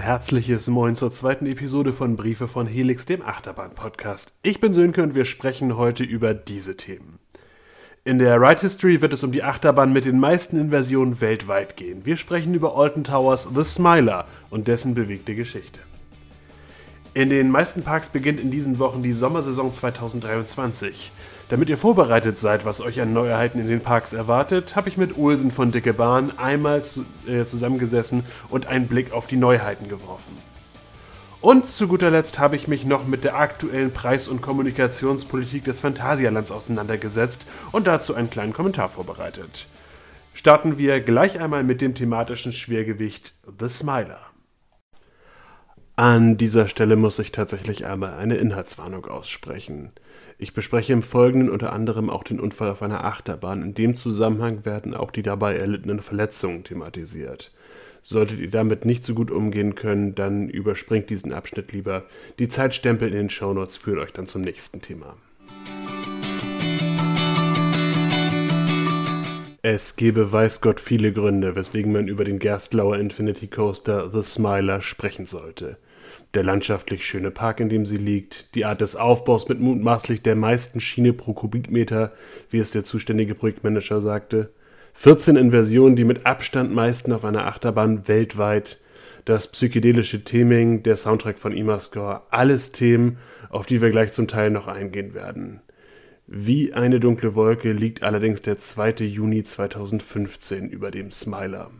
herzliches Moin zur zweiten Episode von Briefe von Helix, dem Achterbahn-Podcast. Ich bin Sönke und wir sprechen heute über diese Themen. In der Ride History wird es um die Achterbahn mit den meisten Inversionen weltweit gehen. Wir sprechen über Alton Towers The Smiler und dessen bewegte Geschichte. In den meisten Parks beginnt in diesen Wochen die Sommersaison 2023. Damit ihr vorbereitet seid, was euch an Neuheiten in den Parks erwartet, habe ich mit Olsen von Dicke Bahn einmal zu, äh, zusammengesessen und einen Blick auf die Neuheiten geworfen. Und zu guter Letzt habe ich mich noch mit der aktuellen Preis- und Kommunikationspolitik des Phantasialands auseinandergesetzt und dazu einen kleinen Kommentar vorbereitet. Starten wir gleich einmal mit dem thematischen Schwergewicht The Smiler. An dieser Stelle muss ich tatsächlich einmal eine Inhaltswarnung aussprechen. Ich bespreche im Folgenden unter anderem auch den Unfall auf einer Achterbahn. In dem Zusammenhang werden auch die dabei erlittenen Verletzungen thematisiert. Solltet ihr damit nicht so gut umgehen können, dann überspringt diesen Abschnitt lieber. Die Zeitstempel in den Shownotes führen euch dann zum nächsten Thema. Es gäbe weiß Gott viele Gründe, weswegen man über den Gerstlauer Infinity Coaster The Smiler sprechen sollte der landschaftlich schöne Park, in dem sie liegt, die Art des Aufbaus mit mutmaßlich der meisten Schiene pro Kubikmeter, wie es der zuständige Projektmanager sagte, 14 Inversionen, die mit Abstand meisten auf einer Achterbahn weltweit, das psychedelische Theming, der Soundtrack von Imascore, alles Themen, auf die wir gleich zum Teil noch eingehen werden. Wie eine dunkle Wolke liegt allerdings der 2. Juni 2015 über dem Smiler.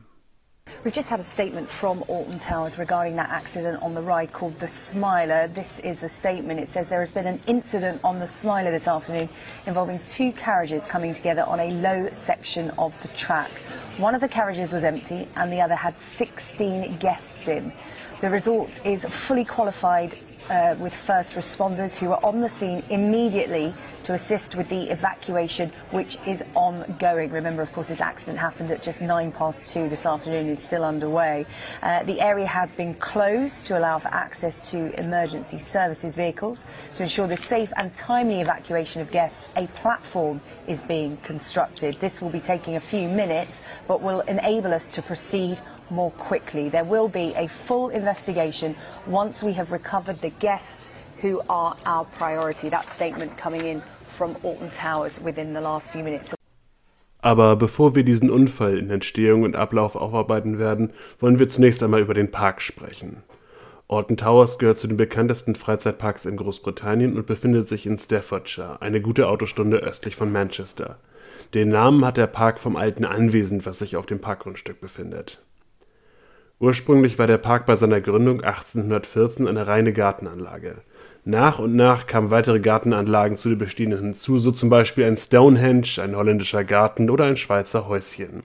We've just had a statement from Alton Towers regarding that accident on the ride called the Smiler. This is the statement. It says there has been an incident on the Smiler this afternoon involving two carriages coming together on a low section of the track. One of the carriages was empty and the other had 16 guests in. The resort is fully qualified uh, with first responders who are on the scene immediately to assist with the evacuation, which is ongoing. Remember, of course, this accident happened at just nine past two this afternoon, is still underway. Uh, the area has been closed to allow for access to emergency services vehicles. To ensure the safe and timely evacuation of guests, a platform is being constructed. This will be taking a few minutes, but will enable us to proceed more quickly. There will be a full investigation once we have recovered the guests who are our priority. That statement coming in from Alton Towers within the last few minutes. Aber bevor wir diesen Unfall in Entstehung und Ablauf aufarbeiten werden, wollen wir zunächst einmal über den Park sprechen. Alton Towers gehört zu den bekanntesten Freizeitparks in Großbritannien und befindet sich in Staffordshire, eine gute Autostunde östlich von Manchester. Den Namen hat der Park vom alten Anwesen, was sich auf dem Parkgrundstück befindet. Ursprünglich war der Park bei seiner Gründung 1814 eine reine Gartenanlage. Nach und nach kamen weitere Gartenanlagen zu den bestehenden hinzu, so zum Beispiel ein Stonehenge, ein holländischer Garten oder ein Schweizer Häuschen.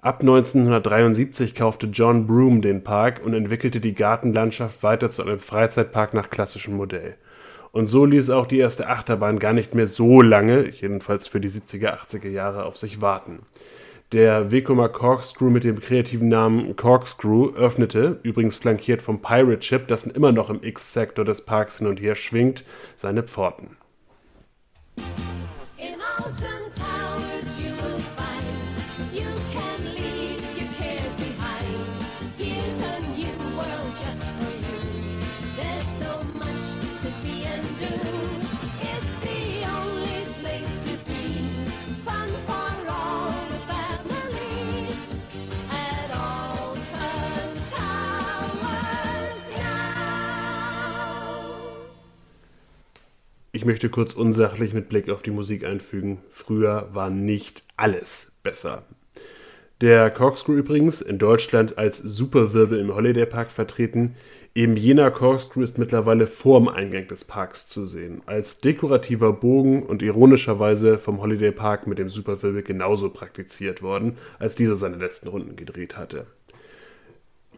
Ab 1973 kaufte John Broome den Park und entwickelte die Gartenlandschaft weiter zu einem Freizeitpark nach klassischem Modell. Und so ließ auch die erste Achterbahn gar nicht mehr so lange, jedenfalls für die 70er, 80er Jahre, auf sich warten. Der Vekoma Corkscrew mit dem kreativen Namen Corkscrew öffnete, übrigens flankiert vom Pirate Ship, das immer noch im X-Sektor des Parks hin und her schwingt, seine Pforten. Ich möchte kurz unsachlich mit Blick auf die Musik einfügen. Früher war nicht alles besser. Der Corkscrew übrigens, in Deutschland als Superwirbel im Holiday Park vertreten, eben jener Corkscrew ist mittlerweile vorm Eingang des Parks zu sehen, als dekorativer Bogen und ironischerweise vom Holiday Park mit dem Superwirbel genauso praktiziert worden, als dieser seine letzten Runden gedreht hatte.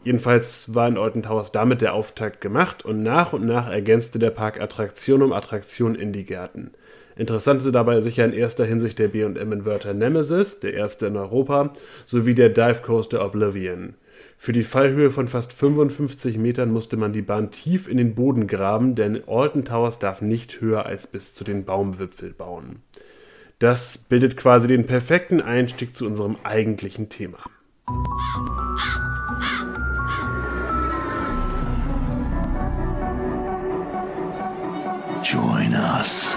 Jedenfalls war in Alton Towers damit der Auftakt gemacht und nach und nach ergänzte der Park Attraktion um Attraktion in die Gärten. Interessant sind dabei sicher in erster Hinsicht der B&M Inverter Nemesis, der erste in Europa, sowie der Dive Coaster Oblivion. Für die Fallhöhe von fast 55 Metern musste man die Bahn tief in den Boden graben, denn Alton Towers darf nicht höher als bis zu den Baumwipfel bauen. Das bildet quasi den perfekten Einstieg zu unserem eigentlichen Thema. Join us.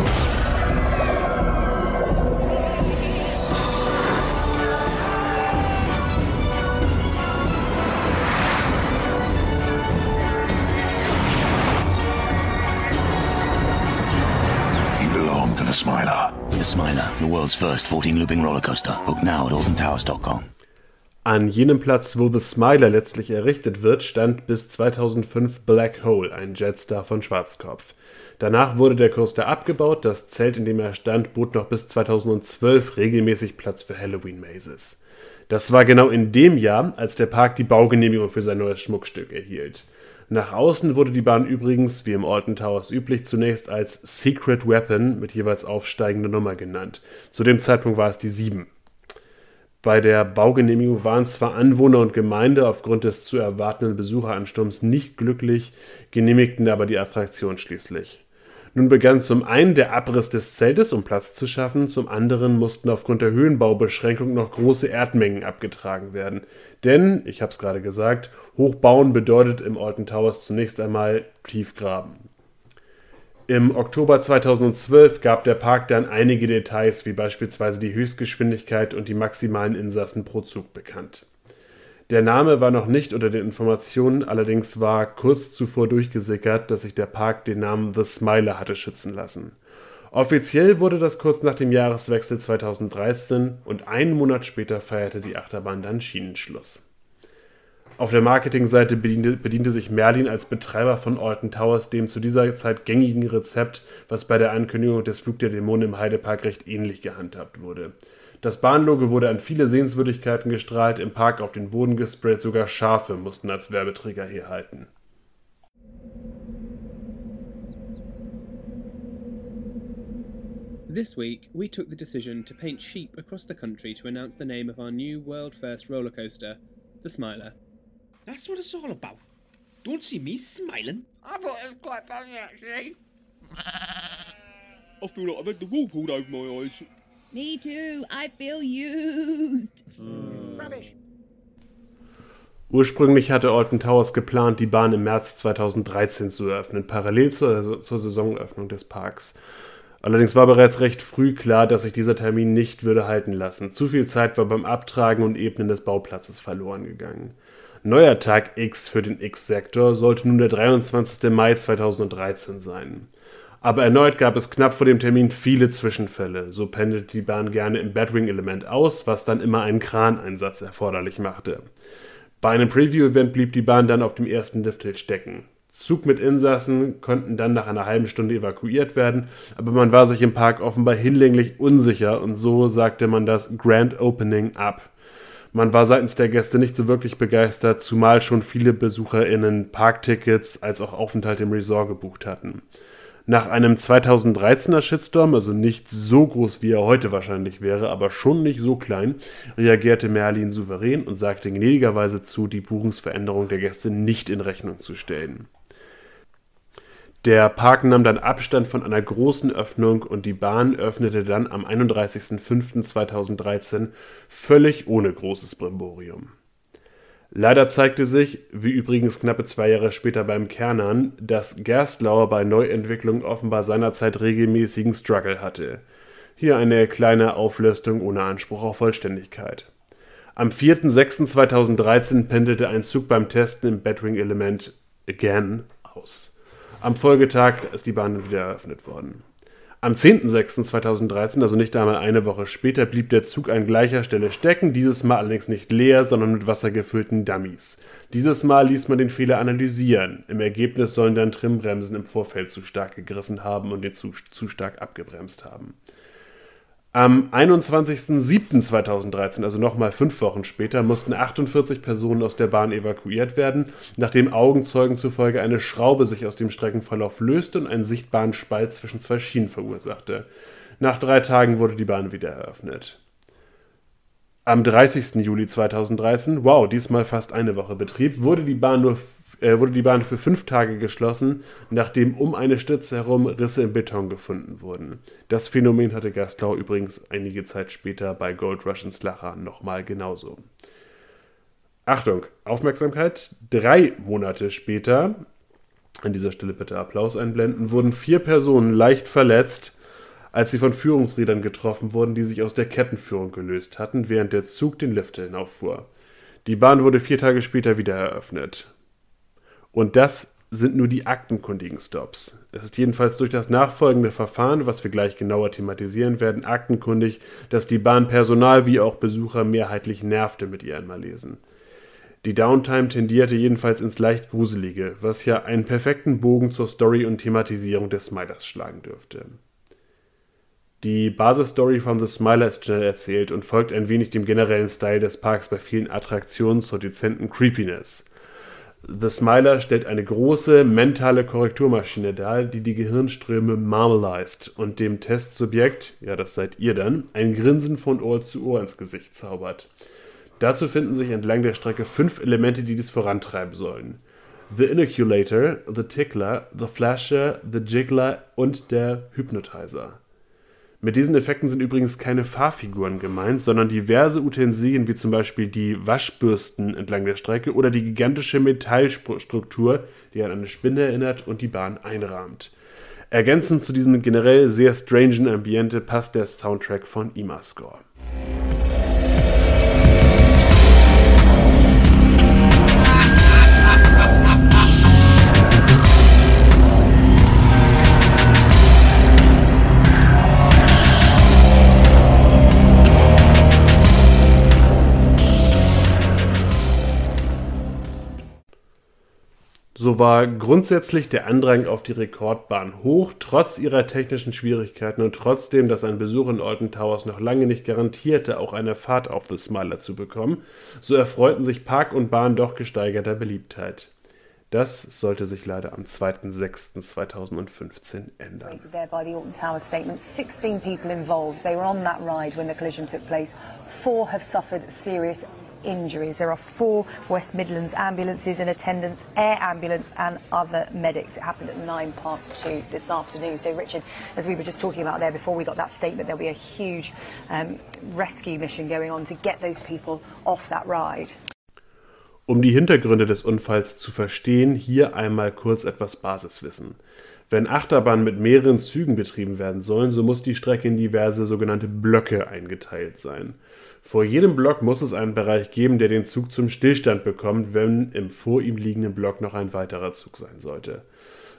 You belong to the Smiler. The Smiler, the world's first 14 looping roller coaster. Book now at AltonTowers.com. An jenem Platz, wo The Smiler letztlich errichtet wird, stand bis 2005 Black Hole, ein Jetstar von Schwarzkopf. Danach wurde der Coaster abgebaut, das Zelt, in dem er stand, bot noch bis 2012 regelmäßig Platz für Halloween-Mazes. Das war genau in dem Jahr, als der Park die Baugenehmigung für sein neues Schmuckstück erhielt. Nach außen wurde die Bahn übrigens, wie im Alton Towers üblich, zunächst als Secret Weapon mit jeweils aufsteigender Nummer genannt. Zu dem Zeitpunkt war es die 7. Bei der Baugenehmigung waren zwar Anwohner und Gemeinde aufgrund des zu erwartenden Besucheransturms nicht glücklich, genehmigten aber die Attraktion schließlich. Nun begann zum einen der Abriss des Zeltes, um Platz zu schaffen, zum anderen mussten aufgrund der Höhenbaubeschränkung noch große Erdmengen abgetragen werden. Denn, ich habe es gerade gesagt, Hochbauen bedeutet im Alton Towers zunächst einmal tief graben. Im Oktober 2012 gab der Park dann einige Details, wie beispielsweise die Höchstgeschwindigkeit und die maximalen Insassen pro Zug bekannt. Der Name war noch nicht unter den Informationen, allerdings war kurz zuvor durchgesickert, dass sich der Park den Namen The Smiler hatte schützen lassen. Offiziell wurde das kurz nach dem Jahreswechsel 2013 und einen Monat später feierte die Achterbahn dann Schienenschluss. Auf der Marketingseite bediente, bediente sich Merlin als Betreiber von Alton Towers dem zu dieser Zeit gängigen Rezept, was bei der Ankündigung des Flug der Dämonen im Heidepark recht ähnlich gehandhabt wurde. Das Bahnlogo wurde an viele Sehenswürdigkeiten gestrahlt, im Park auf den Boden gesprayt, sogar Schafe mussten als Werbeträger herhalten. This week, we took the decision to paint sheep across the country to announce the name of our new world first roller coaster, the Smiler. That's what it's all about. Don't see me smiling. I thought it was quite funny actually. I feel like I've had the wool pulled over my eyes. Me too. I feel used. Rubbish. Ursprünglich hatte Alton Towers geplant, die Bahn im März 2013 zu eröffnen, parallel zur, zur Saisoneröffnung des Parks. Allerdings war bereits recht früh klar, dass sich dieser Termin nicht würde halten lassen. Zu viel Zeit war beim Abtragen und Ebnen des Bauplatzes verloren gegangen. Neuer Tag X für den X-Sektor sollte nun der 23. Mai 2013 sein. Aber erneut gab es knapp vor dem Termin viele Zwischenfälle. So pendelte die Bahn gerne im Batwing-Element aus, was dann immer einen Kraneinsatz erforderlich machte. Bei einem Preview-Event blieb die Bahn dann auf dem ersten Lifthill stecken. Zug mit Insassen konnten dann nach einer halben Stunde evakuiert werden, aber man war sich im Park offenbar hinlänglich unsicher und so sagte man das Grand Opening ab. Man war seitens der Gäste nicht so wirklich begeistert, zumal schon viele BesucherInnen Parktickets als auch Aufenthalt im Resort gebucht hatten. Nach einem 2013er Shitstorm, also nicht so groß wie er heute wahrscheinlich wäre, aber schon nicht so klein, reagierte Merlin souverän und sagte gnädigerweise zu, die Buchungsveränderung der Gäste nicht in Rechnung zu stellen. Der Park nahm dann Abstand von einer großen Öffnung und die Bahn öffnete dann am 31.05.2013 völlig ohne großes Brimborium. Leider zeigte sich, wie übrigens knappe zwei Jahre später beim Kernern, dass Gerstlauer bei Neuentwicklungen offenbar seinerzeit regelmäßigen Struggle hatte. Hier eine kleine Auflistung ohne Anspruch auf Vollständigkeit. Am 4.06.2013 pendelte ein Zug beim Testen im Batwing-Element again aus. Am Folgetag ist die Bahn wieder eröffnet worden. Am 10.06.2013, also nicht einmal eine Woche später, blieb der Zug an gleicher Stelle stecken, dieses Mal allerdings nicht leer, sondern mit wassergefüllten Dummies. Dieses Mal ließ man den Fehler analysieren. Im Ergebnis sollen dann Trimbremsen im Vorfeld zu stark gegriffen haben und den Zug zu stark abgebremst haben. Am 21.07.2013, also nochmal fünf Wochen später, mussten 48 Personen aus der Bahn evakuiert werden, nachdem Augenzeugen zufolge eine Schraube sich aus dem Streckenverlauf löste und einen sichtbaren Spalt zwischen zwei Schienen verursachte. Nach drei Tagen wurde die Bahn wieder eröffnet. Am 30. Juli 2013, wow, diesmal fast eine Woche Betrieb, wurde die Bahn nur äh, wurde die Bahn für fünf Tage geschlossen, nachdem um eine Stütze herum Risse im Beton gefunden wurden. Das Phänomen hatte Gastlau übrigens einige Zeit später bei Gold Rush in Slacher nochmal genauso. Achtung, Aufmerksamkeit, drei Monate später an dieser Stelle bitte Applaus einblenden, wurden vier Personen leicht verletzt, als sie von Führungsrädern getroffen wurden, die sich aus der Kettenführung gelöst hatten, während der Zug den Lift hinauffuhr. Die Bahn wurde vier Tage später wieder eröffnet. Und das sind nur die aktenkundigen Stops. Es ist jedenfalls durch das nachfolgende Verfahren, was wir gleich genauer thematisieren werden, aktenkundig, dass die Bahn Personal wie auch Besucher mehrheitlich nervte mit ihren Malesen. Die Downtime tendierte jedenfalls ins leicht Gruselige, was ja einen perfekten Bogen zur Story und Thematisierung des Smilers schlagen dürfte. Die Basisstory von The Smiler ist schnell erzählt und folgt ein wenig dem generellen Style des Parks bei vielen Attraktionen zur dezenten Creepiness. The Smiler stellt eine große mentale Korrekturmaschine dar, die die Gehirnströme marmalized und dem Testsubjekt, ja das seid ihr dann, ein Grinsen von Ohr zu Ohr ins Gesicht zaubert. Dazu finden sich entlang der Strecke fünf Elemente, die dies vorantreiben sollen. The Inoculator, The Tickler, The Flasher, The Jiggler und der Hypnotizer. Mit diesen Effekten sind übrigens keine Fahrfiguren gemeint, sondern diverse Utensilien wie zum Beispiel die Waschbürsten entlang der Strecke oder die gigantische Metallstruktur, die an eine Spinne erinnert und die Bahn einrahmt. Ergänzend zu diesem generell sehr strangen Ambiente passt der Soundtrack von Imascore. War grundsätzlich der Andrang auf die Rekordbahn hoch, trotz ihrer technischen Schwierigkeiten und trotzdem, dass ein Besuch in Alton Towers noch lange nicht garantierte, auch eine Fahrt auf The Smiler zu bekommen, so erfreuten sich Park und Bahn doch gesteigerter Beliebtheit. Das sollte sich leider am 2.6.2015 ändern. There by the Alton Towers statement, 16 people involved. They were on that ride when the collision took place. Four have suffered serious injuries. There are four West Midlands ambulances in attendance, air ambulance and other medics. It happened at nine past two this afternoon. So, Richard, as we were just talking about there before we got that statement, there'll be a huge um, rescue mission going on to get those people off that ride. Um die Hintergründe des Unfalls zu verstehen, hier einmal kurz etwas Basiswissen. Wenn Achterbahnen mit mehreren Zügen betrieben werden sollen, so muss die Strecke in diverse sogenannte Blöcke eingeteilt sein. Vor jedem Block muss es einen Bereich geben, der den Zug zum Stillstand bekommt, wenn im vor ihm liegenden Block noch ein weiterer Zug sein sollte.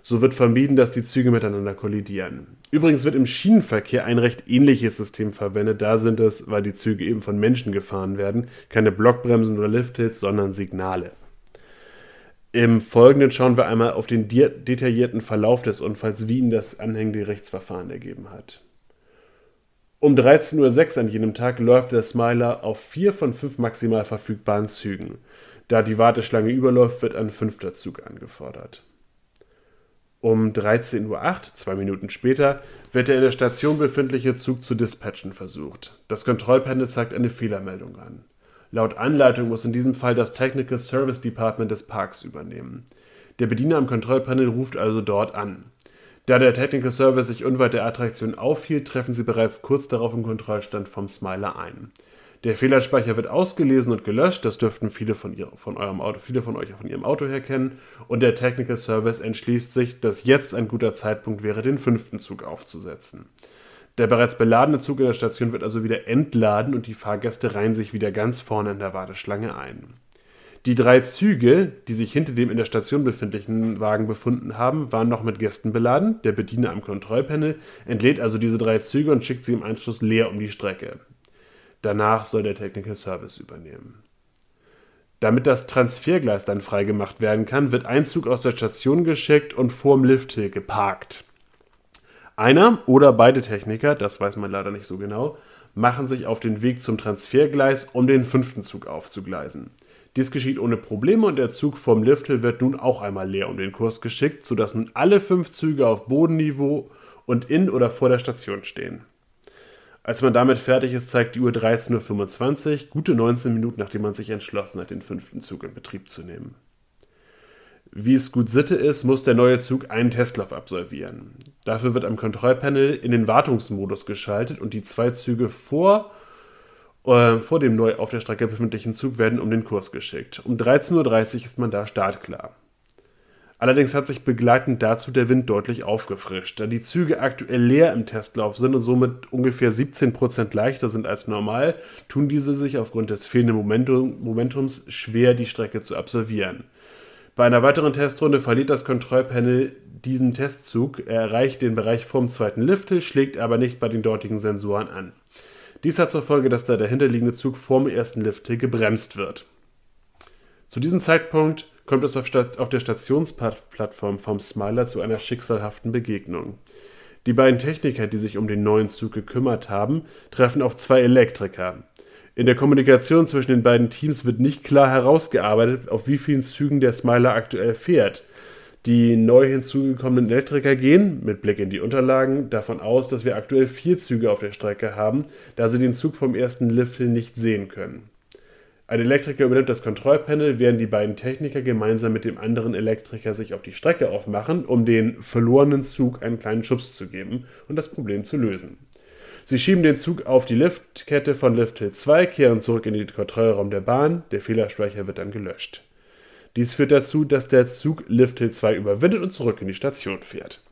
So wird vermieden, dass die Züge miteinander kollidieren. Übrigens wird im Schienenverkehr ein recht ähnliches System verwendet. Da sind es, weil die Züge eben von Menschen gefahren werden, keine Blockbremsen oder Lifthits, sondern Signale. Im Folgenden schauen wir einmal auf den detaillierten Verlauf des Unfalls, wie ihn das anhängende Rechtsverfahren ergeben hat. Um 13.06 Uhr an jenem Tag läuft der Smiler auf vier von fünf maximal verfügbaren Zügen. Da die Warteschlange überläuft, wird ein fünfter Zug angefordert. Um 13.08 Uhr, zwei Minuten später, wird der in der Station befindliche Zug zu dispatchen versucht. Das Kontrollpanel zeigt eine Fehlermeldung an. Laut Anleitung muss in diesem Fall das Technical Service Department des Parks übernehmen. Der Bediener am Kontrollpanel ruft also dort an. Da der Technical Service sich unweit der Attraktion aufhielt, treffen sie bereits kurz darauf im Kontrollstand vom Smiler ein. Der Fehlerspeicher wird ausgelesen und gelöscht, das dürften viele von, ihr, von eurem Auto, viele von euch von ihrem Auto her kennen, und der Technical Service entschließt sich, dass jetzt ein guter Zeitpunkt wäre, den fünften Zug aufzusetzen. Der bereits beladene Zug in der Station wird also wieder entladen und die Fahrgäste reihen sich wieder ganz vorne in der Warteschlange ein. Die drei Züge, die sich hinter dem in der Station befindlichen Wagen befunden haben, waren noch mit Gästen beladen. Der Bediener am Kontrollpanel entlädt also diese drei Züge und schickt sie im Anschluss leer um die Strecke. Danach soll der Technical Service übernehmen. Damit das Transfergleis dann freigemacht werden kann, wird ein Zug aus der Station geschickt und vorm Lifthill geparkt. Einer oder beide Techniker, das weiß man leider nicht so genau, machen sich auf den Weg zum Transfergleis, um den fünften Zug aufzugleisen. Dies geschieht ohne Probleme und der Zug vom Lifthill wird nun auch einmal leer um den Kurs geschickt, sodass nun alle fünf Züge auf Bodenniveau und in oder vor der Station stehen. Als man damit fertig ist, zeigt die Uhr 13.25 Uhr, gute 19 Minuten nachdem man sich entschlossen hat, den fünften Zug in Betrieb zu nehmen. Wie es gut Sitte ist, muss der neue Zug einen Testlauf absolvieren. Dafür wird am Kontrollpanel in den Wartungsmodus geschaltet und die zwei Züge vor äh, vor dem neu auf der Strecke befindlichen Zug werden um den Kurs geschickt. Um 13.30 Uhr ist man da startklar. Allerdings hat sich begleitend dazu der Wind deutlich aufgefrischt. Da die Züge aktuell leer im Testlauf sind und somit ungefähr 17% leichter sind als normal, tun diese sich aufgrund des fehlenden Momentum, Momentums schwer, die Strecke zu absolvieren. Bei einer weiteren Testrunde verliert das Kontrollpanel diesen Testzug. Er erreicht den Bereich vom zweiten Lifthill, schlägt aber nicht bei den dortigen Sensoren an. Dies hat zur Folge, dass der dahinterliegende Zug vorm ersten Lifthill gebremst wird. Zu diesem Zeitpunkt kommt es auf, auf der Stationsplattform vom Smiler zu einer schicksalhaften Begegnung. Die beiden Techniker, die sich um den neuen Zug gekümmert haben, treffen auf zwei Elektriker. In der Kommunikation zwischen den beiden Teams wird nicht klar herausgearbeitet, auf wie vielen Zügen der Smiler aktuell fährt. Die neu hinzugekommenen Elektriker gehen, mit Blick in die Unterlagen, davon aus, dass wir aktuell vier Züge auf der Strecke haben, da sie den Zug vom ersten Lifthill nicht sehen können. Ein Elektriker übernimmt das Kontrollpanel, während die beiden Techniker gemeinsam mit dem anderen Elektriker sich auf die Strecke aufmachen, um den verlorenen Zug einen kleinen Schubs zu geben und das Problem zu lösen. Sie schieben den Zug auf die Liftkette von Lifthill 2, kehren zurück in den Kontrollraum der Bahn, der Fehlerspeicher wird dann gelöscht. Dies führt dazu, dass der Zug Lifthill 2 überwindet und zurück in die Station fährt.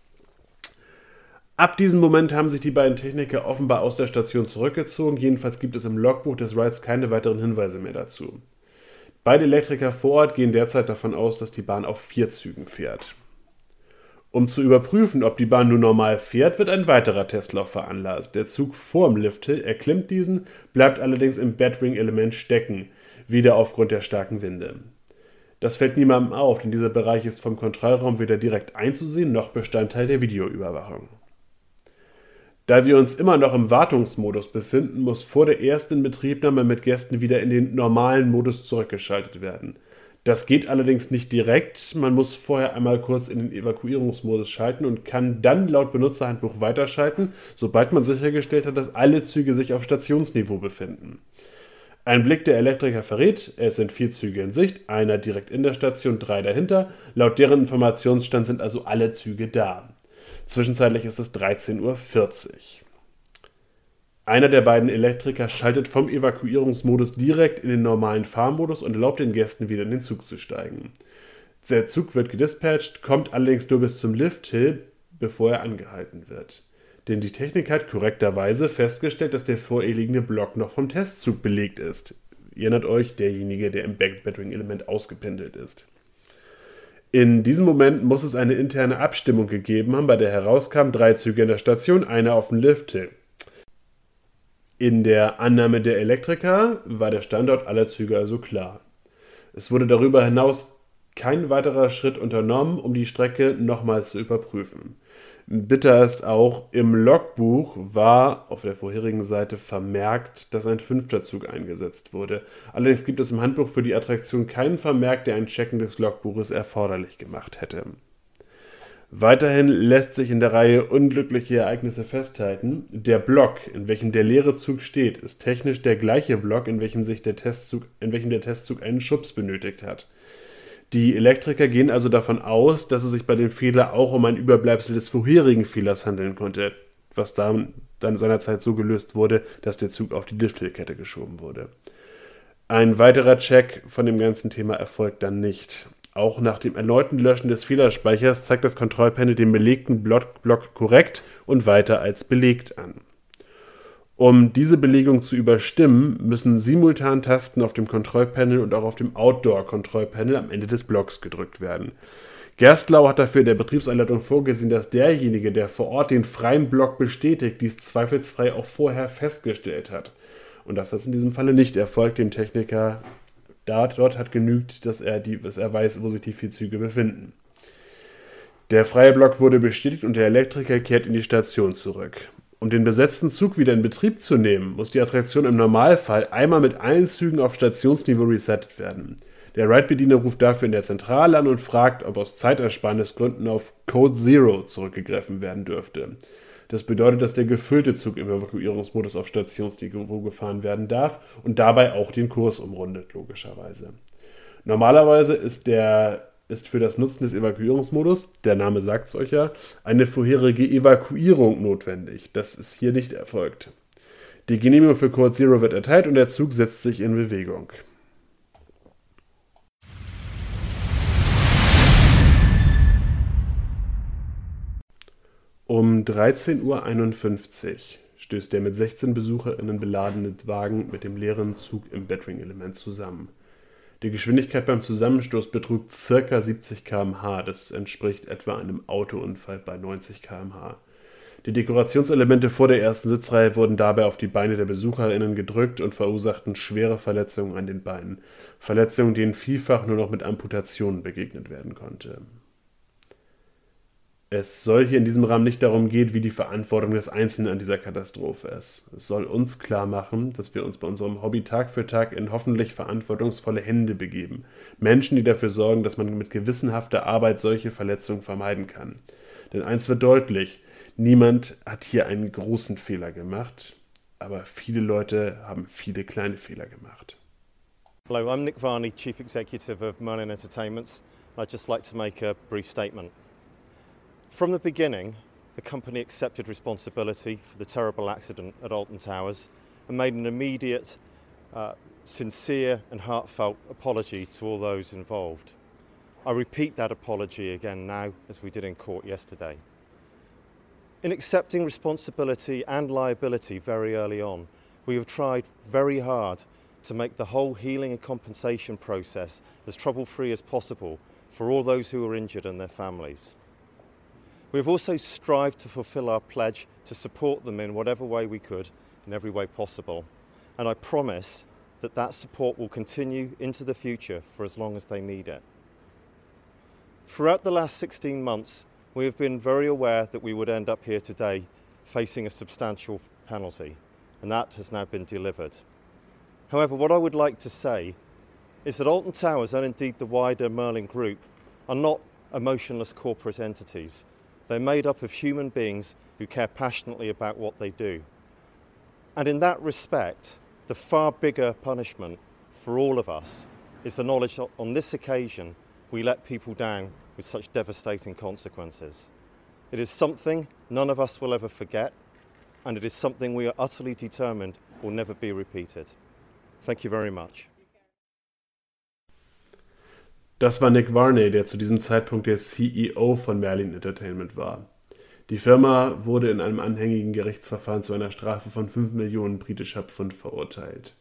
Ab diesem Moment haben sich die beiden Techniker offenbar aus der Station zurückgezogen. Jedenfalls gibt es im Logbuch des Rides keine weiteren Hinweise mehr dazu. Beide Elektriker vor Ort gehen derzeit davon aus, dass die Bahn auf vier Zügen fährt. Um zu überprüfen, ob die Bahn nur normal fährt, wird ein weiterer Testlauf veranlasst. Der Zug vorm Lifthill erklimmt diesen, bleibt allerdings im Batwing-Element stecken, wieder aufgrund der starken Winde. Das fällt niemandem auf, denn dieser Bereich ist vom Kontrollraum weder direkt einzusehen noch Bestandteil der Videoüberwachung. Da wir uns immer noch im Wartungsmodus befinden, muss vor der ersten Betriebnahme mit Gästen wieder in den normalen Modus zurückgeschaltet werden. Das geht allerdings nicht direkt, man muss vorher einmal kurz in den Evakuierungsmodus schalten und kann dann laut Benutzerhandbuch weiterschalten, sobald man sichergestellt hat, dass alle Züge sich auf Stationsniveau befinden. Ein Blick der Elektriker verrät, es sind vier Züge in Sicht, einer direkt in der Station, drei dahinter. Laut deren Informationsstand sind also alle Züge da. Zwischenzeitlich ist es 13.40 Uhr. Einer der beiden Elektriker schaltet vom Evakuierungsmodus direkt in den normalen Fahrmodus und erlaubt den Gästen wieder in den Zug zu steigen. Der Zug wird gedispatcht, kommt allerdings nur bis zum Lifthill, bevor er angehalten wird. Denn die Technik hat korrekterweise festgestellt, dass der vorliegende Block noch vom Testzug belegt ist. Ihr erinnert euch, derjenige, der im Backbattering-Element ausgependelt ist. In diesem Moment muss es eine interne Abstimmung gegeben haben, bei der herauskam, drei Züge in der Station, einer auf dem Lifthill. In der Annahme der Elektriker war der Standort aller Züge also klar. Es wurde darüber hinaus kein weiterer Schritt unternommen, um die Strecke nochmals zu überprüfen. Bitter ist auch, im Logbuch war auf der vorherigen Seite vermerkt, dass ein fünfter Zug eingesetzt wurde. Allerdings gibt es im Handbuch für die Attraktion keinen Vermerk, der ein Checken des Logbuches erforderlich gemacht hätte. Weiterhin lässt sich in der Reihe unglückliche Ereignisse festhalten. Der Block, in welchem der leere Zug steht, ist technisch der gleiche Block, in welchem sich der Testzug, in welchem der Testzug einen Schubs benötigt hat. Die Elektriker gehen also davon aus, dass es sich bei dem Fehler auch um ein Überbleibsel des vorherigen Fehlers handeln konnte, was dann, dann seinerzeit so gelöst wurde, dass der Zug auf die Lifthillkette geschoben wurde. Ein weiterer Check von dem ganzen Thema erfolgt dann nicht. Auch nach dem erneuten Löschen des Fehlerspeichers zeigt das Kontrollpanel den belegten Block, Block korrekt und weiter als belegt an. Um diese Belegung zu überstimmen, müssen simultan Tasten auf dem Kontrollpanel und auch auf dem Outdoor-Kontrollpanel am Ende des Blocks gedrückt werden. Gerstlau hat dafür in der Betriebsanleitung vorgesehen, dass derjenige, der vor Ort den freien Block bestätigt, dies zweifelsfrei auch vorher festgestellt hat. Und dass das in diesem Falle nicht erfolgt, dem Techniker dort, dort hat genügt, dass er, die, dass er weiß, wo sich die vier Züge befinden. Der freie Block wurde bestätigt und der Elektriker kehrt in die Station zurück. Um den besetzten Zug wieder in Betrieb zu nehmen, muss die Attraktion im Normalfall einmal mit allen Zügen auf Stationsniveau resettet werden. Der Ride-Bediener ruft dafür in der Zentrale an und fragt, ob aus Zeitersparnisgründen auf Code Zero zurückgegriffen werden dürfte. Das bedeutet, dass der gefüllte Zug im Evakuierungsmodus auf Stationsniveau gefahren werden darf und dabei auch den Kurs umrundet, logischerweise. Normalerweise ist der ist für das Nutzen des Evakuierungsmodus, der Name sagt es euch ja, eine vorherige Evakuierung notwendig. Das ist hier nicht erfolgt. Die Genehmigung für Code Zero wird erteilt und der Zug setzt sich in Bewegung. Um 13.51 Uhr stößt der mit 16 BesucherInnen beladene Wagen mit dem leeren Zug im Bedwing-Element zusammen. Die Geschwindigkeit beim Zusammenstoß betrug ca. 70 km/h, das entspricht etwa einem Autounfall bei 90 km/h. Die Dekorationselemente vor der ersten Sitzreihe wurden dabei auf die Beine der BesucherInnen gedrückt und verursachten schwere Verletzungen an den Beinen, Verletzungen, denen vielfach nur noch mit Amputationen begegnet werden konnte. Es soll hier in diesem Rahmen nicht darum gehen, wie die Verantwortung des Einzelnen an dieser Katastrophe ist. Es soll uns klar machen, dass wir uns bei unserem Hobby Tag für Tag in hoffentlich verantwortungsvolle Hände begeben. Menschen, die dafür sorgen, dass man mit gewissenhafter Arbeit solche Verletzungen vermeiden kann. Denn eins wird deutlich, Niemand hat hier einen großen Fehler gemacht, aber viele Leute haben viele kleine Fehler gemacht. Hello, I'm Nick Varney, Chief Executive of Merlin Entertainments. I'd just like to make a brief statement. From the beginning, the company accepted responsibility for the terrible accident at Alton Towers and made an immediate, uh, sincere, and heartfelt apology to all those involved. I repeat that apology again now, as we did in court yesterday. In accepting responsibility and liability very early on, we have tried very hard to make the whole healing and compensation process as trouble free as possible for all those who were injured and their families. We have also strived to fulfil our pledge to support them in whatever way we could, in every way possible. And I promise that that support will continue into the future for as long as they need it. Throughout the last 16 months, we have been very aware that we would end up here today facing a substantial penalty, and that has now been delivered. However, what I would like to say is that Alton Towers and indeed the wider Merlin Group are not emotionless corporate entities. They're made up of human beings who care passionately about what they do. And in that respect, the far bigger punishment for all of us is the knowledge that on this occasion we let people down with such devastating consequences. It is something none of us will ever forget, and it is something we are utterly determined will never be repeated. Thank you very much. Das war Nick Varney, der zu diesem Zeitpunkt der CEO von Merlin Entertainment war. Die Firma wurde in einem anhängigen Gerichtsverfahren zu einer Strafe von 5 Millionen britischer Pfund verurteilt.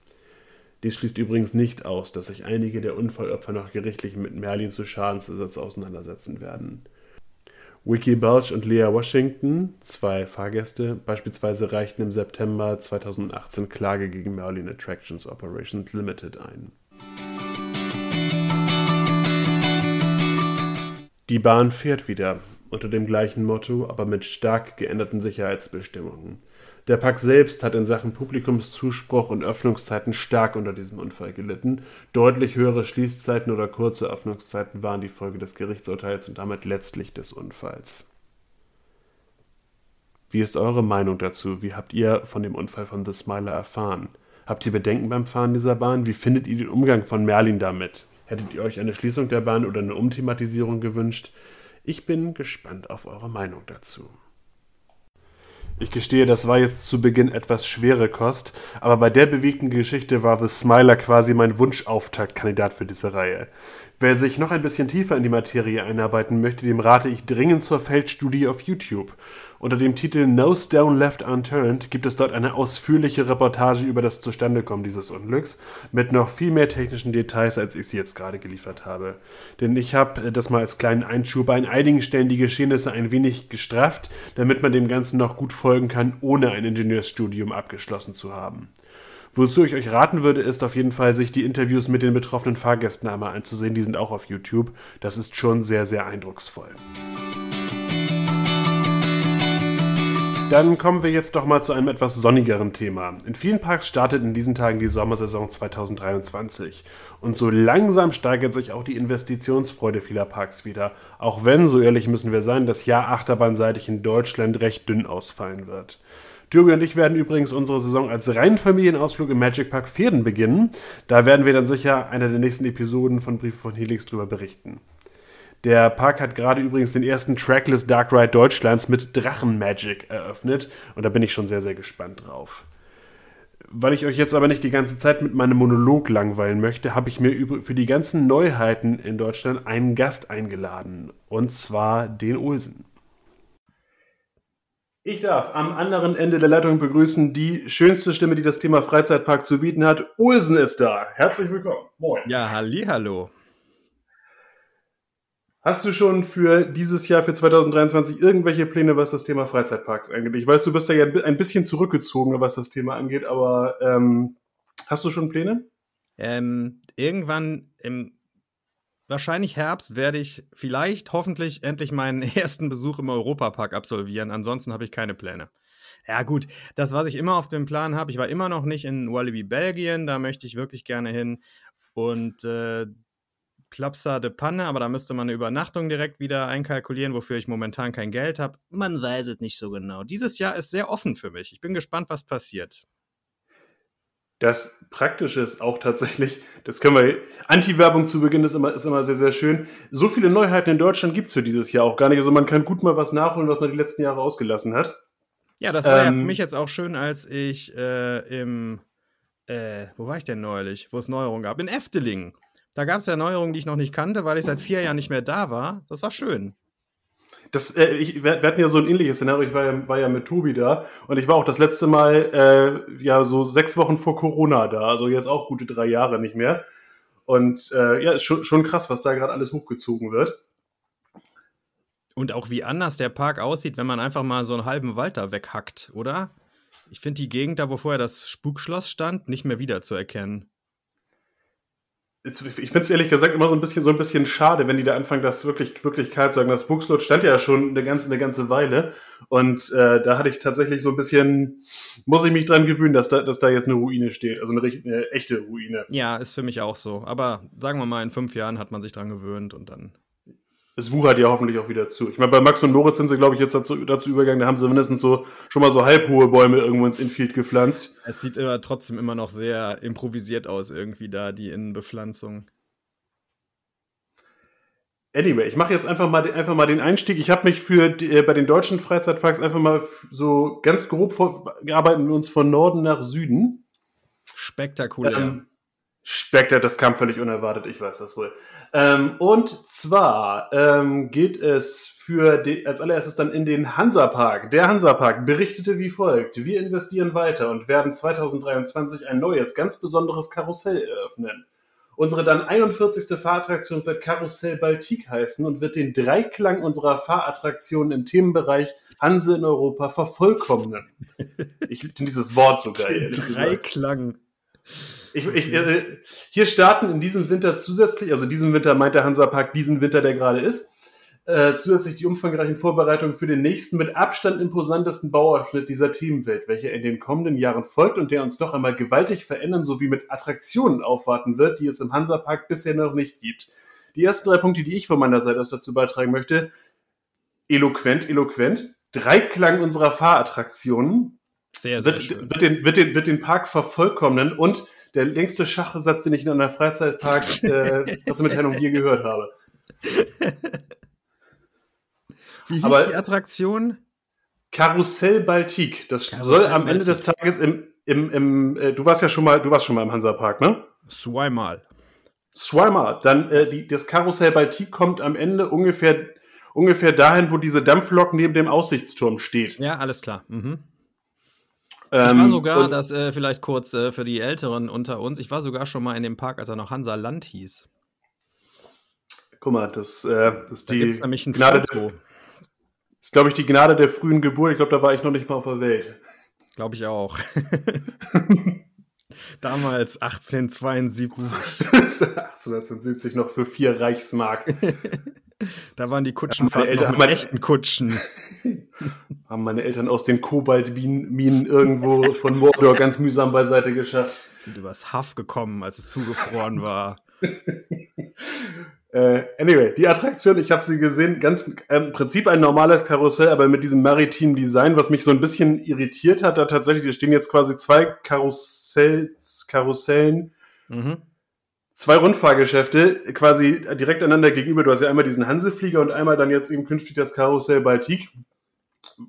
Dies schließt übrigens nicht aus, dass sich einige der Unfallopfer noch gerichtlich mit Merlin zu Schadensersatz auseinandersetzen werden. Wiki Balch und Leah Washington, zwei Fahrgäste, beispielsweise reichten im September 2018 Klage gegen Merlin Attractions Operations Limited ein. Die Bahn fährt wieder, unter dem gleichen Motto, aber mit stark geänderten Sicherheitsbestimmungen. Der Park selbst hat in Sachen Publikumszuspruch und Öffnungszeiten stark unter diesem Unfall gelitten. Deutlich höhere Schließzeiten oder kurze Öffnungszeiten waren die Folge des Gerichtsurteils und damit letztlich des Unfalls. Wie ist eure Meinung dazu? Wie habt ihr von dem Unfall von The Smiler erfahren? Habt ihr Bedenken beim Fahren dieser Bahn? Wie findet ihr den Umgang von Merlin damit? Hättet ihr euch eine Schließung der Bahn oder eine Umthematisierung gewünscht? Ich bin gespannt auf eure Meinung dazu. Ich gestehe, das war jetzt zu Beginn etwas schwere Kost, aber bei der bewegten Geschichte war The Smiler quasi mein Wunschauftaktkandidat für diese Reihe. Wer sich noch ein bisschen tiefer in die Materie einarbeiten möchte, dem rate ich dringend zur Feldstudie auf YouTube. Unter dem Titel No Stone Left Unturned gibt es dort eine ausführliche Reportage über das Zustandekommen dieses Unglücks mit noch viel mehr technischen Details, als ich sie jetzt gerade geliefert habe. Denn ich habe äh, das mal als kleinen Einschub an einigen Stellen die Geschehnisse ein wenig gestrafft, damit man dem Ganzen noch gut folgen kann, ohne ein Ingenieursstudium abgeschlossen zu haben. Wozu ich euch raten würde, ist auf jeden Fall, sich die Interviews mit den betroffenen Fahrgästen einmal anzusehen. Die sind auch auf YouTube. Das ist schon sehr, sehr eindrucksvoll. Dann kommen wir jetzt doch mal zu einem etwas sonnigeren Thema. In vielen Parks startet in diesen Tagen die Sommersaison 2023. Und so langsam steigert sich auch die Investitionsfreude vieler Parks wieder. Auch wenn, so ehrlich müssen wir sein, das Jahr achterbahnseitig in Deutschland recht dünn ausfallen wird. Joey und ich werden übrigens unsere Saison als reinen Familienausflug im Magic Park Pferden beginnen. Da werden wir dann sicher einer der nächsten Episoden von Briefe von Helix drüber berichten. Der Park hat gerade übrigens den ersten Trackless Dark Ride Deutschlands mit Drachenmagic eröffnet und da bin ich schon sehr, sehr gespannt drauf. Weil ich euch jetzt aber nicht die ganze Zeit mit meinem Monolog langweilen möchte, habe ich mir für die ganzen Neuheiten in Deutschland einen Gast eingeladen und zwar den Olsen. Ich darf am anderen Ende der Leitung begrüßen die schönste Stimme, die das Thema Freizeitpark zu bieten hat. Ulsen ist da. Herzlich willkommen. Moin. Ja, halli, hallo. Hast du schon für dieses Jahr, für 2023, irgendwelche Pläne, was das Thema Freizeitparks angeht? Ich weiß, du bist da ja ein bisschen zurückgezogen, was das Thema angeht, aber ähm, hast du schon Pläne? Ähm, irgendwann im wahrscheinlich Herbst werde ich vielleicht hoffentlich endlich meinen ersten Besuch im Europapark absolvieren. Ansonsten habe ich keine Pläne. Ja, gut, das, was ich immer auf dem Plan habe, ich war immer noch nicht in Wallaby, Belgien, da möchte ich wirklich gerne hin. Und äh, Plapsa de Panne, aber da müsste man eine Übernachtung direkt wieder einkalkulieren, wofür ich momentan kein Geld habe. Man weiß es nicht so genau. Dieses Jahr ist sehr offen für mich. Ich bin gespannt, was passiert. Das Praktische ist auch tatsächlich, das können wir, Anti-Werbung zu Beginn ist immer, ist immer sehr, sehr schön. So viele Neuheiten in Deutschland gibt es für dieses Jahr auch gar nicht. Also man kann gut mal was nachholen, was man die letzten Jahre ausgelassen hat. Ja, das war ähm, ja für mich jetzt auch schön, als ich äh, im, äh, wo war ich denn neulich, wo es Neuerungen gab? In Efteling. Da gab es ja Neuerungen, die ich noch nicht kannte, weil ich seit vier Jahren nicht mehr da war. Das war schön. Das, äh, ich, wir, wir hatten ja so ein ähnliches Szenario. Ich war ja, war ja mit Tobi da und ich war auch das letzte Mal äh, ja so sechs Wochen vor Corona da, also jetzt auch gute drei Jahre nicht mehr. Und äh, ja, ist schon, schon krass, was da gerade alles hochgezogen wird. Und auch wie anders der Park aussieht, wenn man einfach mal so einen halben Wald da weghackt, oder? Ich finde die Gegend da, wo vorher das Spukschloss stand, nicht mehr wiederzuerkennen ich finde es ehrlich gesagt immer so ein bisschen so ein bisschen schade, wenn die da anfangen, das wirklich wirklich kalt zu sagen. Das Buchslot stand ja schon eine ganze eine ganze Weile und äh, da hatte ich tatsächlich so ein bisschen muss ich mich dran gewöhnen, dass da dass da jetzt eine Ruine steht, also eine, eine echte Ruine. Ja, ist für mich auch so. Aber sagen wir mal, in fünf Jahren hat man sich dran gewöhnt und dann es wuchert ja hoffentlich auch wieder zu. Ich meine, bei Max und Moritz sind sie, glaube ich, jetzt dazu, dazu übergegangen, da haben sie mindestens so schon mal so halbhohe Bäume irgendwo ins Infield gepflanzt. Es sieht aber trotzdem immer noch sehr improvisiert aus, irgendwie da, die Innenbepflanzung. Anyway, ich mache jetzt einfach mal, einfach mal den Einstieg. Ich habe mich für die, äh, bei den deutschen Freizeitparks einfach mal so ganz grob vor, arbeiten wir uns von Norden nach Süden. Spektakulär. Ähm, spektakulär, das kam völlig unerwartet, ich weiß das wohl. Ähm, und zwar ähm, geht es für die, als allererstes dann in den Hansapark. Der Hansapark berichtete wie folgt. Wir investieren weiter und werden 2023 ein neues, ganz besonderes Karussell eröffnen. Unsere dann 41. Fahrattraktion wird Karussell Baltic heißen und wird den Dreiklang unserer Fahrattraktionen im Themenbereich Hanse in Europa vervollkommnen. Ich finde dieses Wort so geil. Dreiklang. Ich, ich, äh, hier starten in diesem Winter zusätzlich, also diesen Winter meint der Hansapark diesen Winter, der gerade ist, äh, zusätzlich die umfangreichen Vorbereitungen für den nächsten mit Abstand imposantesten Bauabschnitt dieser Themenwelt, welcher in den kommenden Jahren folgt und der uns noch einmal gewaltig verändern sowie mit Attraktionen aufwarten wird, die es im Hansapark bisher noch nicht gibt. Die ersten drei Punkte, die ich von meiner Seite aus dazu beitragen möchte, eloquent, eloquent, Dreiklang unserer Fahrattraktionen, sehr, sehr wird, wird, den, wird, den, wird den Park vervollkommnen und der längste Schachsatz, den ich in einer Freizeitpark äh, Pressemitteilung je gehört habe. Wie hieß Aber die Attraktion? Karussell Baltic. Das Karussell soll am Ende des Tages im, im, im äh, du warst ja schon mal, du warst schon mal im Hansapark, ne? Zweimal. Zweimal. Dann äh, die, das Karussell Baltic kommt am Ende ungefähr ungefähr dahin, wo diese Dampflok neben dem Aussichtsturm steht. Ja, alles klar. Mhm. Ich war ähm, sogar, das äh, vielleicht kurz äh, für die Älteren unter uns, ich war sogar schon mal in dem Park, als er noch Hansa Land hieß. Guck mal, das, äh, das ist da die nämlich ein Gnade Foto. Der, ist, glaube ich, die Gnade der frühen Geburt. Ich glaube, da war ich noch nicht mal auf der Welt. Glaube ich auch. Damals 1872. 1872 noch für vier Reichsmark. Da waren die Kutschenfahrten Eltern, noch meine, echten Kutschen. Haben meine Eltern aus den Kobaltminen irgendwo von Mordor ganz mühsam beiseite geschafft. Sind übers Haff gekommen, als es zugefroren war. Äh, anyway, die Attraktion, ich habe sie gesehen, ganz äh, im Prinzip ein normales Karussell, aber mit diesem maritimen Design, was mich so ein bisschen irritiert hat, da tatsächlich, da stehen jetzt quasi zwei Karussells, Karussellen. Mhm zwei Rundfahrgeschäfte quasi direkt einander gegenüber. Du hast ja einmal diesen Hanseflieger und einmal dann jetzt eben künftig das Karussell Baltic.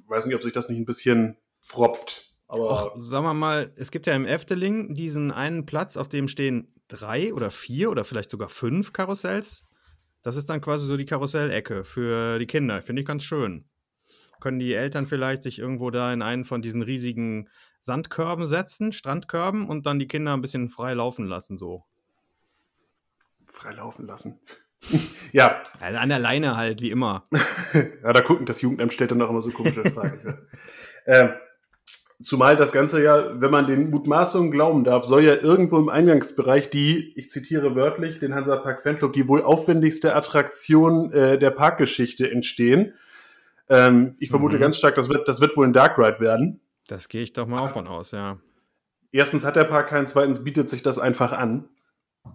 Weiß nicht, ob sich das nicht ein bisschen fropft. Aber Och, sagen wir mal, es gibt ja im Efteling diesen einen Platz, auf dem stehen drei oder vier oder vielleicht sogar fünf Karussells. Das ist dann quasi so die Karussellecke für die Kinder. Finde ich ganz schön. können die Eltern vielleicht sich irgendwo da in einen von diesen riesigen Sandkörben setzen, Strandkörben und dann die Kinder ein bisschen frei laufen lassen, so. Frei laufen lassen. ja. Also an der Leine halt, wie immer. ja, da gucken, das Jugendamt stellt dann auch immer so komische Fragen. ähm, zumal das Ganze ja, wenn man den Mutmaßungen glauben darf, soll ja irgendwo im Eingangsbereich die, ich zitiere wörtlich, den Hansapark Fanclub, die wohl aufwendigste Attraktion äh, der Parkgeschichte entstehen. Ähm, ich vermute Mhm. ganz stark, das wird, das wird wohl ein Dark Ride werden. Das gehe ich doch mal von aus, ja. Erstens hat der Park keinen, zweitens bietet sich das einfach an.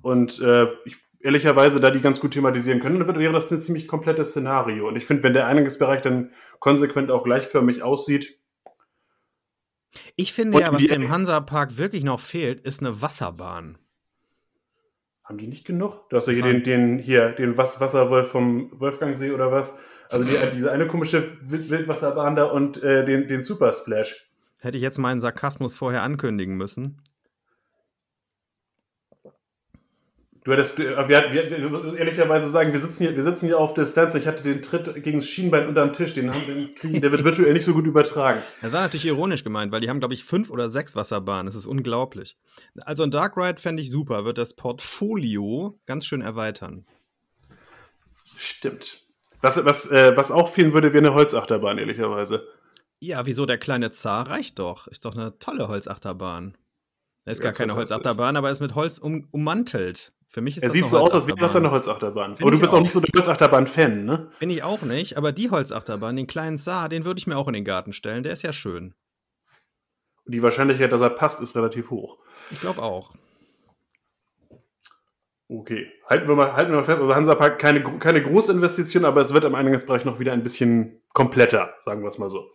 Und äh, ich, ehrlicherweise, da die ganz gut thematisieren können, dann wäre das ein ziemlich komplettes Szenario. Und ich finde, wenn der Eingangsbereich dann konsequent auch gleichförmig aussieht, Ich finde Und ja, was dem Hansapark wirklich noch fehlt, ist eine Wasserbahn. haben die nicht genug? Du hast ja hier den, den, hier, den Was Wasserwolf vom Wolfgangsee oder was. Also die, diese eine komische Wild Wildwasserbahn da und äh, den, den Super Splash. Hätte ich jetzt meinen Sarkasmus vorher ankündigen müssen. Du hättest, du- wir, wir, wir, wir ehrlicherweise sagen, wir sitzen hier, wir sitzen hier auf Distanz. Ich hatte den Tritt gegen das Schienbein unterm Tisch, den haben den kriegen, der wird virtuell nicht so gut übertragen. Das war natürlich ironisch gemeint, weil die haben, glaube ich, fünf oder sechs Wasserbahnen. Das ist unglaublich. Also ein Dark Ride fände ich super, wird das Portfolio ganz schön erweitern. Stimmt. Was, was, äh, was auch fehlen würde, wäre eine Holzachterbahn, ehrlicherweise. Ja, wieso der kleine Zar reicht doch. Ist doch eine tolle Holzachterbahn. Er ist Ja, gar keine. Holzachterbahn, aber er ist mit Holz um, ummantelt. Für mich ist Er sieht so aus, als wäre das eine Holzachterbahn. Find Aber du bist auch nicht so der Holzachterbahn-Fan, ne? Bin ich auch nicht, aber die Holzachterbahn, den kleinen Zar, den würde ich mir auch in den Garten stellen. Der ist ja schön. Und die Wahrscheinlichkeit, dass er passt, ist relativ hoch. Ich glaube auch. Okay, halten wir mal, halten wir mal fest. Also Hansapark keine, gro- keine große Investition, aber es wird im Eingangsbereich noch wieder ein bisschen kompletter, sagen wir es mal so.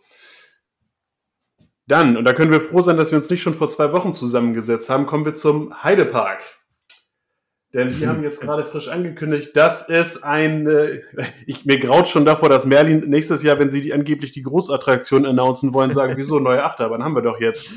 Dann, und da können wir froh sein, dass wir uns nicht schon vor zwei Wochen zusammengesetzt haben, kommen wir zum Heidepark. Denn die haben jetzt gerade frisch angekündigt, dass es ein, äh, ich, mir graut schon davor, dass Merlin nächstes Jahr, wenn sie die, angeblich die Großattraktion announcen wollen, sagen, wieso neue Achterbahn haben wir doch jetzt.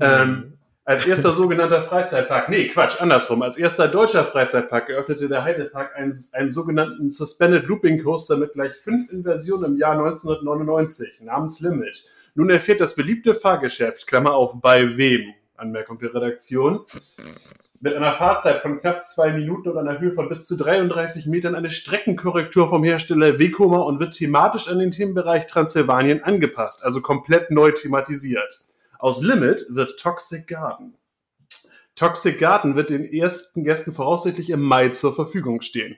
Ähm, als erster sogenannter Freizeitpark, nee, Quatsch, andersrum. Als erster deutscher Freizeitpark eröffnete der Heidepark einen, einen sogenannten Suspended Looping Coaster mit gleich fünf Inversionen im Jahr 1999 namens Limit. Nun erfährt das beliebte Fahrgeschäft, Klammer auf, bei wem? Anmerkung der Redaktion. Mit einer Fahrzeit von knapp zwei Minuten und einer Höhe von bis zu 33 Metern eine Streckenkorrektur vom Hersteller Vekoma und wird thematisch an den Themenbereich Transsilvanien angepasst, also komplett neu thematisiert. Aus Limit wird Toxic Garden. Toxic Garden wird den ersten Gästen voraussichtlich im Mai zur Verfügung stehen.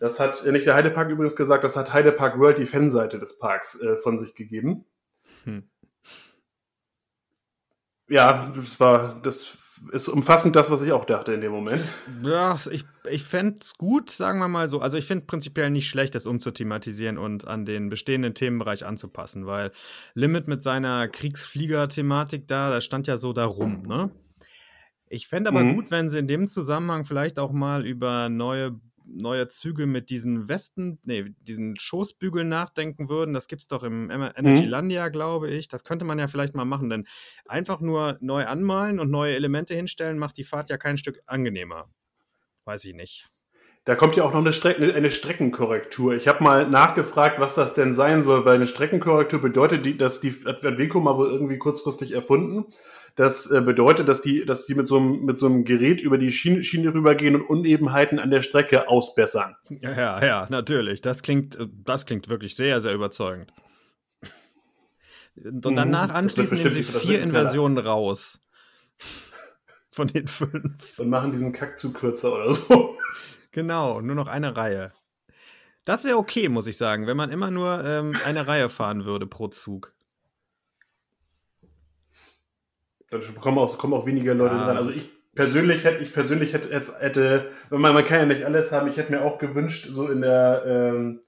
Das hat äh, nicht der Heidepark übrigens gesagt, das hat Heidepark World, die Fanseite des Parks, äh, von sich gegeben. Hm. Ja, das war, das ist umfassend das, was ich auch dachte in dem Moment. Ja, ich, ich fände es gut, sagen wir mal so. Also ich finde prinzipiell nicht schlecht, das umzuthematisieren und an den bestehenden Themenbereich anzupassen, weil Limit mit seiner Kriegsflieger-Thematik da, das stand ja so da rum, ne? Ich fände aber Mhm. gut, wenn sie in dem Zusammenhang vielleicht auch mal über neue, neue Züge mit diesen Westen, nee, diesen Schoßbügeln nachdenken würden. Das gibt's doch im Emer- Energylandia, glaube ich. Das könnte man ja vielleicht mal machen, denn einfach nur neu anmalen und neue Elemente hinstellen, macht die Fahrt ja kein Stück angenehmer. Weiß ich nicht. Da kommt ja auch noch eine, Strecken, eine Streckenkorrektur. Ich habe mal nachgefragt, was das denn sein soll, weil eine Streckenkorrektur bedeutet, die, dass die hat mal wohl irgendwie kurzfristig erfunden. Das äh, bedeutet, dass die, dass die mit so einem, mit so einem Gerät über die Schiene, Schiene rübergehen und Unebenheiten an der Strecke ausbessern. Ja, ja, natürlich. Das klingt, äh, das klingt wirklich sehr, sehr überzeugend. Und Mhm, danach anschließend nehmen sie vier. Inversionen raus. Von den fünf. Und machen diesen Kackzug kürzer oder so. Genau, nur noch eine Reihe. Das wäre okay, muss ich sagen, wenn man immer nur ähm, eine Reihe fahren würde pro Zug. Dann kommen auch, kommen auch weniger Leute Ja. dran. Also ich persönlich hätte, ich persönlich hätte, hätte, man, man kann ja nicht alles haben, ich hätte mir auch gewünscht, so in der, ähm,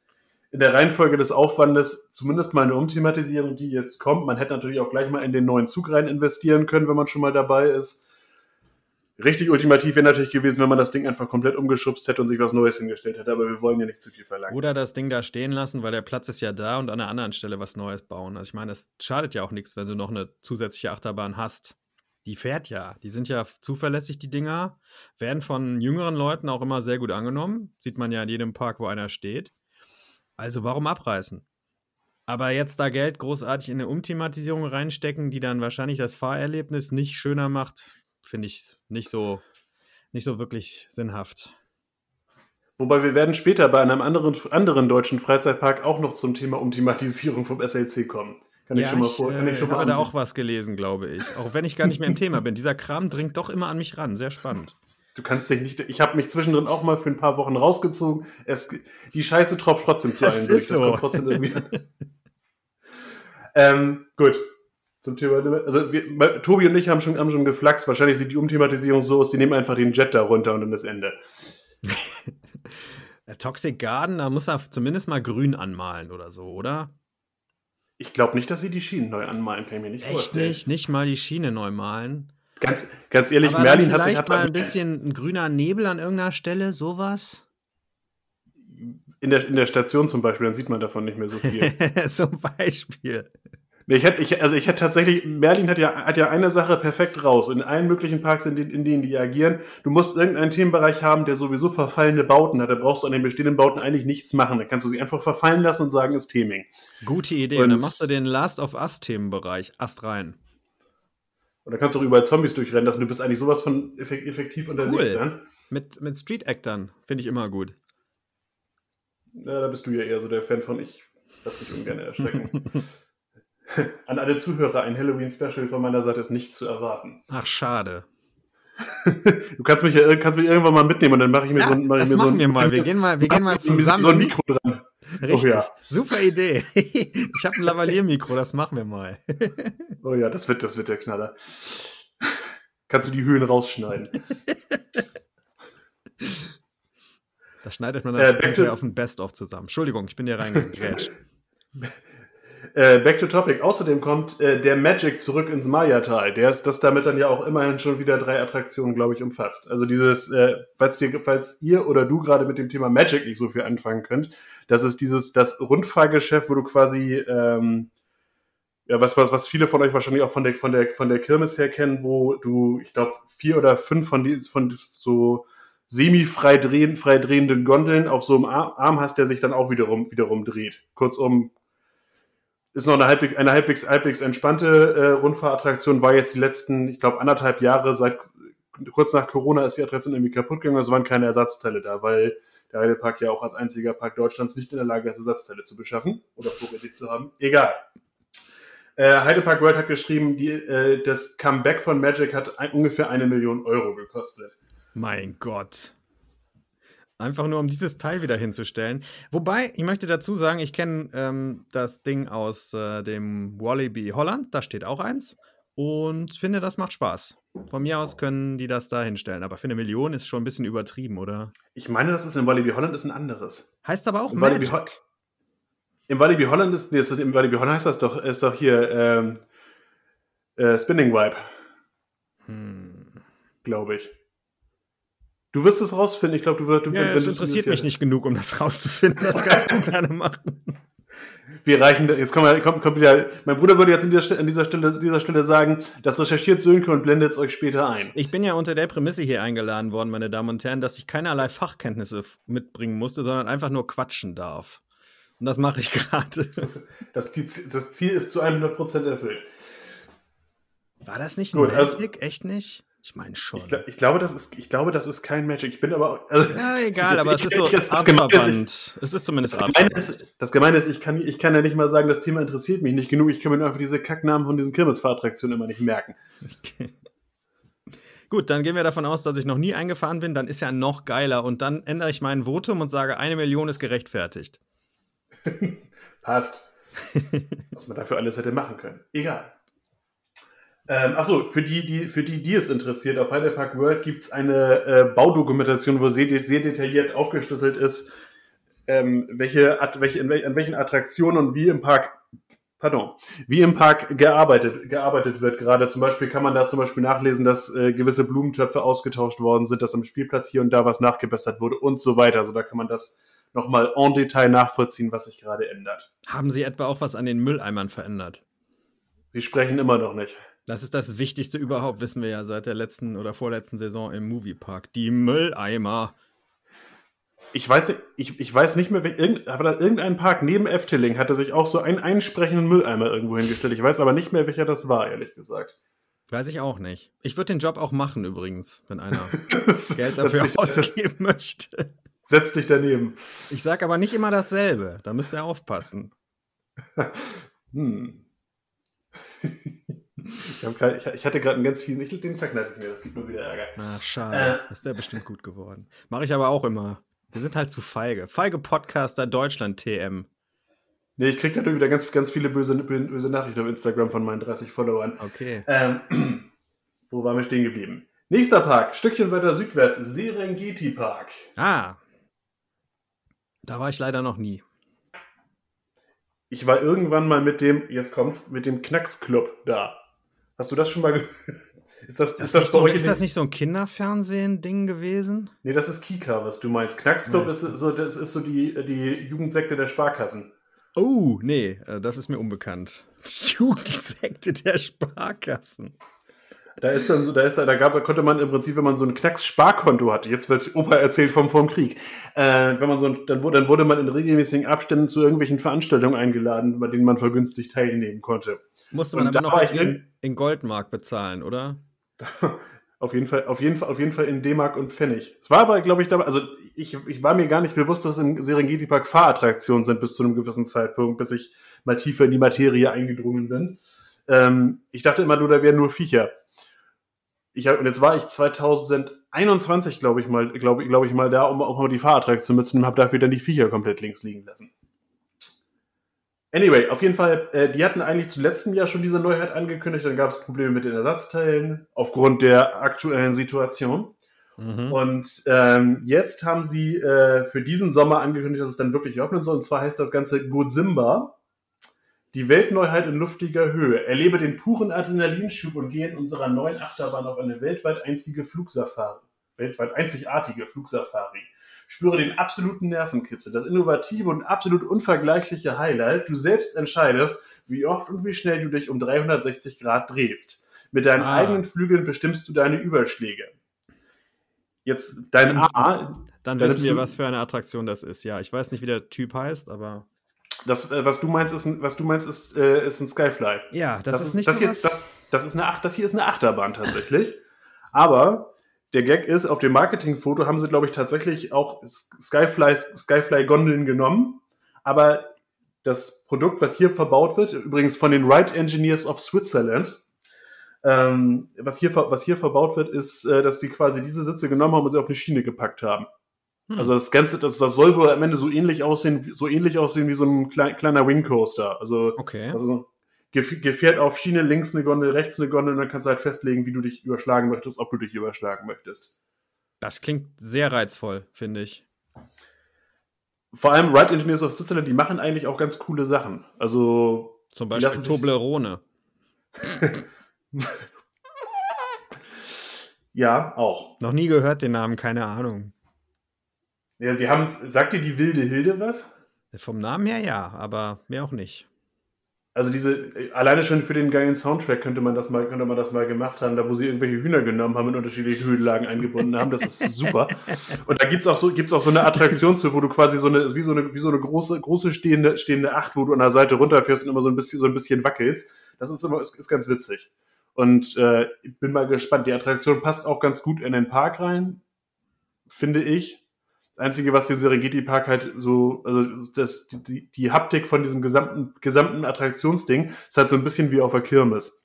in der Reihenfolge des Aufwandes zumindest mal eine Umthematisierung, die jetzt kommt. Man hätte natürlich auch gleich mal in den neuen Zug rein investieren können, wenn man schon mal dabei ist. Richtig ultimativ wäre natürlich gewesen, wenn man das Ding einfach komplett umgeschubst hätte und sich was Neues hingestellt hätte, aber wir wollen ja nicht zu viel verlangen. Oder das Ding da stehen lassen, weil der Platz ist ja da und an einer anderen Stelle was Neues bauen. Also ich meine, es schadet ja auch nichts, wenn du noch eine zusätzliche Achterbahn hast. Die fährt ja. Die sind ja zuverlässig, die Dinger. Werden von jüngeren Leuten auch immer sehr gut angenommen. Sieht man ja in jedem Park, wo einer steht. Also warum abreißen? Aber jetzt da Geld großartig in eine Umthematisierung reinstecken, die dann wahrscheinlich das Fahrerlebnis nicht schöner macht, finde ich nicht so, nicht so wirklich sinnhaft. Wobei wir werden später bei einem anderen, anderen deutschen Freizeitpark auch noch zum Thema Umthematisierung vom SLC kommen. Kann ich schon mal vor. Kann ich schon äh, mal habe da auch was gelesen, glaube ich. Auch wenn ich gar nicht mehr im Thema bin. Dieser Kram dringt doch immer an mich ran. Sehr spannend. Du kannst dich nicht. Ich habe mich zwischendrin auch mal für ein paar Wochen rausgezogen. Es, die Scheiße tropft trotzdem zu allen durch. ist Das so. kommt trotzdem irgendwie ähm, gut. Zum Thema. Also wir, Tobi und ich haben schon, haben schon geflaxt. Wahrscheinlich sieht die Umthematisierung so aus, die nehmen einfach den Jet da runter und dann das Ende. Toxic Garden, da muss er zumindest mal grün anmalen oder so, oder? Ich glaube nicht, dass sie die Schienen neu anmalen, kann ich mir nicht Echt vorstellen. nicht? Nicht mal die Schiene neu malen. Ganz, ganz ehrlich, Aber Merlin hat sich. vielleicht mal ein bisschen ein grüner Nebel an irgendeiner Stelle, sowas. in, der, in der Station zum Beispiel, dann sieht man davon nicht mehr so viel. Zum Beispiel. Ich hätte, ich, also ich hätte tatsächlich, Merlin hat ja, hat ja eine Sache perfekt raus. In allen möglichen Parks, in, denen- in denen die agieren. Du musst irgendeinen Themenbereich haben, der sowieso verfallene Bauten hat. Da brauchst du an den bestehenden Bauten eigentlich nichts machen. Dann kannst du sie einfach verfallen lassen und sagen, ist Theming. Gute Idee. Und, dann Und- machst du den Last of Us-Themenbereich. Ast rein. Und dann kannst du auch überall Zombies durchrennen lassen. Du bist eigentlich sowas von effek effektiv unterwegs Cool. dann. Mit, mit Street-Actern. Finde ich immer gut. Ja, da bist du ja eher so der Fan von. Ich lass mich ungern erschrecken. An alle Zuhörer, ein Halloween-Special von meiner Seite ist nicht zu erwarten. Ach, schade. Du kannst mich ja kannst mich irgendwann mal mitnehmen und dann mache ich mir Ja, so ein. das mir so machen ein, wir mal. Wir gehen mal, wir gehen mal so ein- zusammen. So ein Mikro dran. Richtig. Oh ja. Super Idee. ich habe ein Lavalier-Mikro, das machen wir mal. Oh ja, das wird, das wird der Knaller. Kannst du die Höhen rausschneiden? Da schneidet man Äh, dann to- auf ein Best-of zusammen. Entschuldigung, ich bin hier reingegrätscht. Äh, back to topic. Außerdem kommt äh, der Magic zurück ins Maya-Tal. Der ist das damit dann ja auch immerhin schon wieder drei Attraktionen, glaube ich, umfasst. Also dieses, äh, falls, dir, falls ihr oder du gerade mit dem Thema Magic nicht so viel anfangen könnt, das ist dieses, das Rundfahrgeschäft, wo du quasi, ähm, ja, was, was, was viele von euch wahrscheinlich auch von der, von der, von der Kirmes her kennen, wo du, ich glaube, vier oder fünf von, die, von so semi-frei drehen, frei drehenden Gondeln auf so einem Ar- Arm hast, der sich dann auch wiederum, wiederum dreht. Kurzum, ist noch eine halbwegs, eine halbwegs, halbwegs entspannte äh, Rundfahrattraktion, war jetzt die letzten, ich glaube, anderthalb Jahre, seit kurz nach Corona ist die Attraktion irgendwie kaputt gegangen, es waren keine Ersatzteile da, weil der Heidepark ja auch als einziger Park Deutschlands nicht in der Lage ist, Ersatzteile zu beschaffen oder vorrätig zu haben. Egal. Äh, Heidepark World hat geschrieben, die, äh, das Comeback von Magic hat ein, ungefähr eine Million Euro gekostet. Mein Gott. Einfach nur, um dieses Teil wieder hinzustellen. Wobei, ich möchte dazu sagen, ich kenne ähm, das Ding aus äh, dem Wallaby Holland, da steht auch eins. Und finde, das macht Spaß. Von mir aus können die das da hinstellen. Aber für eine Million ist schon ein bisschen übertrieben, oder? Ich meine, das ist in Walibi Holland ist ein anderes. Heißt aber auch Im Walibi, Magic. Im Walibi Holland ist, nee, ist das, im Walibi Holland heißt das doch, ist doch hier ähm, äh, Spinning Vibe, Hm. glaube ich. Du wirst es rausfinden. Ich glaube, du wirst. Du, Ja, es interessiert mich nicht genug, um das rauszufinden. Das kannst du gerne machen. Wir reichen. Jetzt kommt, kommt, kommt wieder. Mein Bruder würde jetzt an dieser, Stelle- an dieser Stelle, dieser Stelle sagen, das recherchiert Sönke und blendet es euch später ein. Ich bin ja unter der Prämisse hier eingeladen worden, meine Damen und Herren, dass ich keinerlei Fachkenntnisse mitbringen musste, sondern einfach nur quatschen darf. Und das mache ich gerade. Das, das, Ziel- das Ziel ist zu 100% erfüllt. War das nicht ein Gut, also-? Echt nicht? Ich meine schon. Ich, glaub, ich, glaube, das ist, ich glaube, das ist kein Magic. Ich bin aber. Also, ja, egal, das- aber ich- es ist so das- das Gemeine ist, ich-. Es ist zumindest Das Gemeine, ist, das Gemeine ist, ich kann, ich kann ja nicht mal sagen, das Thema interessiert mich nicht genug. Ich kann mir einfach diese Kacknamen von diesen Kirmesfahrattraktionen immer nicht merken. Gut, dann gehen wir davon aus, dass ich noch nie eingefahren bin. Dann ist ja noch geiler. Und dann ändere ich mein Votum und sage, eine Million ist gerechtfertigt. Passt. Was man dafür alles hätte machen können. Egal. Ähm, achso, für die, die, für die, die es interessiert, auf Heidelpark World gibt es eine äh, Baudokumentation, wo sehr, sehr detailliert aufgeschlüsselt ist, ähm, welche, At- welche, in wel, an welchen Attraktionen und wie im Park, pardon, wie im Park gearbeitet, gearbeitet wird. Gerade zum Beispiel kann man da zum Beispiel nachlesen, dass äh, gewisse Blumentöpfe ausgetauscht worden sind, dass am Spielplatz hier und da was nachgebessert wurde und so weiter. Also da kann man das nochmal en Detail nachvollziehen, was sich gerade ändert. Haben Sie etwa auch was an den Mülleimern verändert? Sie sprechen immer noch nicht. Das ist das Wichtigste überhaupt, wissen wir ja seit der letzten oder vorletzten Saison im Moviepark. Die Mülleimer. Ich weiß, ich, ich weiß nicht mehr, irgend, aber da irgendein Park neben Efteling hatte sich auch so einen einsprechenden Mülleimer irgendwo hingestellt. Ich weiß aber nicht mehr, welcher das war, ehrlich gesagt. Weiß ich auch nicht. Ich würde den Job auch machen übrigens, wenn einer Das- Geld dafür ausgeben möchte. Setz dich daneben. Ich sage aber nicht immer dasselbe. Da müsst ihr aufpassen. Hm. Ich, grad, ich, ich hatte gerade einen ganz fiesen, ich, den verkneife ich mir, das gibt nur wieder Ärger. Ach, schade. Äh. Das wäre bestimmt gut geworden. Mache ich aber auch immer. Wir sind halt zu feige. Feige Podcaster Deutschland TM. Nee, ich krieg da wieder ganz, ganz viele böse, böse Nachrichten auf Instagram von meinen 30 Followern. Okay. Ähm, wo waren wir stehen geblieben? Nächster Park, Stückchen weiter südwärts, Serengeti Park. Ah. Da war ich leider noch nie. Ich war irgendwann mal mit dem, jetzt kommt's, mit dem Knacksclub da. Hast du das schon mal gehört? Ist das, Das ist das nicht so, ist das nicht so ein Kinderfernsehen-Ding gewesen? Nee, das ist Kika, was du meinst. Knacksclub Ja. ist so, das ist so die, die Jugendsekte der Sparkassen. Oh, nee, äh, das ist mir unbekannt. Jugendsekte der Sparkassen. Da ist dann so, da ist da, da gab, da konnte man im Prinzip, wenn man so ein Knacks-Sparkonto hatte, jetzt wird Opa erzählt vom, vom Krieg, äh, wenn man so ein, dann wurde, dann wurde man in regelmäßigen Abständen zu irgendwelchen Veranstaltungen eingeladen, bei denen man vergünstigt teilnehmen konnte. Musste man Und aber da noch in, in Goldmark bezahlen, oder? Auf jeden Fall, auf jeden Fall, auf jeden Fall in D-Mark und Pfennig. Es war aber, glaube ich, dabei, also ich, ich war mir gar nicht bewusst, dass im Serengeti Park Fahrattraktionen sind bis zu einem gewissen Zeitpunkt, bis ich mal tiefer in die Materie eingedrungen bin. Ähm, ich dachte immer nur, da wären nur Viecher. Ich hab, und jetzt war ich 2021, glaube ich mal, glaube glaube ich mal da, um auch mal die Fahrattraktion mitzunehmen, habe dafür dann die Viecher komplett links liegen lassen. Anyway, auf jeden Fall, äh, die hatten eigentlich zu letztem Jahr schon diese Neuheit angekündigt, dann gab es Probleme mit den Ersatzteilen aufgrund der aktuellen Situation. Mhm. Und ähm, jetzt haben sie äh, für diesen Sommer angekündigt, dass es dann wirklich öffnen soll. Und zwar heißt das Ganze Godzimba. Die Weltneuheit in luftiger Höhe. Erlebe den puren Adrenalinschub und gehe in unserer neuen Achterbahn auf eine weltweit einzige Flugsafari. Weltweit einzigartige Flugsafari. Spüre den absoluten Nervenkitzel, das innovative und absolut unvergleichliche Highlight. Du selbst entscheidest, wie oft und wie schnell du dich um 360 Grad drehst. Mit deinen Ah. eigenen Flügeln bestimmst du deine Überschläge. Jetzt dein A, Dann Da wissen wir, was für eine Attraktion das ist. Ja, ich weiß nicht, wie der Typ heißt, aber. Das, äh, was du meinst, ist ein, was du meinst, ist, äh, ist ein Skyfly. Ja, das, ist nicht das, hier, das, das ist eine Ach, das hier ist eine Achterbahn tatsächlich. Aber der Gag ist, auf dem Marketingfoto haben sie, glaube ich, tatsächlich auch Skyfly, Skyfly Gondeln genommen. Aber das Produkt, was hier verbaut wird, übrigens von den Wright Engineers of Switzerland, ähm, was, hier, was hier verbaut wird, ist, äh, dass sie quasi diese Sitze genommen haben und sie auf eine Schiene gepackt haben. Hm. Also das Ganze, das, das soll wohl am Ende so ähnlich aussehen, wie- so ähnlich aussehen wie so ein klein, kleiner Wing Coaster. Also, Okay. also so gef- gefährt auf Schiene, links eine Gondel, rechts eine Gondel und dann kannst du halt festlegen, wie du dich überschlagen möchtest, ob du dich überschlagen möchtest. Das klingt sehr reizvoll, finde ich. Vor allem Wright Engineers of Switzerland, die machen eigentlich auch ganz coole Sachen. Also Zum Beispiel Toblerone. ja, auch. Noch nie gehört den Namen, keine Ahnung. Ja, die haben, sagt dir die wilde Hilde was? Vom Namen her ja, aber mehr auch nicht. Also diese, alleine schon für den geilen Soundtrack könnte man das mal, könnte man das mal gemacht haben, da wo sie irgendwelche Hühner genommen haben und unterschiedliche Höhenlagen eingebunden haben. Das ist super. Und da gibt's auch so, gibt's auch so eine Attraktion zu, wo du quasi so eine, wie so eine, wie so eine große, große stehende, stehende Acht, wo du an der Seite runterfährst und immer so ein bisschen, so ein bisschen wackelst. Das ist immer, ist, ist ganz witzig. Und äh, ich bin mal gespannt. Die Attraktion passt auch ganz gut in den Park rein, finde ich. Das Einzige, was den Serengeti Park halt so, also das, die, die Haptik von diesem gesamten, gesamten Attraktionsding ist halt so ein bisschen wie auf der Kirmes.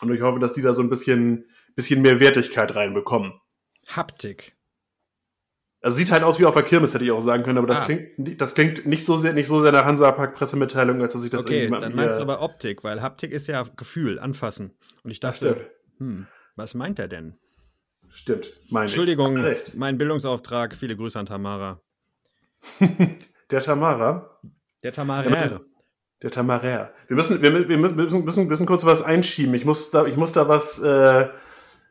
Und ich hoffe, dass die da so ein bisschen, bisschen mehr Wertigkeit reinbekommen. Haptik. Also sieht halt aus wie auf der Kirmes, hätte ich auch sagen können, aber das Ah. klingt, das klingt nicht so sehr, nicht so sehr nach Hansa Park Pressemitteilung, als dass ich das okay, irgendwie dann meinst du aber Optik, weil Haptik ist ja Gefühl, anfassen. Und ich dachte, hm, was meint er denn? Stimmt, meine ich. Entschuldigung, recht. mein Bildungsauftrag. Viele Grüße an Tamara. Der Tamara. Der Tamara. Der Tamarer. Wir müssen, wir, wir müssen, wir müssen, müssen, kurz was einschieben. Ich muss da, ich muss da was, äh,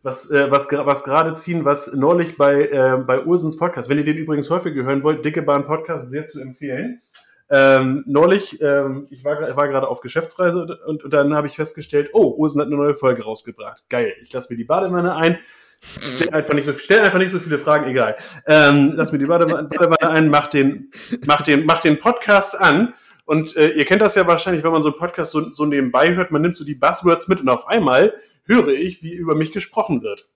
was, äh, was, was gerade ziehen, was neulich bei, äh, bei Ursens Podcast, wenn ihr den übrigens häufiger hören wollt, Dicke Bahn Podcast, sehr zu empfehlen. Ähm, neulich, ähm, ich war, war gerade auf Geschäftsreise und, und, und dann habe ich festgestellt, oh, Ursen hat eine neue Folge rausgebracht. Geil. Ich lasse mir die Badewanne ein, Stell einfach nicht so, stell einfach nicht so viele Fragen, egal. Ähm, lass mir die Badewanne ein, mach den, mach den, mach den Podcast an. Und äh, ihr kennt das ja wahrscheinlich, wenn man so einen Podcast so, so nebenbei hört, man nimmt so die Buzzwords mit und auf einmal höre ich, wie über mich gesprochen wird.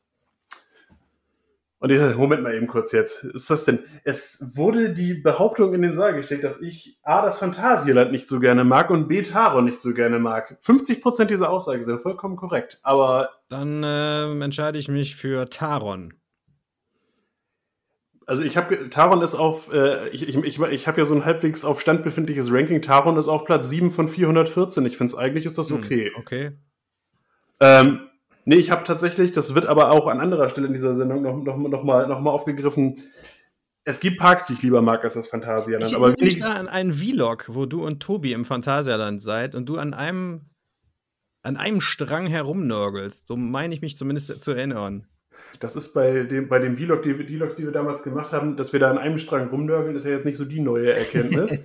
Und ich sage, Moment mal eben kurz jetzt. Ist das denn? Es wurde die Behauptung in den Saal gestellt, dass ich A, das Phantasialand nicht so gerne mag und B, Taron nicht so gerne mag. 50% dieser Aussage sind vollkommen korrekt. Aber Dann äh, entscheide ich mich für Taron. Also ich habe Taron ist auf, äh, ich, ich, ich, ich habe ja so ein halbwegs auf Stand befindliches Ranking. Taron ist auf Platz 7 von 414. Ich finde es eigentlich ist das Hm, okay. Okay. Ähm, nee, ich habe tatsächlich, das wird aber auch an anderer Stelle in dieser Sendung noch, noch, noch, mal, noch mal aufgegriffen. Es gibt Parks, die ich lieber mag als das Phantasialand. Ich aber erinnere mich da an einen Vlog, wo du und Tobi im Phantasialand seid und du an einem, an einem Strang herumnörgelst. So meine ich mich zumindest zu erinnern. das ist bei dem, bei dem Vlog, die, Vlogs, die wir damals gemacht haben, dass wir da an einem Strang rumnörgeln, ist ja jetzt nicht so die neue Erkenntnis.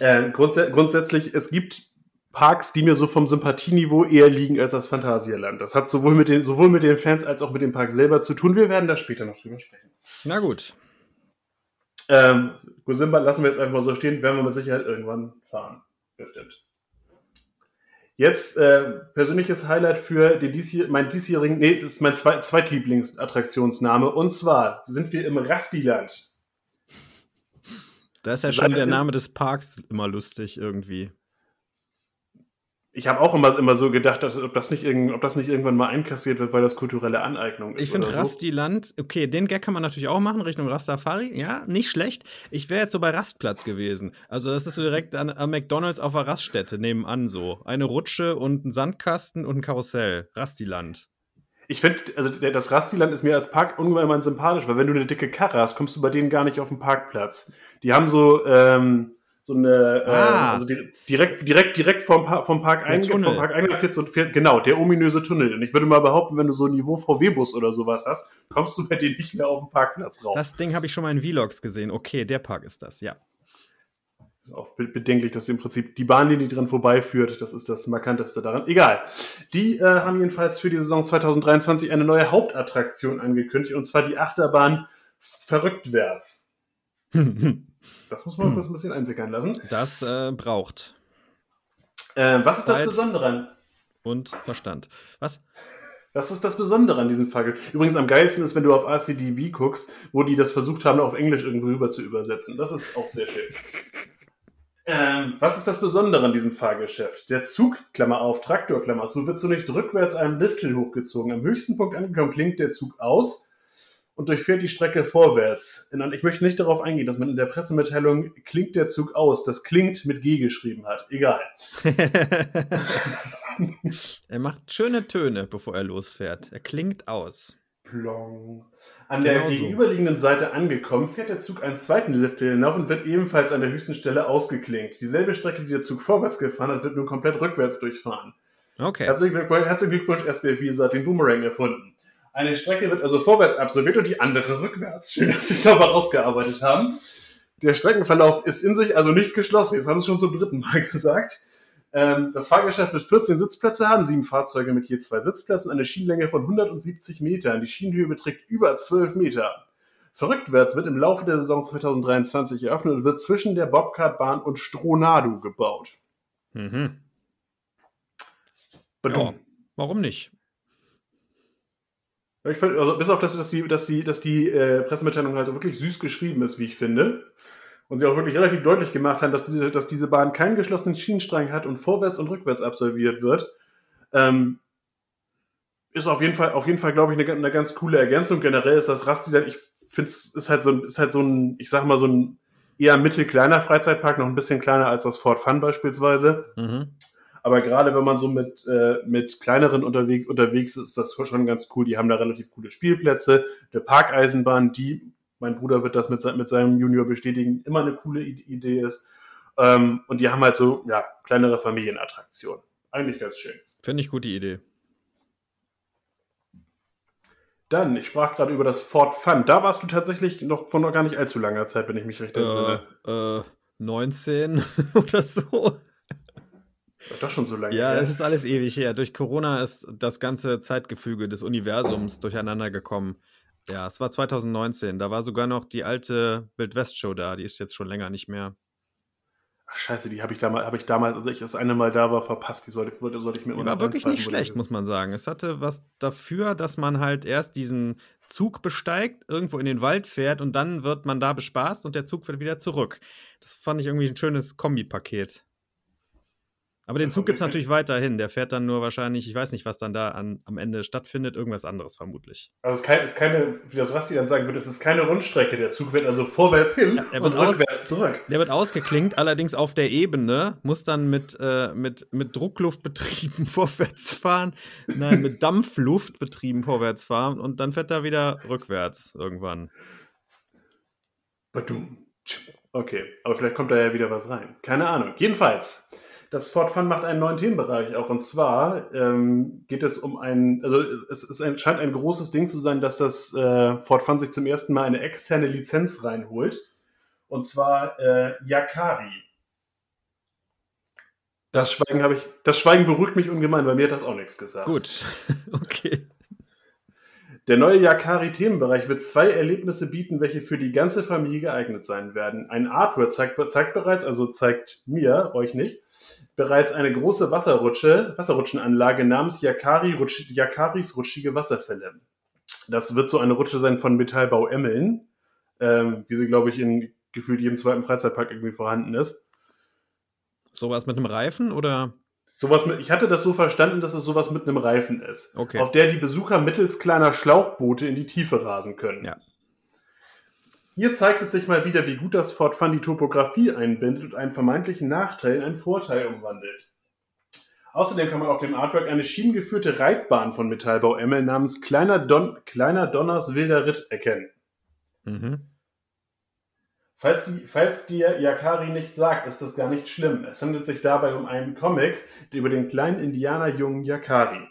äh, grundsä grundsätzlich, es gibt Parks, die mir so vom Sympathieniveau eher liegen als das Phantasialand. Das hat sowohl mit, den, sowohl mit den Fans als auch mit dem Park selber zu tun. Wir werden da später noch drüber sprechen. Na gut. Ähm, Gosimba lassen wir jetzt einfach mal so stehen, werden wir mit Sicherheit irgendwann fahren. Bestimmt. Jetzt äh, persönliches Highlight für den diesjähr, mein diesjährigen, nee, das ist mein Zweit Zweitlieblingsattraktionsname. Und zwar sind wir im Rastiland. Da ist ja schon der es- Name des Parks immer lustig irgendwie. Ich habe auch immer, immer so gedacht, dass, ob, das nicht irgend, ob das nicht irgendwann mal einkassiert wird, weil das kulturelle Aneignung ist. Ich finde so. Rastiland, okay, den Gag kann man natürlich auch machen, Richtung Rastafari. Ja, nicht schlecht. Ich wäre jetzt so bei Rastplatz gewesen. Also, das ist so direkt an, am McDonalds auf der Raststätte nebenan so. Eine Rutsche und ein Sandkasten und ein Karussell. Rastiland. Ich finde, also das Rastiland ist mir als Park ungemein sympathisch, weil wenn du eine dicke Karre hast, kommst du bei denen gar nicht auf den Parkplatz. Die haben so, ähm, so eine, Ah. äh, also di- direkt, direkt, direkt vom, Pa- vom Park Tunnel. vom Park Eingang fährt so, fährt, genau, der ominöse Tunnel. Und ich würde mal behaupten, wenn du so ein Niveau VW-Bus oder sowas hast, kommst du bei denen nicht mehr auf den Parkplatz rauf. Das Ding habe ich schon mal in Vlogs gesehen. Okay, der Park ist das, ja. Ist auch be- bedenklich, dass im Prinzip die Bahnlinie, die dran vorbeiführt, das ist das Markanteste daran. Egal. Die äh, haben jedenfalls für die Saison 2023 eine neue Hauptattraktion angekündigt, und zwar die Achterbahn Verrücktwärts. Das muss man kurz ein bisschen einsickern lassen. Das äh, braucht. Äh, was ist das Zeit. Besondere an? Und Verstand. Was? Was ist das Besondere an diesem Fagel? Übrigens am geilsten ist, wenn du auf RCDB guckst, wo die das versucht haben, auf Englisch irgendwo rüber zu übersetzen. Das ist auch sehr schön. Ähm, was ist das Besondere an diesem Fahrgeschäft? Der Zug, Klammer auf, Traktor, Klammer zu, wird zunächst rückwärts einen Lifthill hochgezogen. Am höchsten Punkt angekommen klingt der Zug aus und durchfährt die Strecke vorwärts. Ich möchte nicht darauf eingehen, dass man in der Pressemitteilung klingt der Zug aus, das klingt mit G geschrieben hat. Egal. er macht schöne Töne, bevor er losfährt. Er klingt aus. Plong. An der Genau so. gegenüberliegenden Seite angekommen, fährt der Zug einen zweiten Lifthill hinauf und wird ebenfalls an der höchsten Stelle ausgeklinkt. Dieselbe Strecke, die der Zug vorwärts gefahren hat, wird nun komplett rückwärts durchfahren. Okay. Herzlichen Glückwunsch, herzlichen Glückwunsch SBF Visa hat den Boomerang erfunden. Eine Strecke wird also vorwärts absolviert und die andere rückwärts. Schön, dass sie es aber rausgearbeitet haben. Der Streckenverlauf ist in sich also nicht geschlossen. Jetzt haben sie es schon zum dritten Mal gesagt. Ähm, das Fahrgeschäft wird 14 Sitzplätze haben, sieben Fahrzeuge mit je zwei Sitzplätzen, eine Schienenlänge von 170 Metern. Die Schienenhöhe beträgt über 12 Meter. Verrücktwärts wird im Laufe der Saison 2023 eröffnet und wird zwischen der Bobcartbahn und Stronado gebaut. Mhm. Ja, warum nicht? Ich find, also bis auf das, dass die, dass die, dass die äh, Pressemitteilung halt wirklich süß geschrieben ist, wie ich finde. Und sie auch wirklich relativ deutlich gemacht haben, dass diese, dass diese Bahn keinen geschlossenen Schienenstrang hat und vorwärts und rückwärts absolviert wird. Ähm, ist auf jeden Fall, auf jeden Fall, glaube ich, eine, eine ganz coole Ergänzung. Generell ist das Rastiland, ich finde es halt so ein, ist halt so ein, ich sag mal, so ein eher mittelkleiner Freizeitpark, noch ein bisschen kleiner als das Fort Fun beispielsweise. Mhm. Aber gerade wenn man so mit, äh, mit kleineren unterwegs, unterwegs ist, ist das schon ganz cool. Die haben da relativ coole Spielplätze. Eine Parkeisenbahn, die, mein Bruder wird das mit, mit seinem Junior bestätigen, immer eine coole Idee ist. Ähm, und die haben halt so, ja, kleinere Familienattraktionen. Eigentlich ganz schön. Finde ich gute Idee. Dann, ich sprach gerade über das Fort Fun. Da warst du tatsächlich noch von noch gar nicht allzu langer Zeit, wenn ich mich recht entsinne. Äh, äh, 19 oder so. Doch schon so lange. Ja, her. es ist alles ewig her. Durch Corona ist das ganze Zeitgefüge des Universums durcheinander gekommen. Ja, es war 2019. Da war sogar noch die alte Wild-West-Show da. Die ist jetzt schon länger nicht mehr. Ach, scheiße, die habe ich damals, habe ich damals, als ich das eine Mal da war, verpasst. Die sollte, sollte, sollte ich mir Die war wirklich nicht schlecht, muss man sagen. Es hatte was dafür, dass man halt erst diesen Zug besteigt, irgendwo in den Wald fährt und dann wird man da bespaßt und der Zug fährt wieder zurück. Das fand ich irgendwie ein schönes Kombipaket. Aber den Zug gibt es natürlich weiterhin. Der fährt dann nur wahrscheinlich, ich weiß nicht, was dann da an, am Ende stattfindet, irgendwas anderes vermutlich. Also es ist, kein, ist keine, wie das Rasti dann sagen würde, es ist keine Rundstrecke. Der Zug wird also vorwärts hin er und rückwärts zurück. Der wird ausgeklinkt, allerdings auf der Ebene, muss dann mit, äh, mit, mit Druckluft betrieben vorwärts fahren. Nein, mit Dampfluft betrieben vorwärts fahren und dann fährt er wieder rückwärts irgendwann. Badum. Okay, aber vielleicht kommt da ja wieder was rein. Keine Ahnung. Jedenfalls, das Ford Fun macht einen neuen Themenbereich auf. Und zwar ähm, geht es um ein, also es, es ein, scheint ein großes Ding zu sein, dass das äh, Ford Fun sich zum ersten Mal eine externe Lizenz reinholt. Und zwar äh, Yakari. Das Schweigen habe ich, das Schweigen beruhigt mich ungemein, weil mir hat das auch nichts gesagt. Gut, okay. Der neue Yakari-Themenbereich wird zwei Erlebnisse bieten, welche für die ganze Familie geeignet sein werden. Ein Artwork zeigt, zeigt bereits, also zeigt mir, euch nicht, bereits eine große Wasserrutsche, Wasserrutschenanlage namens Yakari, Rutsch, Yakaris rutschige Wasserfälle. Das wird so eine Rutsche sein von Metallbau Emmeln, ähm, wie sie, glaube ich, in gefühlt jedem zweiten Freizeitpark irgendwie vorhanden ist. Sowas mit einem Reifen oder? Sowas mit, ich hatte das so verstanden, dass es sowas mit einem Reifen ist, Okay. auf der die Besucher mittels kleiner Schlauchboote in die Tiefe rasen können. Ja. Hier zeigt es sich mal wieder, wie gut das Ford Fun die Topografie einbindet und einen vermeintlichen Nachteil in einen Vorteil umwandelt. Außerdem kann man auf dem Artwork eine schienengeführte Reitbahn von Metallbau Emmel namens Kleiner, Don Kleiner Donners wilder Ritt erkennen. Mhm. Falls, die, falls dir Yakari nichts sagt, ist das gar nicht schlimm. Es handelt sich dabei um einen Comic über den kleinen Indianerjungen Yakari.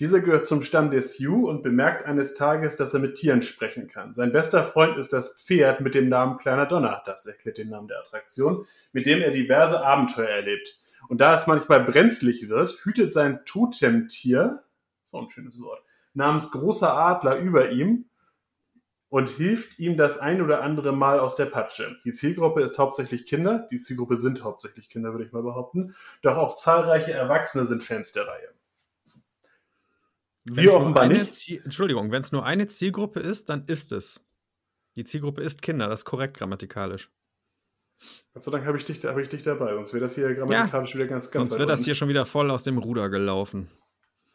Dieser gehört zum Stamm der Sioux und bemerkt eines Tages, dass er mit Tieren sprechen kann. Sein bester Freund ist das Pferd mit dem Namen Kleiner Donner, das erklärt den Namen der Attraktion, mit dem er diverse Abenteuer erlebt. Und da es manchmal brenzlig wird, hütet sein Totemtier, so ein schönes Wort, namens großer Adler über ihm und hilft ihm das ein oder andere Mal aus der Patsche. Die Zielgruppe ist hauptsächlich Kinder, die Zielgruppe sind hauptsächlich Kinder, würde ich mal behaupten, doch auch zahlreiche Erwachsene sind Fans der Reihe. Wir offenbar nicht. Ziel Entschuldigung, wenn es nur eine Zielgruppe ist, dann ist es. Die Zielgruppe ist Kinder, das ist korrekt grammatikalisch. Gott sei Dank habe ich, dich, habe ich dich dabei, sonst wäre das hier grammatikalisch wieder ganz, ganz Sonst wäre das hier schon wieder voll aus dem Ruder gelaufen.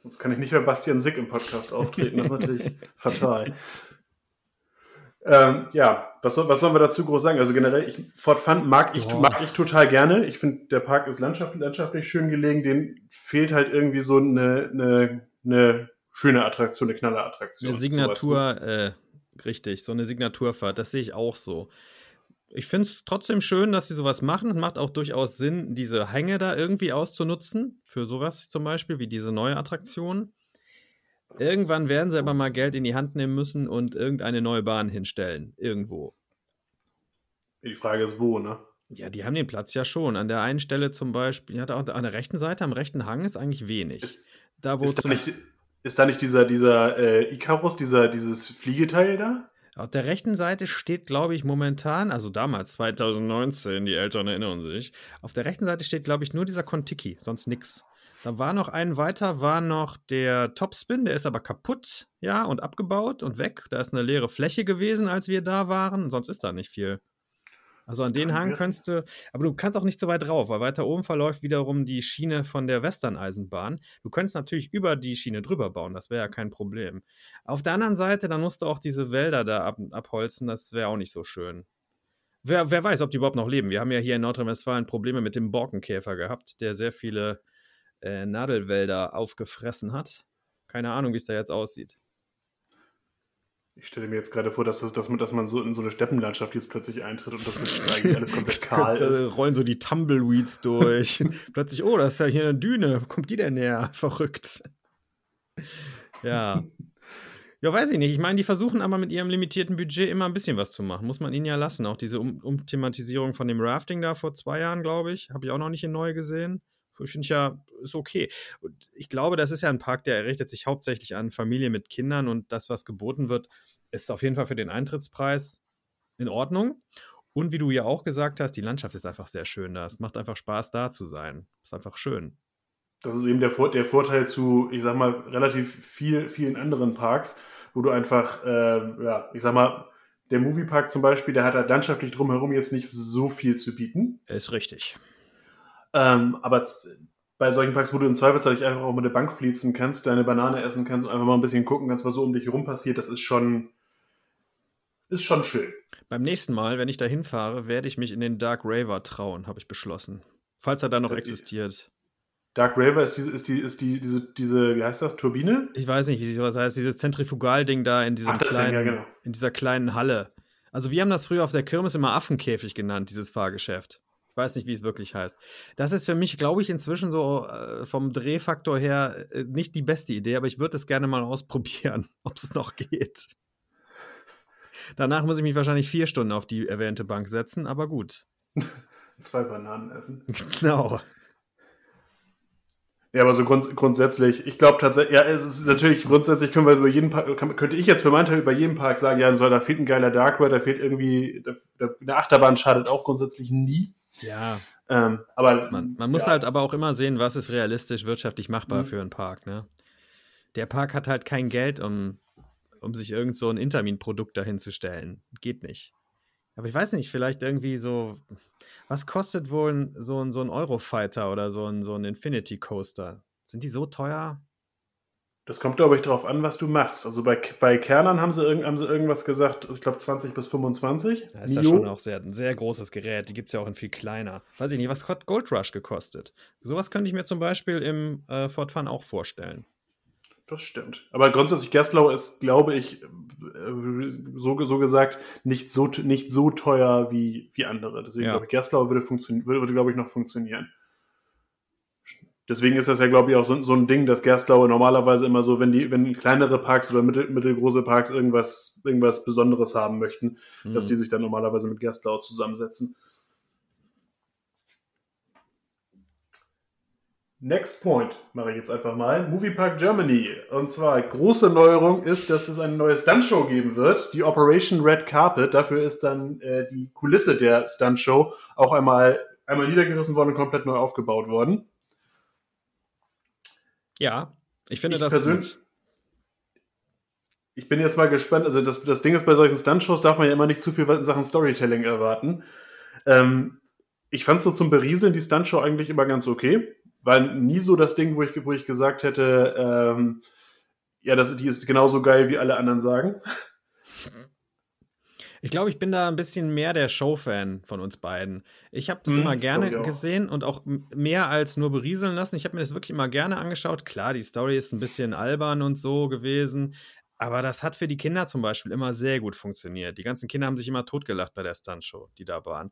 Sonst kann ich nicht mehr Bastian Sick im Podcast auftreten. Das ist natürlich fatal. Ähm, ja, was, soll, was sollen wir dazu groß sagen? Also generell, ich, Fort Fun mag ich, Ja. mag ich total gerne. Ich finde, der Park ist landschaftlich, landschaftlich schön gelegen. Dem fehlt halt irgendwie so eine, eine, eine schöne Attraktion, eine Knallerattraktion. Eine Signatur, äh, richtig, so eine Signaturfahrt, das sehe ich auch so. Ich finde es trotzdem schön, dass sie sowas machen. Macht auch durchaus Sinn, diese Hänge da irgendwie auszunutzen. Für sowas zum Beispiel, wie diese neue Attraktion. Irgendwann werden sie aber mal Geld in die Hand nehmen müssen und irgendeine neue Bahn hinstellen. Irgendwo. Die Frage ist, wo, ne? Ja, die haben den Platz ja schon. An der einen Stelle zum Beispiel, ja, da an der rechten Seite, am rechten Hang ist eigentlich wenig. Ist, da, wo ist, da nicht, ist da nicht dieser, dieser äh, Icarus, dieser, dieses Fliegeteil da? Auf der rechten Seite steht, glaube ich, momentan, also damals, 2019, die Eltern erinnern sich, auf der rechten Seite steht, glaube ich, nur dieser Kontiki, sonst nix. Da war noch ein weiter, war noch der Topspin, der ist aber kaputt, ja, und abgebaut und weg. Da ist eine leere Fläche gewesen, als wir da waren, sonst ist da nicht viel. Also an den Hang kannst du, aber du kannst auch nicht so weit drauf, weil weiter oben verläuft wiederum die Schiene von der Western-Eisenbahn. Du könntest natürlich über die Schiene drüber bauen, das wäre ja kein Problem. Auf der anderen Seite, dann musst du auch diese Wälder da ab, abholzen, das wäre auch nicht so schön. Wer, wer weiß, ob die überhaupt noch leben. Wir haben ja hier in Nordrhein-Westfalen Probleme mit dem Borkenkäfer gehabt, der sehr viele äh, Nadelwälder aufgefressen hat. Keine Ahnung, wie es da jetzt aussieht. Ich stelle mir jetzt gerade vor, dass, das, dass, man, dass man so in so eine Steppenlandschaft jetzt plötzlich eintritt und dass das eigentlich alles komplett kahl da ist. rollen so die Tumbleweeds durch. Plötzlich, oh, das ist ja hier eine Düne. Wo kommt die denn her? Verrückt. Ja. Ja, weiß ich nicht. Ich meine, die versuchen aber mit ihrem limitierten Budget immer ein bisschen was zu machen. Muss man ihnen ja lassen. Auch diese um Umthematisierung von dem Rafting da vor zwei Jahren, glaube ich, habe ich auch noch nicht in neu gesehen. Finde ich ja, ist okay. Und ich glaube, das ist ja ein Park, der richtet sich hauptsächlich an Familien mit Kindern und das, was geboten wird, ist auf jeden Fall für den Eintrittspreis in Ordnung. Und wie du ja auch gesagt hast, die Landschaft ist einfach sehr schön da. Es macht einfach Spaß, da zu sein. Ist einfach schön. Das ist eben der, Vor der Vorteil zu, ich sag mal, relativ viel, vielen anderen Parks, wo du einfach, äh, ja, ich sag mal, der Moviepark zum Beispiel, der hat halt landschaftlich drumherum jetzt nicht so viel zu bieten. Ist richtig. Ähm, aber bei solchen Parks, wo du im Zweifelsfall dich einfach auch mit der Bank fließen kannst, deine Banane essen kannst und einfach mal ein bisschen gucken kannst, was so um dich herum passiert, das ist schon, ist schon schön. Beim nächsten Mal, wenn ich da hinfahre, werde ich mich in den Dark Raver trauen, habe ich beschlossen. Falls er da noch existiert. Dark Raver ist diese, ist die, ist die, diese, diese, wie heißt das, Turbine? Ich weiß nicht, wie sowas heißt, dieses Zentrifugalding da in, diesem Ach, das Ding, kleinen, ja, genau. in dieser kleinen Halle. Also wir haben das früher auf der Kirmes immer Affenkäfig genannt, dieses Fahrgeschäft. Ich weiß nicht, wie es wirklich heißt. Das ist für mich, glaube ich, inzwischen so äh, vom Drehfaktor her äh, nicht die beste Idee, aber ich würde es gerne mal ausprobieren, ob es noch geht. Danach muss ich mich wahrscheinlich vier Stunden auf die erwähnte Bank setzen, aber gut. Zwei Bananen essen. Genau. Ja, aber so grund grundsätzlich, ich glaube tatsächlich, ja, es ist natürlich grundsätzlich können wir über jeden Park, kann, könnte ich jetzt für meinen Teil über jeden Park sagen, ja, so, da fehlt ein geiler Dark Ride, da fehlt irgendwie, da, da, eine Achterbahn schadet auch grundsätzlich nie. Ja. Ähm, aber man, man muss ja. halt aber auch immer sehen, was ist realistisch wirtschaftlich machbar Mhm. für einen Park. Ne? Der Park hat halt kein Geld, um, um sich irgend so ein Intermin-Produkt dahinzustellen. Geht nicht. Aber ich weiß nicht, vielleicht irgendwie so, was kostet wohl so ein, so ein Eurofighter oder so ein, so ein Infinity Coaster? Sind die so teuer? Das kommt, glaube ich, darauf an, was du machst. Also bei, bei Kernern haben sie, irgend, haben sie irgendwas gesagt, ich glaube 20 bis 25. Da ist ja Mio. schon auch sehr, ein sehr großes Gerät. Die gibt es ja auch in viel kleiner. Weiß ich nicht, was hat Gold Rush gekostet? Sowas könnte ich mir zum Beispiel im äh, Fort Fun auch vorstellen. Das stimmt. Aber grundsätzlich Gerstlauer ist, glaube ich, äh, so, so gesagt, nicht so, nicht so teuer wie, wie andere. Deswegen Ja. glaube ich, Gerstlauer würde, funktionieren, würde, würde glaube ich, noch funktionieren. Deswegen ist das ja, glaube ich, auch so, so ein Ding, dass Gerstlauer normalerweise immer so, wenn die, wenn kleinere Parks oder mittel, mittelgroße Parks irgendwas, irgendwas Besonderes haben möchten, dass Hm. die sich dann normalerweise mit Gerstlauer zusammensetzen. Next Point mache ich jetzt einfach mal. Moviepark Germany. Und zwar große Neuerung ist, dass es eine neue Stuntshow geben wird, die Operation Red Carpet. Dafür ist dann äh, die Kulisse der Stuntshow auch einmal, einmal niedergerissen worden und komplett neu aufgebaut worden. Ja, ich finde Ich das persönlich- gut. Ich bin jetzt mal gespannt. Also das, das Ding ist, bei solchen Stuntshows darf man ja immer nicht zu viel in Sachen Storytelling erwarten. Ähm, ich fand so zum Berieseln die Stuntshow eigentlich immer ganz okay. War nie so das Ding, wo ich, wo ich gesagt hätte, ähm, ja, das, die ist genauso geil, wie alle anderen sagen. Ich glaube, ich bin da ein bisschen mehr der Show-Fan von uns beiden. Ich habe das Hm, immer gerne gesehen und auch mehr als nur berieseln lassen. Ich habe mir das wirklich immer gerne angeschaut. Klar, die Story ist ein bisschen albern und so gewesen, aber das hat für die Kinder zum Beispiel immer sehr gut funktioniert. Die ganzen Kinder haben sich immer totgelacht bei der Stuntshow, die da waren.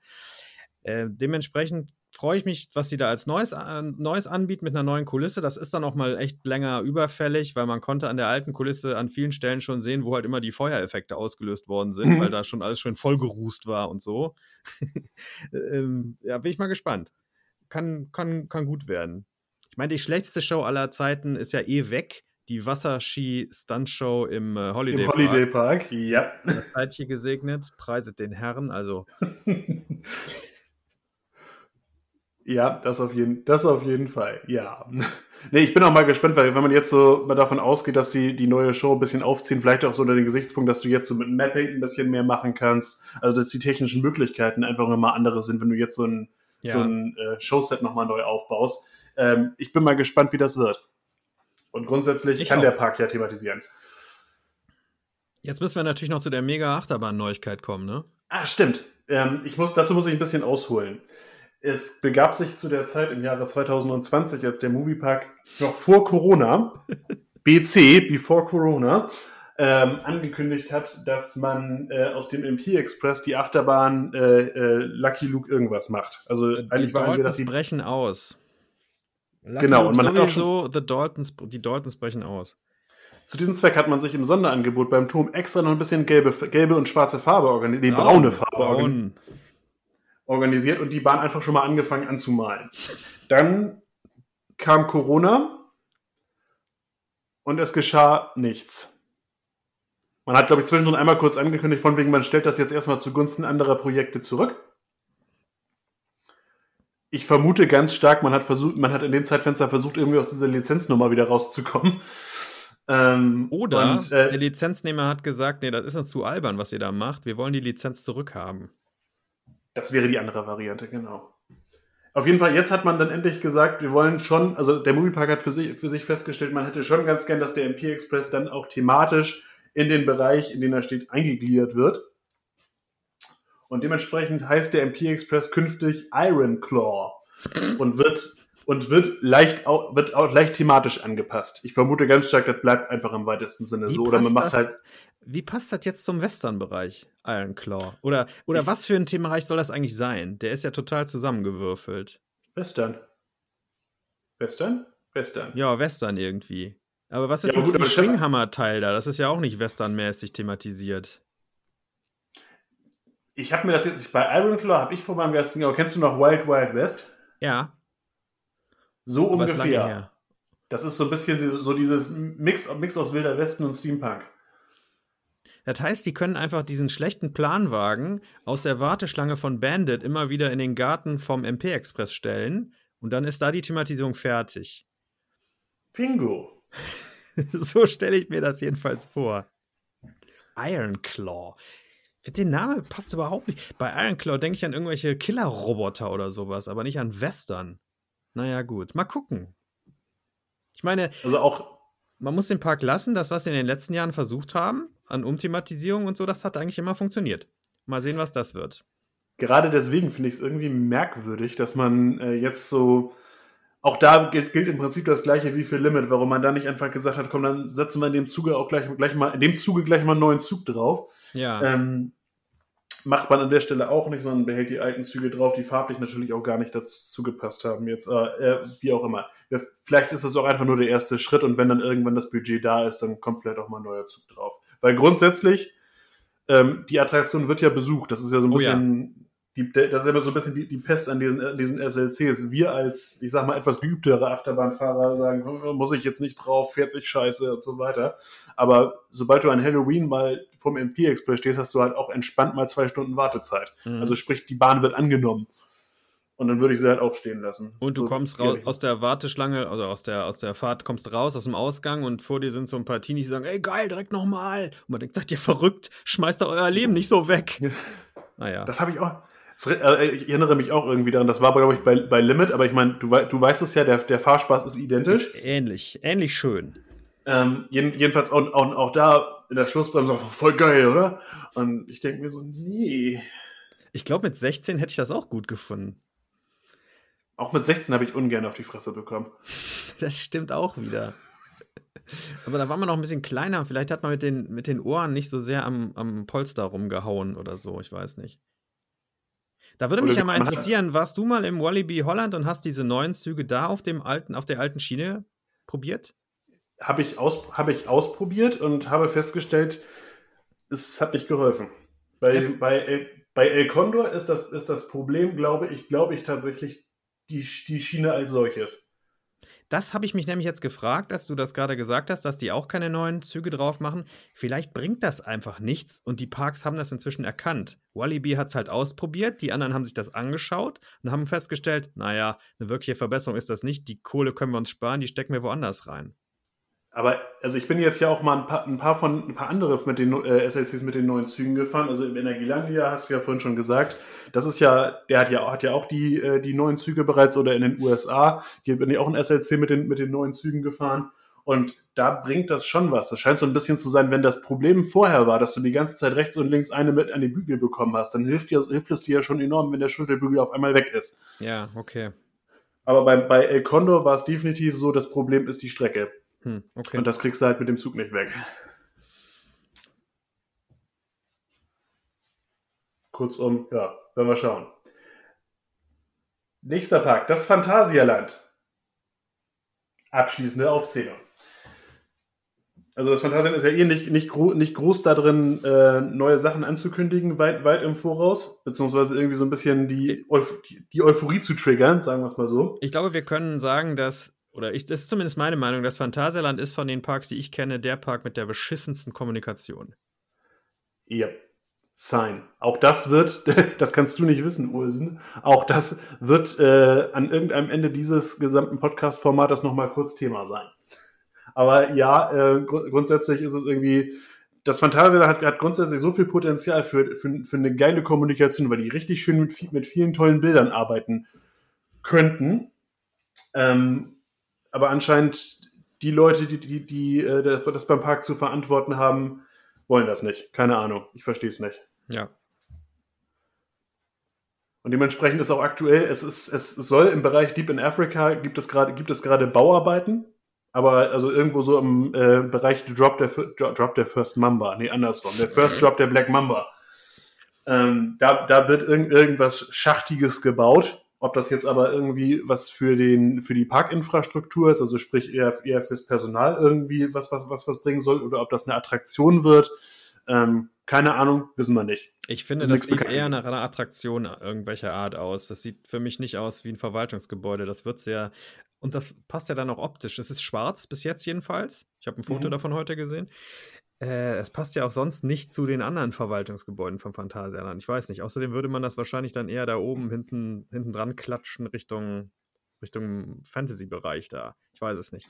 Äh, dementsprechend freue ich mich, was sie da als Neues, äh, Neues anbieten mit einer neuen Kulisse. Das ist dann auch mal echt länger überfällig, weil man konnte an der alten Kulisse an vielen Stellen schon sehen, wo halt immer die Feuereffekte ausgelöst worden sind, Mhm. weil da schon alles schön vollgerußt war und so. ähm, ja, bin ich mal gespannt. Kann, kann, kann gut werden. Ich meine, die schlechteste Show aller Zeiten ist ja eh weg. Die Wasserski-Stunt-Show im äh, Holiday, Im Holiday Park. Ja. Das seid hier gesegnet, preiset den Herrn. Also, Ja, das auf jeden, das auf jeden Fall. Ja. Nee, ich bin auch mal gespannt, weil wenn man jetzt so mal davon ausgeht, dass sie die neue Show ein bisschen aufziehen, vielleicht auch so unter den Gesichtspunkt, dass du jetzt so mit Mapping ein bisschen mehr machen kannst. Also dass die technischen Möglichkeiten einfach nochmal andere sind, wenn du jetzt so ein, Ja. so ein äh, Showset nochmal neu aufbaust. Ähm, ich bin mal gespannt, wie das wird. Und grundsätzlich Ich kann auch. der Park ja thematisieren. jetzt müssen wir natürlich noch zu der Mega-Achterbahn-Neuigkeit kommen, ne? Ah, stimmt. Ähm, ich muss, dazu muss ich ein bisschen ausholen. Es begab sich zu der Zeit im Jahre 2020, als der Moviepark noch vor Corona, BC, before Corona, ähm, angekündigt hat, dass man äh, aus dem MP Express die Achterbahn äh, äh, Lucky Luke irgendwas macht. Also Die eigentlich waren wir, dass die brechen aus. Lucky Genau, Luke und man hat auch The Daltons, die Daltons brechen aus. Zu diesem Zweck hat man sich im Sonderangebot beim Turm extra noch ein bisschen gelbe, gelbe und schwarze Farbe organisiert, nee, braune Farbe organisiert. Organisiert und die Bahn einfach schon mal angefangen anzumalen. Dann kam Corona und es geschah nichts. Man hat, glaube ich, zwischendrin einmal kurz angekündigt, von wegen, man stellt das jetzt erstmal zugunsten anderer Projekte zurück. Ich vermute ganz stark, man hat versucht, man hat in dem Zeitfenster versucht, irgendwie aus dieser Lizenznummer wieder rauszukommen. Ähm, Oder und, äh, der Lizenznehmer hat gesagt, nee, das ist uns zu albern, was ihr da macht. Wir wollen die Lizenz zurückhaben. Das wäre die andere Variante, genau. Auf jeden Fall, jetzt hat man dann endlich gesagt, wir wollen schon, also der Moviepark hat für sich, für sich festgestellt, man hätte schon ganz gern, dass der MP Express dann auch thematisch in den Bereich, in den er steht, eingegliedert wird. Und dementsprechend heißt der MP Express künftig Iron Claw und wird, und wird, leicht, au- wird auch leicht thematisch angepasst. Ich vermute ganz stark, das bleibt einfach im weitesten Sinne Wie so. Oder man macht das- halt. Wie passt das jetzt zum Western-Bereich, Iron Claw? Oder, oder was für ein Themenbereich soll das eigentlich sein? Der ist ja total zusammengewürfelt. Western. Western? Western. Ja, Western irgendwie. Aber was ist Ja, mit hab- Schwinghammer-Teil da? Das ist ja auch nicht westernmäßig thematisiert. Ich habe mir das jetzt bei Iron Claw, habe ich vor meinem Gast, aber kennst du noch Wild Wild West? Ja, So aber ungefähr. Das ist so ein bisschen so dieses Mix, Mix aus Wilder Westen und Steampunk. Das heißt, die können einfach diesen schlechten Planwagen aus der Warteschlange von Bandit immer wieder in den Garten vom MP Express stellen und dann ist da die Thematisierung fertig. Bingo. so stelle ich mir das jedenfalls vor. Iron Claw. Den Name passt überhaupt nicht. Bei Iron Claw denke ich an irgendwelche Killerroboter oder sowas, aber nicht an Western. Naja, gut. Mal gucken. Ich meine, Also auch, man muss den Park lassen, das, was sie in den letzten Jahren versucht haben, an Umthematisierung und so, das hat eigentlich immer funktioniert. Mal sehen, was das wird. gerade deswegen finde ich es irgendwie merkwürdig, dass man äh, jetzt so. Auch da gilt, gilt im Prinzip das gleiche wie für Limit, warum man da nicht einfach gesagt hat, komm, dann setzen wir in dem Zuge auch gleich, gleich mal, in dem Zuge gleich mal einen neuen Zug drauf. Ja. Ähm, macht man an der Stelle auch nicht, sondern behält die alten Züge drauf, die farblich natürlich auch gar nicht dazu gepasst haben jetzt, äh, äh, wie auch immer. Vielleicht ist das auch einfach nur der erste Schritt und wenn dann irgendwann das Budget da ist, dann kommt vielleicht auch mal ein neuer Zug drauf. Weil grundsätzlich, ähm, die Attraktion wird ja besucht, das ist ja so ein Oh ja. Die, das ist immer so ein bisschen die, die Pest an diesen, an diesen SLCs. Wir als, ich sag mal, etwas geübtere Achterbahnfahrer sagen, hm, muss ich jetzt nicht drauf, fährt sich scheiße und so weiter. Aber sobald du an Halloween mal vom MP Express stehst, hast du halt auch entspannt mal zwei Stunden Wartezeit. Mhm. Also sprich, die Bahn wird angenommen. Und dann würde ich sie halt auch stehen lassen. Und du So, kommst raus aus der Warteschlange, also aus der, aus der Fahrt, kommst raus aus dem Ausgang und vor dir sind so ein paar Teenies, die sagen, ey geil, direkt nochmal. Und man denkt, seid ihr verrückt, schmeißt da euer Leben nicht so weg. Naja. Das habe ich auch. Äh, ich erinnere mich auch irgendwie daran, das war, glaube ich, bei, bei Limit, aber ich meine, du, du weißt es ja, der, der Fahrspaß ist identisch. ist ähnlich, ähnlich schön. Ähm, jeden, jedenfalls auch, auch, auch da in der Schlussbremse voll geil, oder? Und ich denke mir so, nee. Ich glaube, mit 16 hätte ich das auch gut gefunden. Auch mit 16 habe ich ungern auf die Fresse bekommen. Das stimmt auch wieder. Aber da war man noch ein bisschen kleiner. Vielleicht hat man mit den, mit den Ohren nicht so sehr am, am Polster rumgehauen oder so. Ich weiß nicht. Da würde mich ja mal hat- interessieren, warst du mal im Wallaby Holland und hast diese neuen Züge da auf dem alten, auf der alten Schiene probiert? Habe ich, aus, habe ich ausprobiert und habe festgestellt, es hat nicht geholfen. Bei, Das- bei, El, bei El Condor ist das, ist das Problem, glaube ich, glaube ich tatsächlich die, die Schiene als solches. Das habe ich mich nämlich jetzt gefragt, als du das gerade gesagt hast, dass die auch keine neuen Züge drauf machen. Vielleicht bringt das einfach nichts und die Parks haben das inzwischen erkannt. Walibi hat es halt ausprobiert, die anderen haben sich das angeschaut und haben festgestellt, naja, eine wirkliche Verbesserung ist das nicht, die Kohle können wir uns sparen, die stecken wir woanders rein. Aber also ich bin jetzt ja auch mal ein paar, ein paar von ein paar andere mit den äh, SLCs mit den neuen Zügen gefahren. Also im Energielandia hast du ja vorhin schon gesagt. Das ist ja, der hat ja hat ja auch die äh, die neuen Züge bereits oder in den USA. Hier bin ich auch ein SLC mit den mit den neuen Zügen gefahren. Und da bringt das schon was. Das scheint so ein bisschen zu sein, wenn das Problem vorher war, dass du die ganze Zeit rechts und links eine mit an die Bügel bekommen hast, dann hilft, dir, hilft es dir ja schon enorm, wenn der Schulterbügel auf einmal weg ist. Ja, okay. Aber bei, bei El Condor war es definitiv so, das Problem ist die Strecke. Hm, okay. Und das kriegst du halt mit dem Zug nicht weg. Kurzum, ja, werden wir schauen. Nächster Park, das Phantasialand. Abschließende Aufzählung. Also das Phantasialand ist ja eh nicht, nicht, gro nicht groß da drin, äh, neue Sachen anzukündigen, weit, weit im Voraus, beziehungsweise irgendwie so ein bisschen die, Euph die Euphorie zu triggern, sagen wir es mal so. Ich glaube, wir können sagen, dass oder ich, das ist zumindest meine Meinung, das Phantasialand ist von den Parks, die ich kenne, der Park mit der beschissensten Kommunikation. Ja, sein. Auch das wird, das kannst du nicht wissen, Ulsen, auch das wird äh, an irgendeinem Ende dieses gesamten Podcast-Formates nochmal kurz Thema sein. Aber ja, äh, gr grundsätzlich ist es irgendwie, das Phantasialand hat, hat grundsätzlich so viel Potenzial für, für, für eine geile Kommunikation, weil die richtig schön mit, mit vielen tollen Bildern arbeiten könnten. Ähm, aber anscheinend die Leute, die, die, die äh, das beim Park zu verantworten haben, wollen das nicht. Keine Ahnung. Ich verstehe es nicht. Ja. Und dementsprechend ist auch aktuell, es, ist, es soll im Bereich Deep in Africa, gibt es gerade, gibt es gerade Bauarbeiten, aber also irgendwo so im äh, Bereich Drop der, Drop der First Mamba, nee, andersrum, der First Drop der Black Mamba. Ähm, da, da wird irgend, irgendwas Schachtiges gebaut. Ob das jetzt aber irgendwie was für den für die Parkinfrastruktur ist, also sprich eher, eher fürs Personal irgendwie was, was, was, was bringen soll, oder ob das eine Attraktion wird, ähm, keine Ahnung, wissen wir nicht. Ich finde, Ist das sieht bekannt. eher nach einer Attraktion irgendwelcher Art aus. Das sieht für mich nicht aus wie ein Verwaltungsgebäude. Das wird sehr. Und das passt ja dann auch optisch. Es ist schwarz, bis jetzt jedenfalls. Ich habe ein Foto Mhm. davon heute gesehen. Äh, es passt ja auch sonst nicht zu den anderen Verwaltungsgebäuden vom Phantasialand. Ich weiß nicht. Außerdem würde man das wahrscheinlich dann eher da oben hinten, hinten dran klatschen Richtung, Richtung Fantasy-Bereich da. Ich weiß es nicht.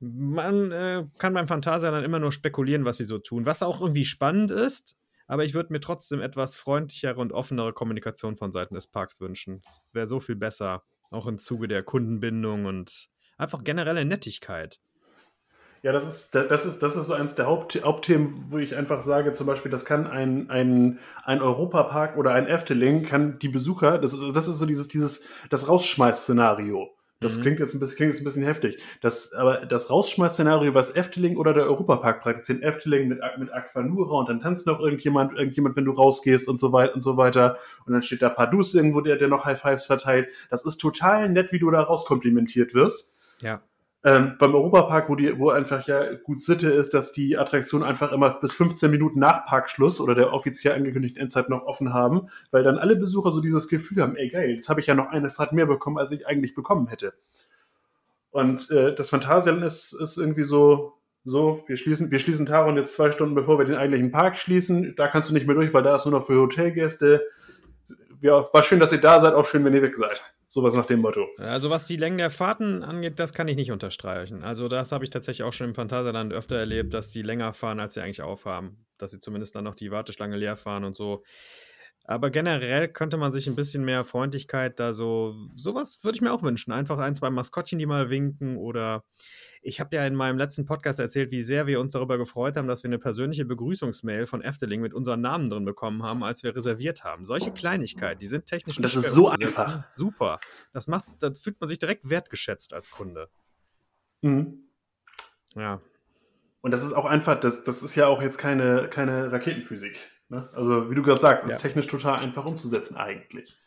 Man äh, kann beim Phantasialand immer nur spekulieren, was sie so tun. Was auch irgendwie spannend ist, aber ich würde mir trotzdem etwas freundlichere und offenere Kommunikation von Seiten des Parks wünschen. Das wäre so viel besser. Auch im Zuge der Kundenbindung und einfach generelle Nettigkeit. Ja, das ist, das ist, das ist so eins der Haupt, Hauptthemen, wo ich einfach sage, zum Beispiel, das kann ein, ein, ein Europapark oder ein Efteling, kann die Besucher, das ist, das ist so dieses, dieses, das Rausschmeiß-Szenario. Das Mhm. klingt, jetzt ein bisschen, klingt jetzt ein bisschen heftig. Das, aber das Rausschmeiß-Szenario, was Efteling oder der Europapark praktiziert, Efteling mit, mit Aquanura und dann tanzt noch irgendjemand, irgendjemand, wenn du rausgehst und so weiter und so weiter. Und dann steht da Pardus irgendwo, der, der noch High Fives verteilt. Das ist total nett, wie du da rauskomplimentiert wirst. Ja. Ähm, beim Europapark, wo, wo einfach ja gut Sitte ist, dass die Attraktionen einfach immer bis 15 Minuten nach Parkschluss oder der offiziell angekündigten Endzeit noch offen haben, weil dann alle Besucher so dieses Gefühl haben, ey geil, jetzt habe ich ja noch eine Fahrt mehr bekommen, als ich eigentlich bekommen hätte. Und äh, das Phantasialand ist, ist irgendwie so, so, wir schließen, wir schließen Taron jetzt zwei Stunden, bevor wir den eigentlichen Park schließen. Da kannst du nicht mehr durch, weil da ist nur noch für Hotelgäste. Ja, war schön, dass ihr da seid, auch schön, wenn ihr weg seid. Sowas nach dem Motto. Also was die Längen der Fahrten angeht, das kann ich nicht unterstreichen. Also das habe ich tatsächlich auch schon im Phantasialand öfter erlebt, dass die länger fahren, als sie eigentlich aufhaben. Dass sie zumindest dann noch die Warteschlange leer fahren und so. Aber generell könnte man sich ein bisschen mehr Freundlichkeit da so, sowas würde ich mir auch wünschen. Einfach ein, zwei Maskottchen, die mal winken oder ich habe ja in meinem letzten Podcast erzählt, wie sehr wir uns darüber gefreut haben, dass wir eine persönliche Begrüßungsmail von Efteling mit unseren Namen drin bekommen haben, als wir reserviert haben. Solche Kleinigkeiten, die sind technisch Und das ist so einfach. Super. Das macht's, da fühlt man sich direkt wertgeschätzt als Kunde. Mhm. Ja. Und das ist auch einfach, das, das ist ja auch jetzt keine, keine Raketenphysik. Ne? Also, wie du gerade sagst, ist Ja. technisch total einfach umzusetzen eigentlich.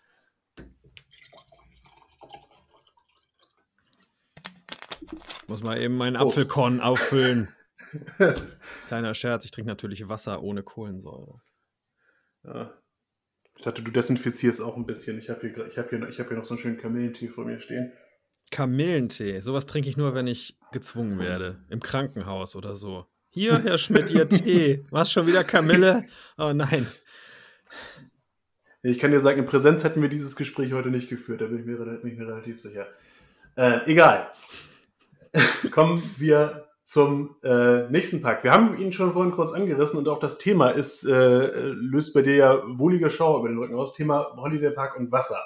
Muss mal eben meinen Prost. Apfelkorn auffüllen. Kleiner Scherz, ich trinke natürlich Wasser ohne Kohlensäure. Ja. Ich dachte, du desinfizierst auch ein bisschen. Ich habe hier, ich hab hier, ich hab hier noch so einen schönen Kamillentee vor mir stehen. Kamillentee, sowas trinke ich nur, wenn ich gezwungen werde. Im Krankenhaus oder so. Hier, Herr Schmidt, Ihr Tee. Was, schon wieder Kamille? Oh nein. Ich kann dir sagen, in Präsenz hätten wir dieses Gespräch heute nicht geführt, da bin ich mir, bin ich mir relativ sicher. Äh, egal. Kommen wir zum äh, nächsten Park. Wir haben ihn schon vorhin kurz angerissen und auch das Thema ist, äh, löst bei dir ja wohlige Schauer über den Rücken aus. Thema Holiday Park und Wasser.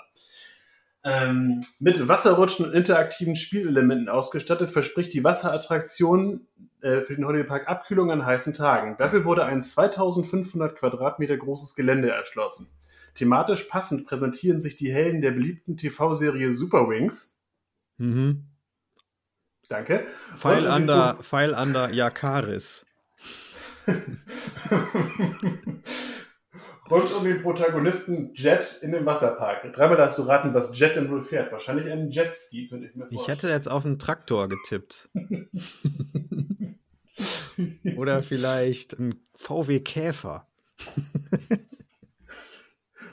Ähm, mit Wasserrutschen und interaktiven Spielelementen ausgestattet, verspricht die Wasserattraktion äh, für den Holiday Park Abkühlung an heißen Tagen. Dafür wurde ein 2500 Quadratmeter großes Gelände erschlossen. Thematisch passend präsentieren sich die Helden der beliebten TV-Serie Super Wings. Mhm. Danke. Pfeil Und under, Pfeil under Jakaris. Rund um den Protagonisten Jet in dem Wasserpark. Dreimal darfst du raten, was Jet denn wohl fährt. Wahrscheinlich einen Jetski, könnte ich mir Ich vorstellen. hätte jetzt auf einen Traktor getippt. Oder vielleicht ein VW Käfer.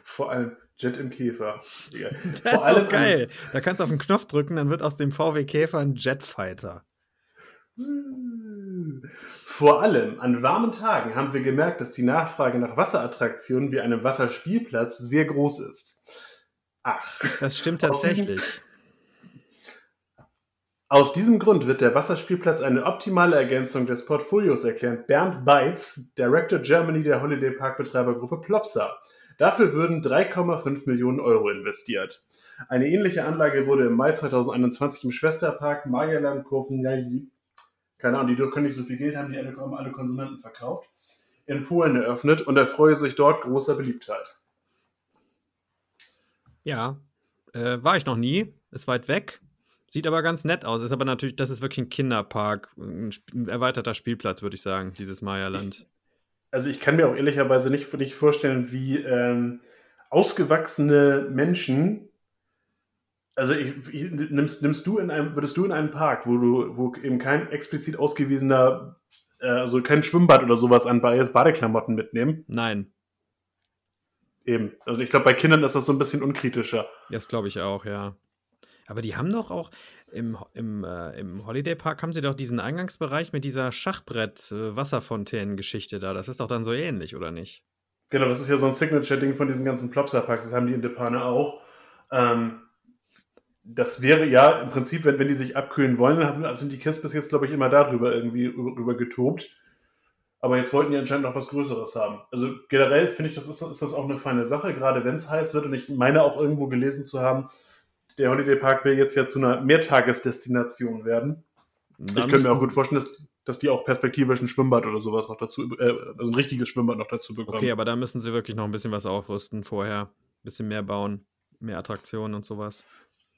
Vor allem Jet im Käfer. Das ist doch geil. Da kannst du auf den Knopf drücken, dann wird aus dem VW Käfer ein Jetfighter. Vor allem an warmen Tagen haben wir gemerkt, dass die Nachfrage nach Wasserattraktionen wie einem Wasserspielplatz sehr groß ist. Ach. Das stimmt tatsächlich. Aus diesem Grund wird der Wasserspielplatz eine optimale Ergänzung des Portfolios, erklärt Bernd Beitz, Director Germany der Holiday Park Betreibergruppe Plopsa. Dafür würden 3,5 Millionen Euro investiert. Eine ähnliche Anlage wurde im Mai 2021 im Schwesterpark Magellan Kurvenjali, keine Ahnung, die können nicht so viel Geld haben, die alle, haben alle Konsonanten verkauft, in Polen eröffnet und erfreue sich dort großer Beliebtheit. Ja, äh, war ich noch nie. Ist weit weg. Sieht aber ganz nett aus. Ist aber natürlich, das ist wirklich ein Kinderpark. Ein erweiterter Spielplatz, würde ich sagen, dieses Maya-Land. Also ich kann mir auch ehrlicherweise nicht, nicht vorstellen, wie ähm, ausgewachsene Menschen, also ich, ich, nimmst, nimmst du in einem, würdest du in einem Park, wo du, wo eben kein explizit ausgewiesener, äh, also kein Schwimmbad oder sowas ist, Badeklamotten mitnehmen? Nein, Eben. Also ich glaube, bei Kindern ist das so ein bisschen unkritischer. das glaube ich auch, ja. Aber die haben doch auch im, im, äh, im Holiday Park haben sie doch diesen Eingangsbereich mit dieser Schachbrett-Wasserfontänen-Geschichte da. Das ist doch dann so ähnlich, oder nicht? Genau, das ist ja so ein Signature-Ding von diesen ganzen Plopsa-Parks, das haben die in Depane auch. Ähm, das wäre ja im Prinzip, wenn, wenn die sich abkühlen wollen, haben, sind die Kids bis jetzt, glaube ich, immer darüber irgendwie über, über getobt. Aber jetzt wollten die anscheinend noch was Größeres haben. Also generell finde ich, das ist, ist das auch eine feine Sache, gerade wenn es heiß wird. Und ich meine auch irgendwo gelesen zu haben, der Holiday Park will jetzt ja zu einer Mehrtagesdestination werden. ich könnte mir auch gut vorstellen, dass, dass die auch perspektivisch ein Schwimmbad oder sowas noch dazu, äh, also ein richtiges Schwimmbad noch dazu bekommen. Okay, aber da müssen sie wirklich noch ein bisschen was aufrüsten vorher. Ein bisschen mehr bauen, mehr Attraktionen und sowas.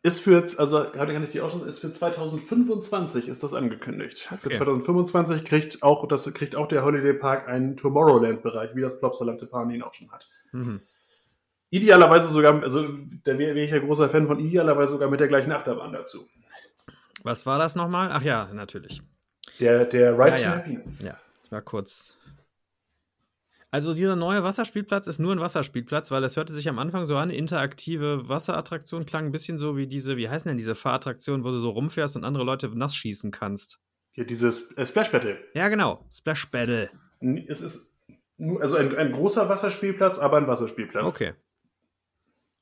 Ist für, also kann ich die auch schon, ist für 2025 ist das angekündigt. Für Okay. 2025 kriegt auch, das kriegt auch der Holiday Park einen Tomorrowland-Bereich, wie das Plopsaland Tepan ihn auch schon hat. Mhm. Idealerweise sogar, also da wäre wär ich ja großer Fan von, idealerweise sogar mit der gleichen Achterbahn dazu. Was war das nochmal? Ach ja, natürlich. Der, der Ride Ja, to ja. Happiness. Ja, ich war kurz. Also dieser neue Wasserspielplatz ist nur ein Wasserspielplatz, weil es hörte sich am Anfang so an, interaktive Wasserattraktion klang ein bisschen so wie diese, wie heißen denn diese Fahrattraktionen, wo du so rumfährst und andere Leute nass schießen kannst. Hier dieses äh, Splash Battle. Ja, genau. Splash Battle. Es ist nur, also ein, ein großer Wasserspielplatz, aber ein Wasserspielplatz. Okay.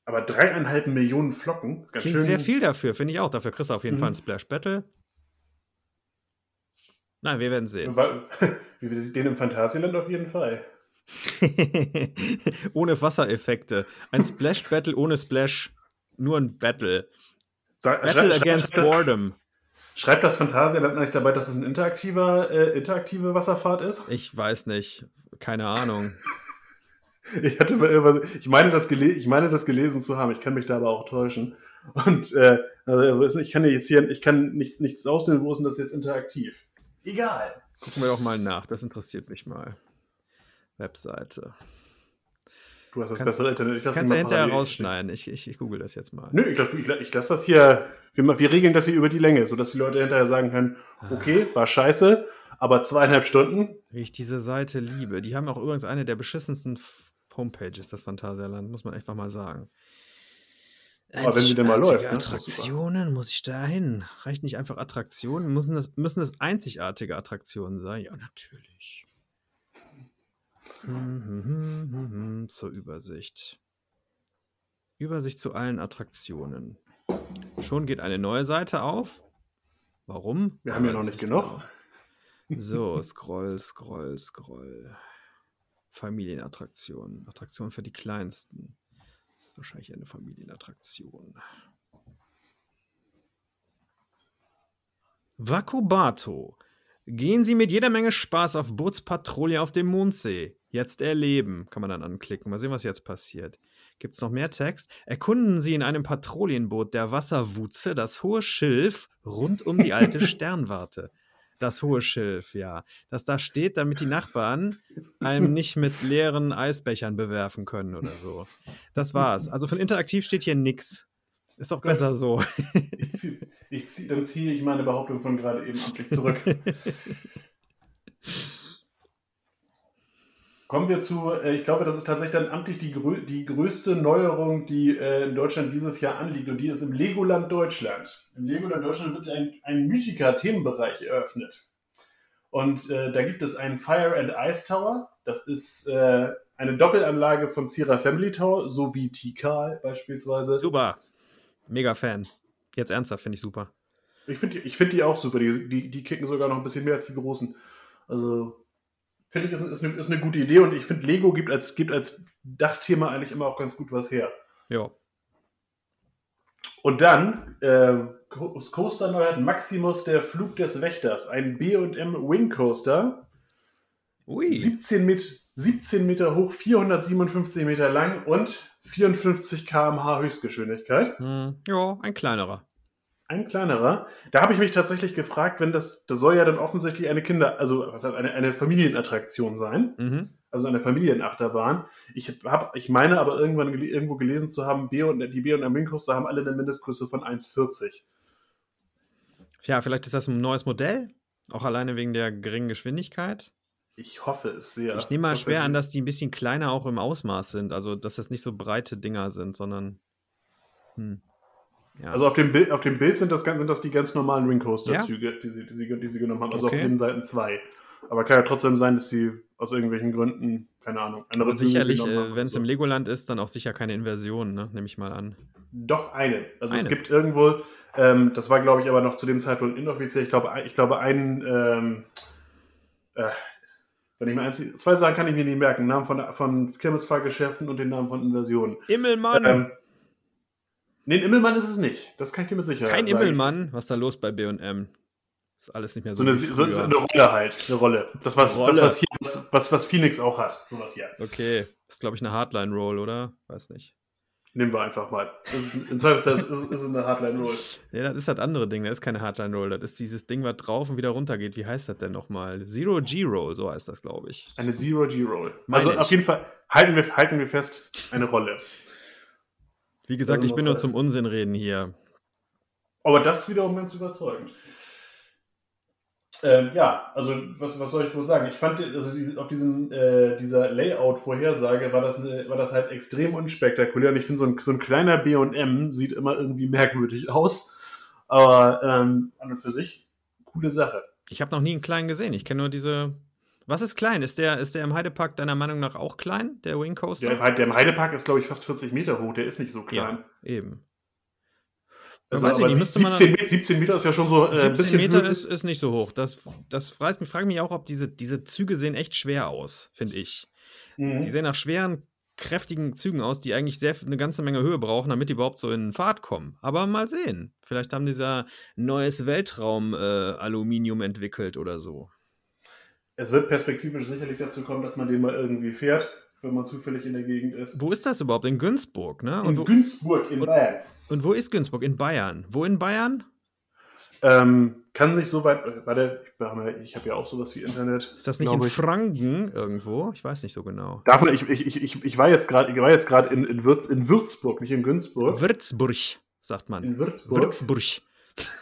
Aber dreieinhalb Millionen Flocken. Ganz Klingt schön. sehr viel dafür, finde ich auch. Dafür kriegst du auf jeden Mhm. Fall ein Splash Battle. Nein, wir werden sehen. Wie wir den im Phantasialand auf jeden Fall. ohne Wassereffekte. Ein Splash Battle ohne Splash. Nur ein Battle. Sag, Battle schrei- schrei- against schrei- Boredom. Schreibt das Phantasialand eigentlich dabei, dass es ein interaktiver, äh, interaktive Wasserfahrt ist? Ich weiß nicht. Keine Ahnung. Ich hatte mal irgendwas, ich meine, das gele ich meine, das gelesen zu haben. Ich kann mich da aber auch täuschen. Und äh, also, ich kann jetzt hier, ich kann nichts, nichts ausnehmen. Wo ist denn das jetzt interaktiv? Egal. Gucken wir doch mal nach. Das interessiert mich mal. Webseite. Du hast das Kannst- bessere Internet. Ich Kannst du hinterher rausschneiden. Ich, ich, ich google das jetzt mal. Nö, ich lasse ich, lass- das hier. Wir, wir regeln das hier über die Länge, sodass die Leute hinterher sagen können: Okay, war scheiße, aber zweieinhalb Stunden. Wie ich diese Seite liebe. Die haben auch übrigens eine der beschissensten F- Homepages, das Phantasialand, muss man einfach mal sagen. Aber wenn sie denn mal läuft, ne? Attraktionen, muss ich da hin? Reicht nicht einfach Attraktionen? Müssen das, müssen das einzigartige Attraktionen sein? Ja, natürlich. Mhm, Zur Übersicht. Übersicht zu allen Attraktionen. Schon geht eine neue Seite auf. Warum? Wir haben ja noch ich nicht genug. genau. So, scroll, scroll, scroll. Familienattraktionen. Attraktionen für die Kleinsten. Das ist wahrscheinlich eine Familienattraktion. Wakubato. Gehen Sie mit jeder Menge Spaß auf Bootspatrouille auf dem Mondsee. Jetzt erleben. Kann man dann anklicken. Mal sehen, was jetzt passiert. Gibt es noch mehr Text? Erkunden Sie in einem Patrouillenboot der Wasserwutze das hohe Schilf rund um die alte Sternwarte. Das hohe Schilf, ja. Das da steht, damit die Nachbarn einem nicht mit leeren Eisbechern bewerfen können oder so. Das war's. Also von interaktiv steht hier nix. Ist doch besser so. Ich zieh, ich zieh, dann ziehe ich meine Behauptung von gerade eben amtlich zurück. Kommen wir zu, äh, ich glaube, das ist tatsächlich dann amtlich die, grö die größte Neuerung, die äh, in Deutschland dieses Jahr anliegt und die ist im Legoland Deutschland. Im Legoland Deutschland wird ein, ein Mythica-Themenbereich eröffnet. Und äh, da gibt es einen Fire and Ice Tower. Das ist äh, eine Doppelanlage von Sierra Family Tower, sowie Tikal beispielsweise. Super. Mega Fan. Jetzt ernsthaft, finde ich super. Ich finde die, ich find die auch super. Die, die, die kicken sogar noch ein bisschen mehr als die großen. Also finde ich, ist, ist, eine, ist eine gute Idee und ich finde, Lego gibt als, gibt als Dachthema eigentlich immer auch ganz gut was her. Ja. Und dann, äh, Coaster Neuheit Maximus, der Flug des Wächters. Ein B&M Wing Coaster. Ui. 17, Met 17 Meter hoch, 457 Meter lang und 54 km/h Höchstgeschwindigkeit. Hm, ja, ein kleinerer. Ein kleinerer. Da habe ich mich tatsächlich gefragt, wenn das, das soll ja dann offensichtlich eine Kinder, also was heißt, eine, eine Familienattraktion sein. Mhm. Also eine Familienachterbahn. Ich habe, ich meine aber irgendwann gel irgendwo gelesen zu haben, B und, die B und M Wing Coaster haben alle eine Mindestgröße von 1,40. Ja, vielleicht ist das ein neues Modell. Auch alleine wegen der geringen Geschwindigkeit. Ich hoffe es sehr. Ich nehme mal hoffe schwer an, dass die ein bisschen kleiner auch im Ausmaß sind. Also, dass das nicht so breite Dinger sind, sondern. Hm. Ja. Also auf dem Bild, auf dem Bild sind das, sind das die ganz normalen Wing Coaster-Züge, die, sie, die, sie, die sie genommen haben. Also Okay. auf den Seiten zwei. Aber kann ja trotzdem sein, dass sie aus irgendwelchen Gründen, keine Ahnung, andere Züge sicherlich, äh, wenn es so. im Legoland ist, dann auch sicher keine Inversion, ne? nehme ich mal an. Doch eine. Also es Eine. gibt irgendwo, ähm, das war glaube ich aber noch zu dem Zeitpunkt inoffiziell, ich glaube, ich glaube einen, ähm, äh, wenn ich mal eins, zwei Sachen kann ich mir nicht merken, Namen von, von Kirmesfahrgeschäften und den Namen von Inversionen. Immelmann! Ähm, nee, ein Immelmann ist es nicht. Das kann ich dir mit Sicherheit Kein sagen. Immelmann? Was ist da los bei BM? Ist alles nicht mehr so. So eine, so, eine Rolle halt, eine Rolle. Das, was, Rolle. das was, hier, was, was, was Phoenix auch hat. Sowas hier. Okay, das ist, glaube ich, eine Hardline-Roll, oder? Weiß nicht. Nehmen wir einfach mal. Das ist, Im Zweifelsfall ist, ist, es eine Hardline-Roll. Ja, das ist das andere Ding, das ist keine Hardline-Roll. Das ist dieses Ding, was drauf und wieder runter geht. Wie heißt das denn nochmal? Zero-G-Roll, so heißt das, glaube ich. Eine Zero-G-Roll. Also ich. auf jeden Fall halten wir, halten wir fest, eine Rolle. Wie gesagt, ich bin nur zum Unsinn reden hier. Aber das wiederum ganz überzeugend. Ähm, ja, also was, was soll ich groß sagen? Ich fand, also diese, auf diesem, äh, dieser Layout-Vorhersage war das, eine, war das halt extrem unspektakulär. Und ich finde, so ein, so ein kleiner B&M sieht immer irgendwie merkwürdig aus. Aber ähm, an und für sich, coole Sache. Ich habe noch nie einen kleinen gesehen. Ich kenne nur diese. Was ist klein? Ist der, ist der im Heidepark deiner Meinung nach auch klein, der Wing Coaster? Der, der im Heidepark ist, glaube ich, fast 40 Meter hoch. Der ist nicht so klein. ja, eben. Also, weiß ich nicht, müsste man 17, Meter- 17 Meter ist ja schon so äh, ein 17 bisschen Meter ist, ist nicht so hoch. Das, das fragt mich, frage mich auch, ob diese, diese Züge sehen echt schwer aus, finde ich. Mhm. Die sehen nach schweren, kräftigen Zügen aus, die eigentlich sehr eine ganze Menge Höhe brauchen, damit die überhaupt so in Fahrt kommen. Aber mal sehen. Vielleicht haben dieser neues Weltraum-Aluminium entwickelt oder so. Es wird perspektivisch sicherlich dazu kommen, dass man den mal irgendwie fährt, wenn man zufällig in der Gegend ist. Wo ist das überhaupt? In Günzburg, ne? In Und wo, Günzburg in und- Bayern. und wo ist Günzburg? In Bayern. Wo in Bayern? Ähm, kann sich so weit. äh, Warte, ich, habe ja- auch sowas wie Internet. Ist das nicht in ich. Franken irgendwo? Ich weiß nicht so genau. Darf man, ich, ich, ich, ich, ich war jetzt gerade ich war jetzt gerade in, in, Würz, in Würzburg, nicht in Günzburg. Würzburg, sagt man. In Würzburg. Würzburg.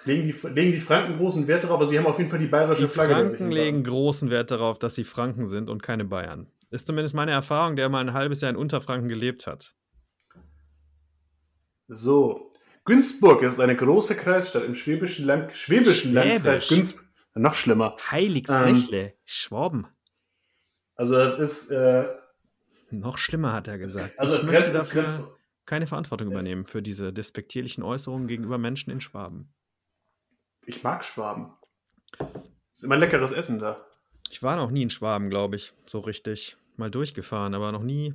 Legen die, legen die Franken großen Wert darauf. Also, die haben auf jeden Fall die bayerische Die Flagge. sich Franken legen großen Wert darauf, dass sie Franken sind und keine Bayern. Ist zumindest meine Erfahrung, der mal ein halbes Jahr in Unterfranken gelebt hat. So. Günzburg ist eine große Kreisstadt im schwäbischen, Land, schwäbischen Landkreis Schwäbisch. Günzburg. Noch schlimmer. Heiligsblechle, Schwaben. Also, das ist. Äh, Noch schlimmer, hat er gesagt. also, ich es möchte dafür keine Verantwortung übernehmen für diese despektierlichen Äußerungen gegenüber Menschen in Schwaben. Ich mag Schwaben. Ist immer leckeres Essen da. Ich war noch nie in Schwaben, glaube ich, so richtig. Mal durchgefahren, aber noch nie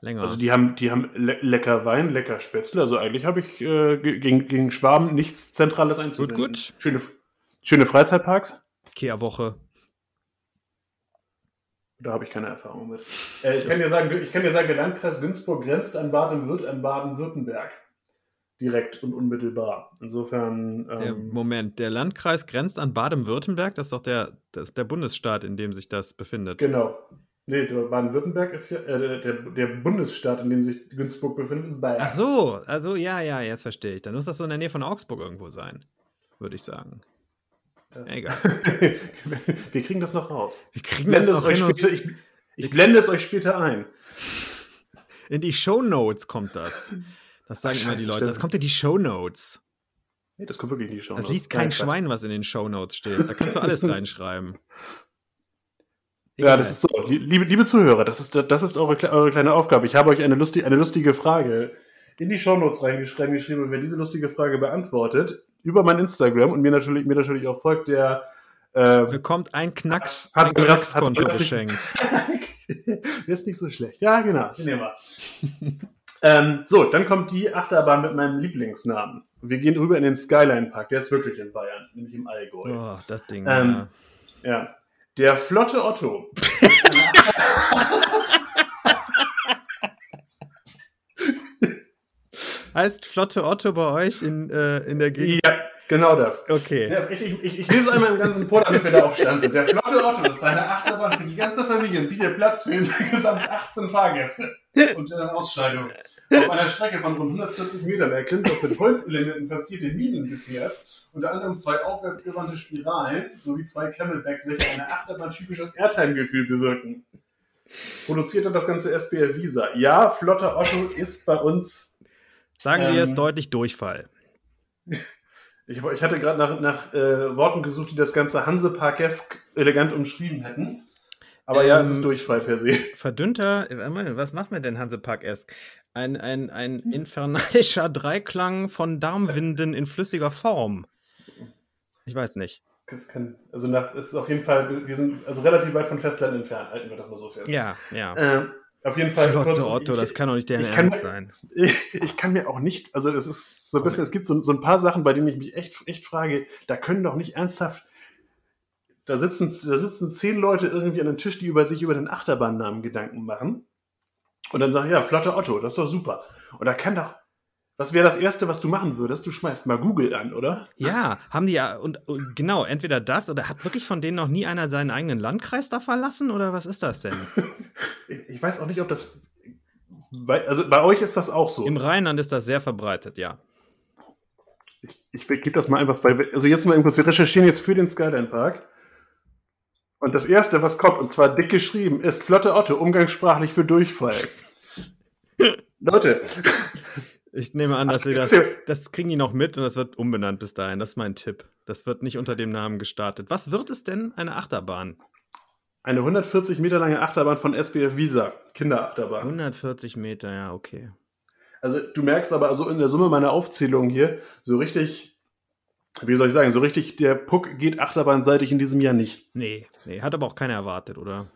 länger. Also die haben, die haben le lecker Wein, lecker Spätzle. Also eigentlich habe ich äh, ge- gegen, gegen Schwaben nichts Zentrales einzuwenden. Gut, gut. Schöne, schöne Freizeitparks. Kehrwoche. Da habe ich keine Erfahrung mit. Äh, ich, kann dir sagen, ich kann dir sagen, der Landkreis Günzburg grenzt an Baden-Würt- an Baden-Württemberg. Direkt und unmittelbar. Insofern. Der, Ähm, Moment, der Landkreis grenzt an Baden-Württemberg. Das ist doch der, das der Bundesstaat, in dem sich das befindet. genau. Nee, der Baden-Württemberg ist ja, äh, der, der Bundesstaat, in dem sich Günzburg befindet, ist Bayern. Ach so, also ja, ja, jetzt verstehe ich. Dann muss das so in der Nähe von Augsburg irgendwo sein, würde ich sagen. Das- Egal. Wir kriegen das noch raus. Wir kriegen das Blende es noch euch später, ich, Ich blende es euch später ein. In die Shownotes kommt das. Das sagen Ach, immer die Leute. stimmt. Das kommt in die Shownotes. Nee, das kommt wirklich in die Show. Das liest kein Schwein, was in den Shownotes steht. Da kannst du alles reinschreiben. Ja, das ist so. Liebe, liebe Zuhörer, das ist, das ist eure, eure kleine Aufgabe. Ich habe euch eine, lustig, eine lustige Frage in die Shownotes reingeschrieben, geschrieben, und wer diese lustige Frage beantwortet, über mein Instagram und mir natürlich, mir natürlich auch folgt, der äh, bekommt ein Knacks, ein das- hat's Knackskonto mir das- geschenkt. Ist nicht so schlecht. Ja, genau. Nehmen wir. ähm, so, dann kommt die Achterbahn mit meinem Lieblingsnamen. Wir gehen rüber in den Skyline Park. Der ist wirklich in Bayern, nämlich im Allgäu. Oh, das Ding. Ähm, ja. Ja. Der flotte Otto. Heißt Flotte Otto bei euch in, äh, in der Gegend? Ja, genau das. Okay. Der, ich, ich, ich, ich lese einmal im Ganzen vor, damit wir da auf Stand sind. Der flotte Otto ist eine Achterbahn für die ganze Familie und bietet Platz für insgesamt 18 Fahrgäste. Und deren Ausscheidung. Auf einer Strecke von rund 140 Metern erklimmt das mit Holzelementen verzierte Minengefährt, unter anderem zwei aufwärtsgewandte Spiralen sowie zwei Camelbacks, welche eine Achterbahn typisches Airtime-Gefühl bewirken. Produziert hat das ganze SBR Visa. Ja, flotter Otto ist bei uns Sagen wir Ähm, es deutlich Durchfall. Ich, ich hatte gerade nach, nach äh, Worten gesucht, die das Ganze Hanseparkesk elegant umschrieben hätten. Aber ja, es Ähm, ist Durchfall per se. Verdünnter, äh, was macht mir denn Hansepark esk Ein, ein, ein infernalischer Dreiklang von Darmwinden in flüssiger Form. Ich weiß nicht. Kann, also nach, es ist auf jeden Fall, wir- wir sind also relativ weit von Festland entfernt, halten wir das mal so fest. Ja, ja. Ähm, auf jeden Fall. Flotte kurz- Otto, ich- das kann doch nicht dein ich kann- Ernst sein. Ich, ich kann mir auch nicht, also es ist so ein bisschen, es gibt so, so ein paar Sachen, bei denen ich mich echt, echt frage, da können doch nicht ernsthaft, da sitzen, da sitzen zehn Leute irgendwie an einem Tisch, die über sich über den Achterbahnnamen Gedanken machen. Und dann sagen, ja, flotter Otto, das ist doch super. Und da kann doch, was wäre das Erste, was du machen würdest? Du schmeißt mal Google an, oder? Ja, haben die ja, und, und genau, entweder das oder hat wirklich von denen noch nie einer seinen eigenen Landkreis da verlassen oder was ist das denn? Ich ich weiß auch nicht, ob das, bei, also bei euch ist das auch so. Im Rheinland ist das sehr verbreitet, ja. Ich gebe das mal einfach bei. Also jetzt mal irgendwas. Wir recherchieren jetzt für den Skyline Park. Und das erste, was kommt, und zwar dick geschrieben, ist Flotte Otto, umgangssprachlich für Durchfall. Leute, Ich nehme an, dass sie das, das kriegen die noch mit und das wird umbenannt bis dahin. Das ist mein Tipp. Das wird nicht unter dem Namen gestartet. Was wird es denn? Eine Achterbahn? eine 140 Meter lange Achterbahn von SBF Visa, Kinderachterbahn. 140 Meter, ja, okay. Also du merkst aber also in der Summe meiner Aufzählung hier, so richtig, wie soll ich sagen, so richtig der Puck geht achterbahnseitig in diesem Jahr nicht. Nee, nee, hat aber auch keiner erwartet, oder?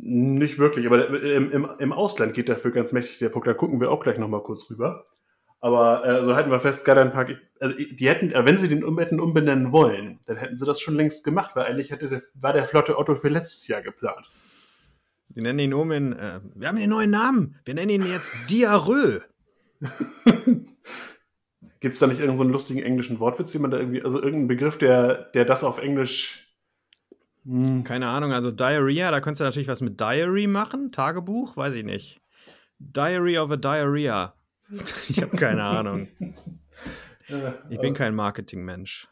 Nicht wirklich, aber im, im, im Ausland geht dafür ganz mächtig der Puck. Da gucken wir auch gleich nochmal kurz rüber. Aber äh, so halten wir fest, Skyline Park, also die hätten, äh, wenn sie den um, hätten umbenennen wollen, dann hätten sie das schon längst gemacht, weil eigentlich hätte der, war der Flotte Otto für letztes Jahr geplant. Sie nennen ihn um in, äh, wir haben einen neuen Namen. Wir nennen ihn jetzt Diarrhoe. Gibt es da nicht irgendeinen so einen lustigen englischen Wortwitz, den man da irgendwie, also irgendeinen Begriff, der, der das auf Englisch. Hm, Keine Ahnung, also Diarrhea, da könntest du natürlich was mit Diary machen. Tagebuch, weiß ich nicht. Diary of a Diarrhea. Ich habe keine Ahnung. Ich bin kein Marketingmensch.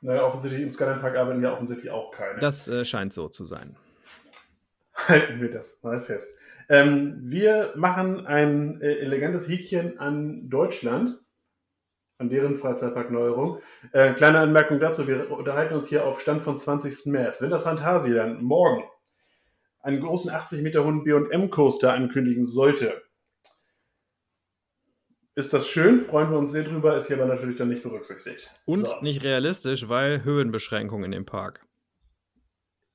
Naja, offensichtlich im Skyline Park arbeiten ja offensichtlich auch keine. Das äh, scheint so zu sein. Halten wir das mal fest. Ähm, wir machen ein äh, elegantes Häkchen an Deutschland, an deren Freizeitparkneuerung. Äh, kleine Anmerkung dazu, wir unterhalten uns hier auf Stand von 20. März. Wenn das Phantasialand morgen einen großen 80 Meter hohen B&M-Coaster ankündigen sollte, ist das schön, freuen wir uns sehr drüber, ist hier aber natürlich dann nicht berücksichtigt. Und So. nicht realistisch, weil Höhenbeschränkungen in dem Park.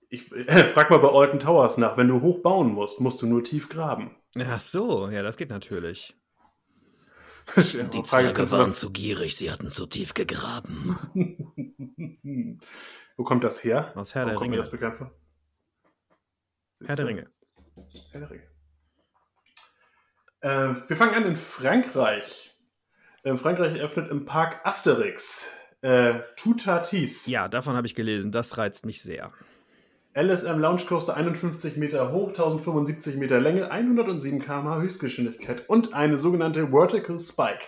Ich äh, frag mal bei Alton Towers nach, wenn du hoch bauen musst, musst du nur tief graben. Ach so, ja, das geht natürlich. Die Zwerge waren zu gierig, sie hatten zu tief gegraben. Wo kommt das her? Aus Herr Wo der kommt mir Ringe. das bekannt vor? Herr der Ringe. Herr der Ringe. Äh, wir fangen an in Frankreich. In Frankreich eröffnet im Park Asterix äh, Tutatis. Ja, davon habe ich gelesen. Das reizt mich sehr. LSM Lounge Coaster 51 Meter hoch, 1075 Meter Länge, 107 km/h Höchstgeschwindigkeit und eine sogenannte Vertical Spike.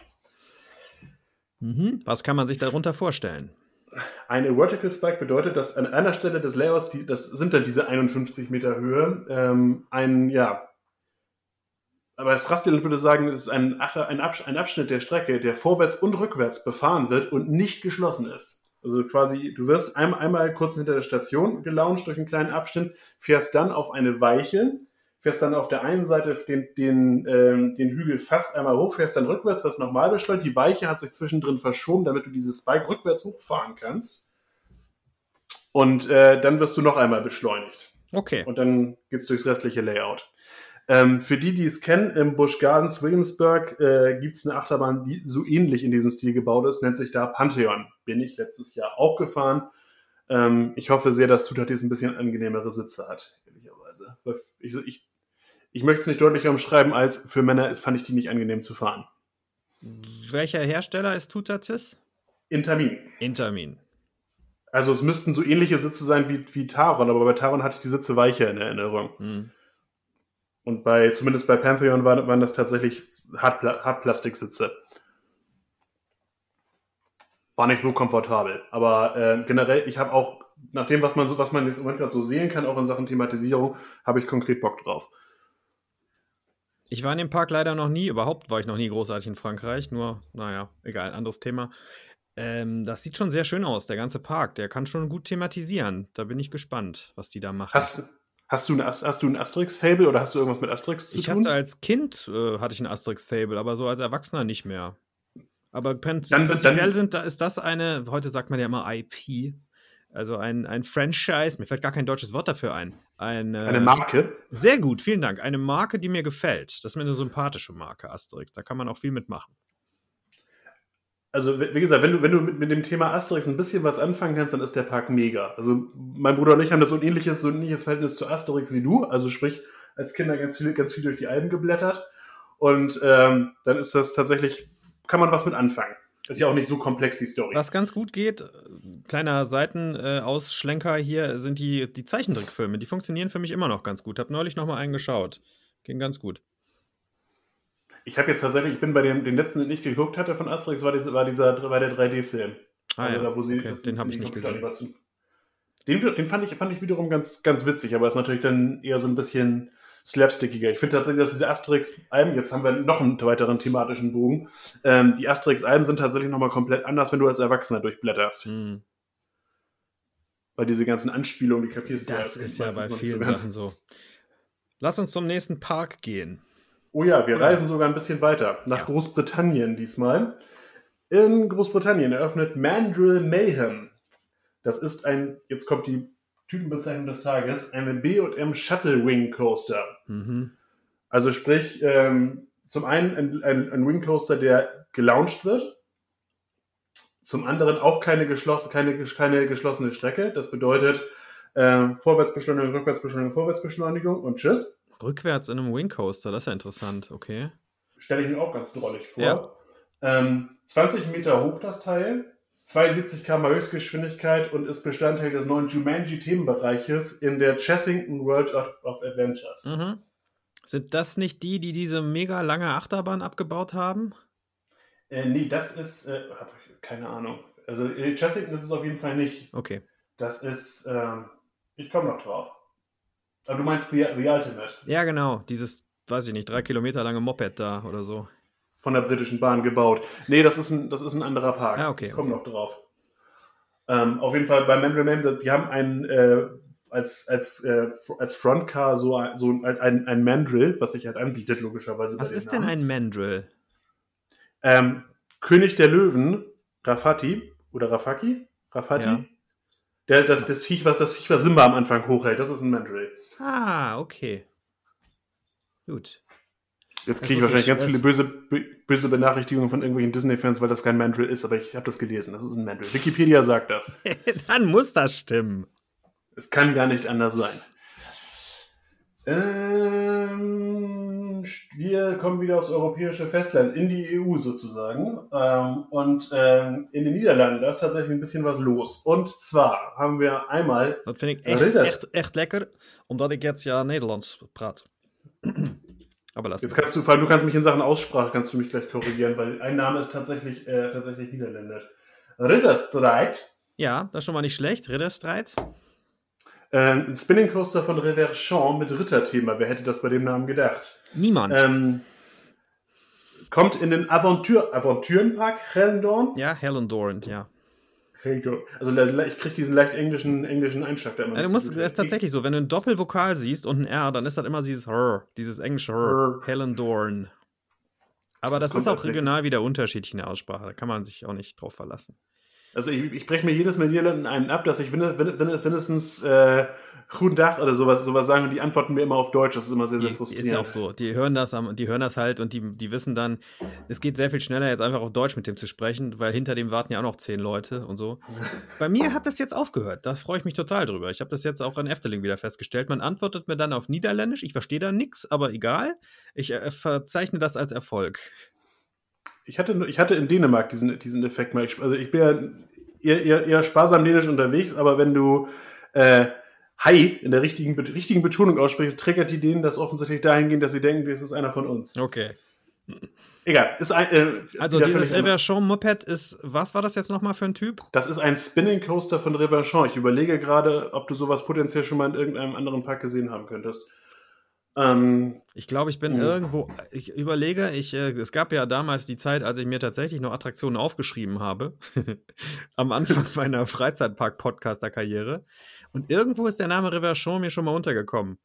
Mhm. Was kann man sich darunter vorstellen? ein Vertical Spike bedeutet, dass an einer Stelle des Layouts, die, das sind dann diese 51 Meter Höhe, ähm, ein, ja, aber das Rasteland würde sagen, es ist ein, ein Abschnitt der Strecke, der vorwärts und rückwärts befahren wird und nicht geschlossen ist. Also quasi, du wirst einmal, einmal kurz hinter der Station gelauncht durch einen kleinen Abschnitt, fährst dann auf eine Weiche, fährst dann auf der einen Seite den, den, ähm, den Hügel fast einmal hoch, fährst dann rückwärts, wirst nochmal beschleunigt. Die Weiche hat sich zwischendrin verschoben, damit du dieses Spike rückwärts hochfahren kannst. Und äh, dann wirst du noch einmal beschleunigt. Okay. Und dann geht's durchs restliche Layout. Ähm, für die, die es kennen, im Busch Gardens Williamsburg äh, gibt es eine Achterbahn, die so ähnlich in diesem Stil gebaut ist, nennt sich da Pantheon. Bin ich letztes Jahr auch gefahren. Ähm, ich hoffe sehr, dass Tutatis ein bisschen angenehmere Sitze hat, ehrlicherweise. Ich, ich, ich möchte es nicht deutlicher umschreiben, als für Männer ist, fand ich die nicht angenehm zu fahren. Welcher Hersteller ist Tutatis? Intermin. Intermin. Also es müssten so ähnliche Sitze sein wie, wie Taron, aber bei Taron hatte ich die Sitze weicher in Erinnerung. Hm. Und bei, zumindest bei Pantheon waren, waren das tatsächlich Hartpla Hartplastiksitze. War nicht so komfortabel. Aber äh, generell, ich habe auch, nach dem, was man so, was man jetzt im Moment gerade so sehen kann, auch in Sachen Thematisierung, habe ich konkret Bock drauf. Ich war in dem Park leider noch nie, überhaupt war ich noch nie großartig in Frankreich, nur, naja, egal, anderes Thema. Ähm, das sieht schon sehr schön aus, der ganze Park. Der kann schon gut thematisieren. Da bin ich gespannt, was die da machen. Hast, Hast du, ein, hast du ein Asterix-Fable oder hast du irgendwas mit Asterix zu ich tun? hatte als Kind äh, hatte ich ein Asterix-Fable, aber so als Erwachsener nicht mehr. Aber prinz dann, prinzipiell dann, sind, da, ist das eine, heute sagt man ja immer IP, also ein, ein Franchise, mir fällt gar kein deutsches Wort dafür ein. Ein, äh, eine Marke? Sehr gut, vielen Dank. Eine Marke, die mir gefällt. Das ist mir eine sympathische Marke, Asterix. Da kann man auch viel mitmachen also wie gesagt, wenn du, wenn du mit, mit dem Thema Asterix ein bisschen was anfangen kannst, dann ist der Park mega. Also mein Bruder und ich haben das so ein ähnliches, so ein ähnliches Verhältnis zu Asterix wie du. Also sprich, als Kinder ganz viel, ganz viel durch die Alben geblättert. Und ähm, dann ist das tatsächlich, kann man was mit anfangen. Ist ja auch nicht so komplex, die Story. Was ganz gut geht, kleiner Seitenausschlenker äh, hier, sind die, die Zeichentrickfilme. Die funktionieren für mich immer noch ganz gut. Hab neulich noch mal einen geschaut. Ging ganz gut. Ich habe jetzt tatsächlich, ich bin bei dem, den letzten, den ich geguckt hatte von Asterix, war, dieser, war, dieser, war der 3D-Film. Ah, also ja. da, wo sie, okay. den habe ich nicht gesehen. Den, den fand, ich, fand ich wiederum ganz, ganz witzig, aber ist natürlich dann eher so ein bisschen slapstickiger. Ich finde tatsächlich auch diese Asterix-Alben, jetzt haben wir noch einen weiteren thematischen Bogen, ähm, die Asterix-Alben sind tatsächlich nochmal komplett anders, wenn du als Erwachsener durchblätterst. Hm. Weil diese ganzen Anspielungen, die kapierst du Das ja, ist ja bei vielen so Sachen so. Lass uns zum nächsten Park gehen. Oh ja, wir ja. reisen sogar ein bisschen weiter. Nach ja. Großbritannien diesmal. In Großbritannien eröffnet Mandrill Mayhem. Das ist ein, jetzt kommt die Typenbezeichnung des Tages, eine B&M Shuttle Wing Coaster. Mhm. Also sprich, ähm, zum einen ein, ein, ein Wing Coaster, der gelauncht wird. Zum anderen auch keine, geschloss, keine, keine geschlossene Strecke. Das bedeutet äh, Vorwärtsbeschleunigung, Rückwärtsbeschleunigung, Vorwärtsbeschleunigung und Tschüss. Rückwärts in einem Wing Coaster, das ist ja interessant, okay. Stelle ich mir auch ganz drollig vor. Ja. Ähm, 20 Meter hoch das Teil, 72 km Höchstgeschwindigkeit und ist Bestandteil des neuen Jumanji-Themenbereiches in der Chessington World of, of Adventures. Mhm. Sind das nicht die, die diese mega lange Achterbahn abgebaut haben? Äh, nee, das ist, äh, keine Ahnung. Also in Chessington ist es auf jeden Fall nicht. Okay. Das ist, äh, ich komme noch drauf. Aber ah, du meinst The, The Ultimate? Ja, genau. Dieses, weiß ich nicht, drei Kilometer lange Moped da oder so. Von der britischen Bahn gebaut. Nee, das ist ein, das ist ein anderer Park. Ah, okay. Ich komme okay. noch drauf. Ähm, auf jeden Fall bei Mandrill Man, die haben einen, äh, als, als, äh, als Frontcar so, so ein, ein Mandrill, was sich halt anbietet, logischerweise. Was ist denn ein Mandrill? Ähm, König der Löwen, Rafati oder Rafaki? Rafati? Ja. Der, das, das, Viech, was das Viech, was Simba am Anfang hochhält, das ist ein Mandrill. Ah, okay. Gut. Jetzt kriege ich wahrscheinlich ganz viele böse, böse Benachrichtigungen von irgendwelchen Disney-Fans, weil das kein Mandrill ist, aber ich habe das gelesen. Das ist ein Mandrill. Wikipedia sagt das. Dann muss das stimmen. Es kann gar nicht anders sein. Ähm, wir kommen wieder aufs europäische Festland, in die EU sozusagen. Ähm, und ähm, in den Niederlanden, da ist tatsächlich ein bisschen was los. Und zwar haben wir einmal. Das finde ich echt, echt, echt lecker, omdat ich jetzt ja Nederlands praat. Aber lass Jetzt kannst du, vor allem du kannst mich in Sachen Aussprache, kannst du mich gleich korrigieren, weil ein Name ist tatsächlich, äh, tatsächlich niederländisch. Ridderstreit Ja, das ist schon mal nicht schlecht. Ritterstreit. Ähm, ein Spinning Coaster von Reverchon mit Ritterthema. Wer hätte das bei dem Namen gedacht? Niemand. Ähm, kommt in den Aventur Aventurenpark Hellendorn. ja, Hellendorn, ja. Also ich kriege diesen leicht englischen, englischen Einschlag da immer. Ja, du musst, das ist tatsächlich so, wenn du ein Doppelvokal siehst und ein R, dann ist das immer dieses R, dieses englische R. Hellendorn. Aber das, Das ist auch regional wieder unterschiedlich in der Aussprache. Da kann man sich auch nicht drauf verlassen. Also ich, ich breche mir jedes Mal Niederlanden einen ab, dass ich mindestens äh, Guten Tag oder sowas, sowas sagen und die antworten mir immer auf Deutsch. Das ist immer sehr, sehr frustrierend. ist ja auch so. Die hören das, die hören das halt und die, die wissen dann, es geht sehr viel schneller, jetzt einfach auf Deutsch mit dem zu sprechen, weil hinter dem warten ja auch noch zehn Leute und so. Bei mir hat das jetzt aufgehört. Da freue ich mich total drüber. Ich habe das jetzt auch in Efteling wieder festgestellt. Man antwortet mir dann auf Niederländisch. Ich verstehe da nichts, aber egal. Ich äh, verzeichne das als Erfolg. Ich hatte, ich hatte in Dänemark diesen, diesen Effekt mal. Also ich bin ja eher, eher, eher sparsam dänisch unterwegs, aber wenn du äh, Hi in der richtigen, richtigen Betonung aussprichst, triggert die denen das offensichtlich dahingehend, dass sie denken, das ist einer von uns. Okay. Egal. Ist ein, äh, Also dieses. Reverchon Moped ist, was war das jetzt nochmal für ein Typ? Das ist ein Spinning Coaster von Reverchon. Ich überlege gerade, ob du sowas potenziell schon mal in irgendeinem anderen Park gesehen haben könntest. Ähm, Ich glaube, ich bin Oh. irgendwo. Ich überlege, ich, äh, es gab ja damals die Zeit, als ich mir tatsächlich noch Attraktionen aufgeschrieben habe. am Anfang meiner Freizeitpark-Podcaster-Karriere. Und irgendwo ist der Name Reverchon mir schon mal untergekommen.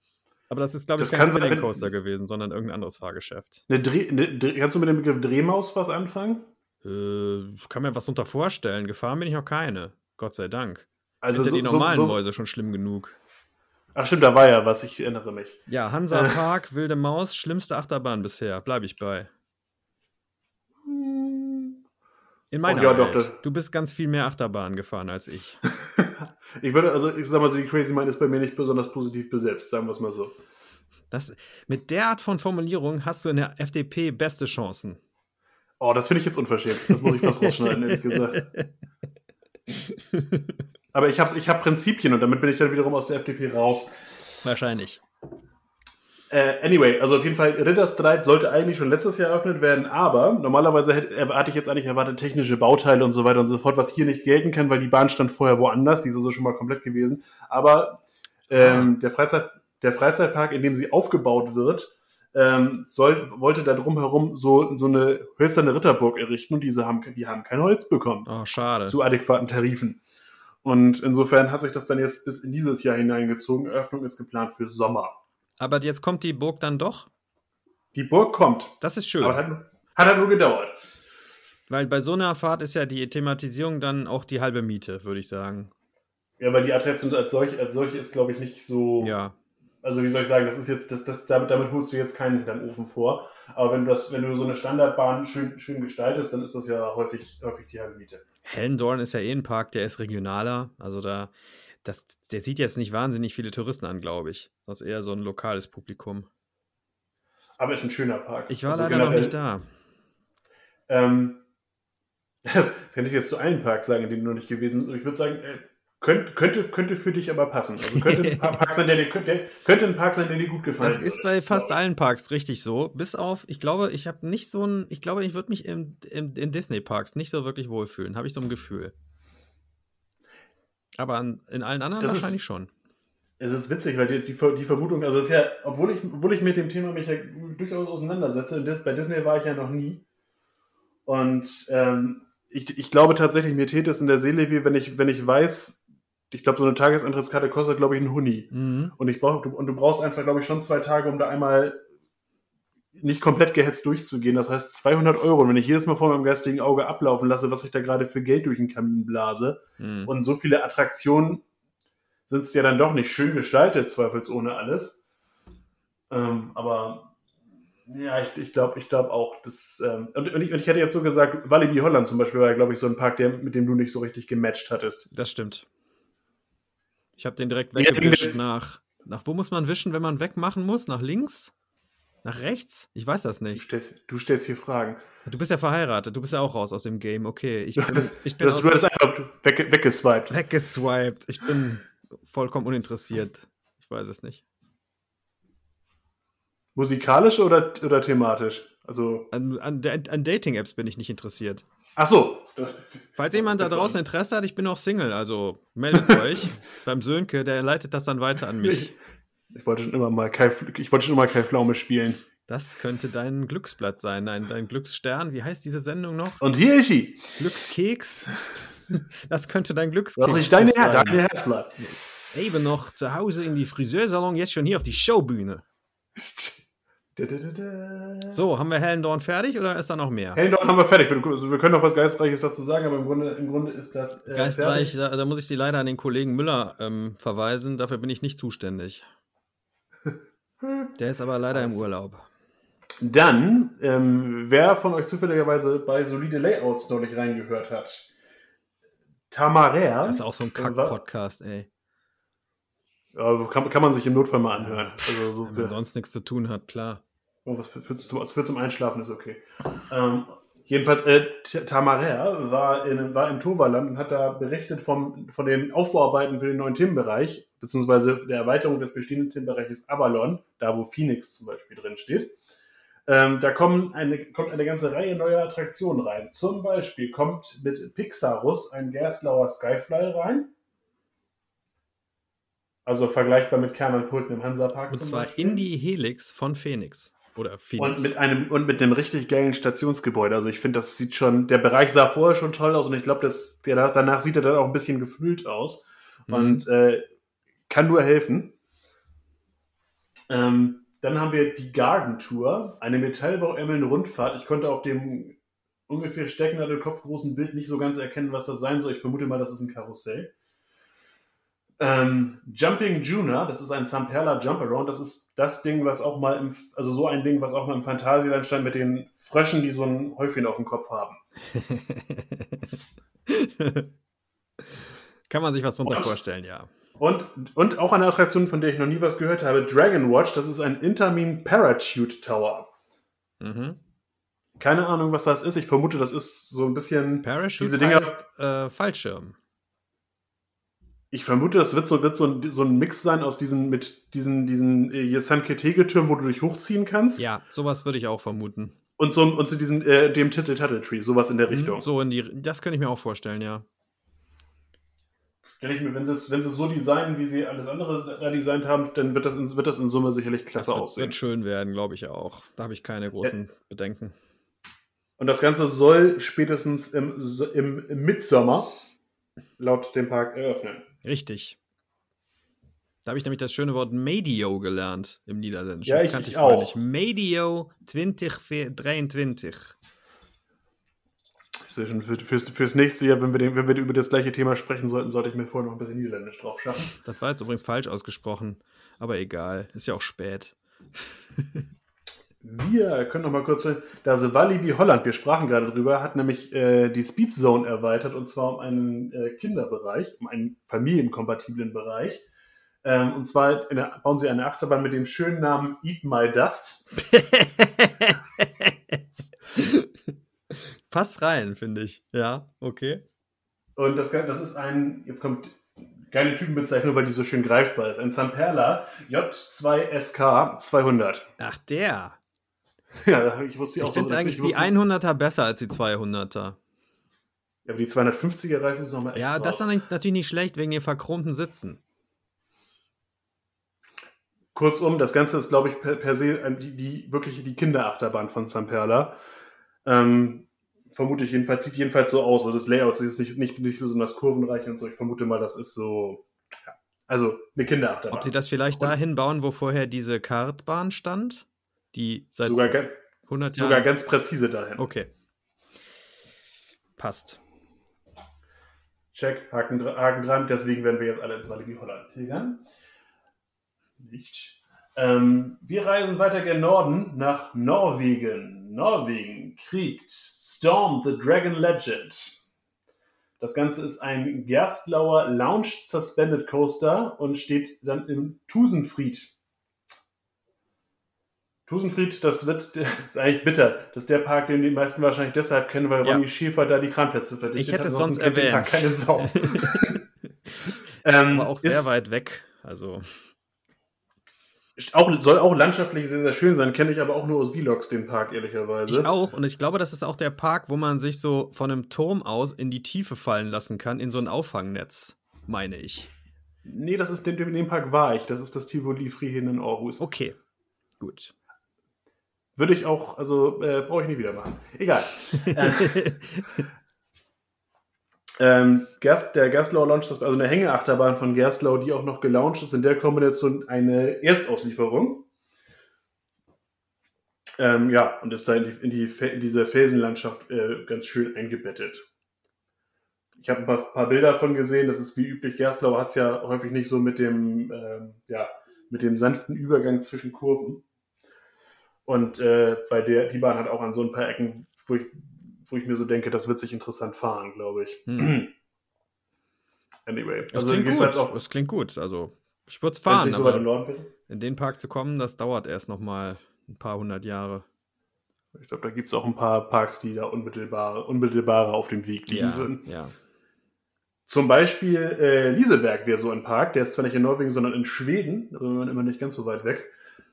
Aber das ist, glaube ich, Das kein Spinning Coaster gewesen, sondern irgendein anderes Fahrgeschäft. eine Dreh, eine, kannst du mit dem Begriff Drehmaus was anfangen? Äh, ich kann mir was unter vorstellen. Gefahren bin ich noch keine. Gott sei Dank. Also Hinter so, die normalen so, so, Mäuse schon schlimm genug. Ach stimmt, da war ja was, ich erinnere mich. Ja, Hansa Park, Wilde Maus, schlimmste Achterbahn bisher. Bleibe ich bei. In meiner Oh, ja, Welt. doch, Du bist ganz viel mehr Achterbahn gefahren als ich. Ich würde, also ich sag mal so, die Crazy Mind ist bei mir nicht besonders positiv besetzt, sagen wir es mal so. Das, mit der Art von Formulierung hast du in der FDP beste Chancen. Oh, das finde ich jetzt unverschämt. Das muss ich fast rausschneiden, ehrlich gesagt. Aber ich habe ich hab Prinzipien und damit bin ich dann wiederum aus der FDP raus. Wahrscheinlich. Äh, anyway, also auf jeden Fall, Ritterstreit sollte eigentlich schon letztes Jahr eröffnet werden, aber normalerweise hätte, hatte ich jetzt eigentlich erwartet, technische Bauteile und so weiter und so fort, was hier nicht gelten kann, weil die Bahn stand vorher woanders, die ist also schon mal komplett gewesen. Aber ähm, der, Freizeit, der Freizeitpark, in dem sie aufgebaut wird, ähm, soll, wollte da drumherum so, so eine hölzerne Ritterburg errichten und diese haben, die haben kein Holz bekommen Oh, schade. zu adäquaten Tarifen. Und insofern hat sich das dann jetzt bis in dieses Jahr hineingezogen. Eröffnung ist geplant für Sommer. Aber jetzt kommt die Burg dann doch? Die Burg kommt. Das ist schön. Aber hat, hat halt nur gedauert. Weil bei so einer Fahrt ist ja die Thematisierung dann auch die halbe Miete, würde ich sagen. Ja, weil die Attraktion als solche, als solche ist, glaube ich, nicht so. Ja. Also wie soll ich sagen, das ist jetzt, das, das, damit, damit holst du jetzt keinen hinterm Ofen vor. Aber wenn du das, wenn du so eine Standardbahn schön, schön gestaltest, dann ist das ja häufig, häufig die halbe Miete. Hellendorn ist ja eh ein Park, der ist regionaler. Also da, das, der sieht jetzt nicht wahnsinnig viele Touristen an, glaube ich. Sonst eher so ein lokales Publikum. Aber ist ein schöner Park. Ich war Also leider noch nicht da. Ähm, das, das kann ich jetzt zu allen Parks sagen, in denen du noch nicht gewesen bist. Aber ich würde sagen, äh, könnte, könnte, könnte für dich aber passen. Also könnte ein Pa- Park sein, der dir, der, könnte ein Park sein, der dir gut gefallen Das ist bei fast allen Parks richtig so. Bis auf, ich glaube, ich habe nicht so ein, ich glaube, ich würde mich im, im, in Disney-Parks nicht so wirklich wohlfühlen. Habe ich so ein Gefühl. Aber an, in allen anderen Das ist- wahrscheinlich schon. Es ist witzig, weil die, die, die Vermutung, also es ist ja, obwohl ich, obwohl ich mit dem Thema mich ja durchaus auseinandersetze, bei Disney war ich ja noch nie. Und ähm, ich, ich glaube tatsächlich, mir täte es in der Seele weh, wenn ich, wenn ich weiß, ich glaube, so eine Tagesantrittskarte kostet, glaube ich, einen Huni. Mhm. Und ich brauch, du, und du brauchst einfach, glaube ich, schon zwei Tage, um da einmal nicht komplett gehetzt durchzugehen. Das heißt 200 Euro. Und wenn ich jedes Mal vor meinem geistigen Auge ablaufen lasse, was ich da gerade für Geld durch den Kamin blase, Mhm. und so viele Attraktionen sind es ja dann doch nicht schön gestaltet, zweifelsohne alles. Ähm, aber ja, ich, ich glaube ich glaub auch, dass. Ähm, und, und, ich, und ich hätte jetzt so gesagt, Walibi Holland zum Beispiel war ja, glaube ich, so ein Park, der, mit dem du nicht so richtig gematcht hattest. Das stimmt. Ich habe den direkt Ja, weggewischt der- nach, nach. Wo muss man wischen, wenn man wegmachen muss? Nach links? Nach rechts? Ich weiß das Du nicht. stellst, du stellst hier Fragen. Du bist ja verheiratet, du bist ja auch raus aus dem Game. Okay, ich Du bin, hast, ich du bin du aus- hast einfach weg, weggeswiped. weggeswiped. Ich bin vollkommen uninteressiert. Ich weiß es nicht. Musikalisch oder, oder thematisch? Also, An, an, an Dating-Apps bin ich nicht interessiert. Ach so. Falls jemand da draußen Interesse hat, ich bin auch Single, also meldet euch beim Sönke, der leitet das dann weiter an mich. Ich wollte schon immer mal Kai, ich wollte schon immer Kai Pflaume spielen. Das könnte dein Glücksblatt sein, dein, dein Glücksstern. Wie heißt diese Sendung noch? Und hier ist sie. Glückskeks. Das könnte dein Glückskeks Das ist deine, sein. Deine Herzblatt. Eben noch zu Hause in die Friseursalon, jetzt schon hier auf die Showbühne. So, haben wir Hellendorn fertig oder ist da noch mehr? Hellendorf haben wir fertig. Wir, also wir können noch was Geistreiches dazu sagen, aber im Grunde, im Grunde ist das. Äh, Geistreich, da, da muss ich Sie leider an den Kollegen Müller ähm, verweisen. Dafür bin ich nicht zuständig. Der ist aber leider im Urlaub. Dann, ähm, wer von euch zufälligerweise bei solide Layouts neulich reingehört hat, Tamarer. Das ist auch so ein Kack-Podcast, ey. Kann, kann man sich im Notfall mal anhören. Also so Wenn man sonst nichts zu tun hat, klar. oh, was für, für, zum, für zum Einschlafen ist okay. Ähm, jedenfalls, äh, Tamarer war, in, war im Toverland und hat da berichtet vom, von den Aufbauarbeiten für den neuen Themenbereich, beziehungsweise der Erweiterung des bestehenden Themenbereiches Avalon, da wo Phoenix zum Beispiel drin steht. Ähm, da kommen eine, kommt eine ganze Reihe neuer Attraktionen rein. Zum Beispiel kommt mit Pixarus ein Gerstlauer Skyfly rein. Also vergleichbar mit Kern und Pulten im Hansapark. Und zum zwar Beispiel. in die Helix von Phoenix. Oder Phoenix. Und mit einem und mit einem richtig geilen Stationsgebäude. Also ich finde, das sieht schon, der Bereich sah vorher schon toll aus und ich glaube, dass der danach sieht er dann auch ein bisschen gefüllt aus Mhm. und äh, kann nur helfen. Ähm, dann haben wir die Garden Tour, eine Metallbauemmeln-Rundfahrt. Ich konnte auf dem ungefähr Stecknadelkopf großen Bild nicht so ganz erkennen, was das sein soll. Ich vermute mal, das ist ein Karussell. Ähm, Jumping Juna, das ist ein Zamperla Jumparound. Das ist das Ding, was auch mal im, also so ein Ding, was auch mal im Phantasialand stand mit den Fröschen, die so ein Häufchen auf dem Kopf haben. Kann man sich was drunter Und- vorstellen, ja. Und, und auch eine Attraktion, von der ich noch nie was gehört habe, Dragon Watch, das ist ein Intermin Parachute Tower. Mhm. Keine Ahnung, was das ist. Ich vermute, das ist so ein bisschen. Parachute Diese Dinger- heißt äh, Fallschirm. Ich vermute, das wird so, wird so, ein, so ein Mix sein aus diesen, mit diesen, diesen äh, Sanketege-Türmen, wo du dich hochziehen kannst. Ja, sowas würde ich auch vermuten. Und, so, und zu diesem, äh, dem Titel Tuttle Tree, sowas in der Richtung. Mhm, So in die, das könnte ich mir auch vorstellen, ja. Stell ich mir, wenn sie es, wenn sie es so designen, wie sie alles andere da designt haben, dann wird das in, wird das in Summe sicherlich Das klasse wird, aussehen. wird schön werden, glaube ich auch. Da habe ich keine großen Bedenken. Und das Ganze soll spätestens im, im, im Midsommer laut dem Park eröffnen. Richtig. Da habe ich nämlich das schöne Wort Medio gelernt im Niederländischen. Ja, Das ich- kannte ich vorher auch. nicht. Medio 2023. Ich sehe schon, für, fürs, fürs nächste Jahr, wenn wir, den, wenn wir über das gleiche Thema sprechen sollten, sollte ich mir vorher noch ein bisschen Niederländisch drauf schaffen. Das war jetzt übrigens falsch ausgesprochen. Aber egal. Ist ja auch spät. Wir können noch mal kurz, das Walibi Holland, wir sprachen gerade drüber, hat nämlich äh, die Speed Zone erweitert und zwar um einen äh, Kinderbereich, um einen familienkompatiblen Bereich. Ähm, und zwar der, bauen sie eine Achterbahn mit dem schönen Namen Eat My Dust. Passt rein, finde ich. Ja, okay. Und das, das ist ein, jetzt kommt keine Typenbezeichnung, weil die so schön greifbar ist. Ein Zamperla J2SK 200. Ach, der. Ja, ich wusste Ich auch so. finde eigentlich die wusste- 100er besser als die 200er. Ja, aber die 250er reißen es nochmal echt Ja, das ist natürlich nicht schlecht wegen den verchromten Sitzen. Kurzum, das Ganze ist, glaube ich, per, per se die, die wirklich die Kinderachterbahn von Zamperla. Ähm, vermute ich jedenfalls, sieht jedenfalls so aus. Also das Layout ist nicht, nicht, nicht besonders kurvenreich und so. Ich vermute mal, das ist so. Ja, also eine Kinderachterbahn. Ob sie das vielleicht dahin bauen, wo vorher diese Kartbahn stand? Die seit sogar, ganz, 100 sogar Jahren. ganz präzise dahin. Okay. Passt. Check, Haken, Haken dran. Deswegen werden wir jetzt alle ins Walibi Holland pilgern. Nicht. Ähm, wir reisen weiter gen Norden nach Norwegen. Norwegen kriegt Storm the Dragon Legend. Das Ganze ist ein Gerstlauer Launched Suspended Coaster und steht dann im Tusenfried. Tusenfried, das wird, das ist eigentlich bitter. Das ist der Park, den die meisten wahrscheinlich deshalb kennen, weil Ja. Ronny Schäfer da die Kranplätze verdichtet Ich hätte es Ansonsten sonst den Park erwähnt. Keine Sau. ähm, Aber auch sehr ist, weit weg. Also, Auch, soll auch landschaftlich sehr, sehr schön sein, kenne ich aber auch nur aus Vlogs, den Park, ehrlicherweise. Ich auch. Und ich glaube, das ist auch der Park, wo man sich so von einem Turm aus in die Tiefe fallen lassen kann, in so ein Auffangnetz, meine ich. Nee, das ist in dem, Park war ich. Das ist das Tivoli Friheden in Aarhus. Okay, gut. Würde ich auch, also äh, brauche ich nie wieder machen. Egal. äh, ähm, Gerst, der Gerstlauer Launch, das also eine Hängeachterbahn von Gerstlau, die auch noch gelauncht ist, in der Kombination eine Erstauslieferung. Ähm, ja, und ist da in, die, in, die, in diese Felsenlandschaft äh, ganz schön eingebettet. Ich habe ein paar, paar Bilder davon gesehen, das ist wie üblich, Gerstlauer hat es ja häufig nicht so mit dem, ähm, ja, mit dem sanften Übergang zwischen Kurven. Und äh, bei der, die Bahn hat auch an so ein paar Ecken, wo ich wo ich mir so denke, das wird sich interessant fahren, glaube ich. Hm. anyway. Das, also klingt gut. Auch, das klingt gut. Also, ich würde es fahren, so aber in den Park zu kommen, das dauert erst noch mal ein paar hundert Jahre. Ich glaube, da gibt es auch ein paar Parks, die da unmittelbar, unmittelbarer auf dem Weg liegen ja, würden. Ja. Zum Beispiel äh, Lieseberg wäre so ein Park, der ist zwar nicht in Norwegen, sondern in Schweden, aber immer nicht ganz so weit weg.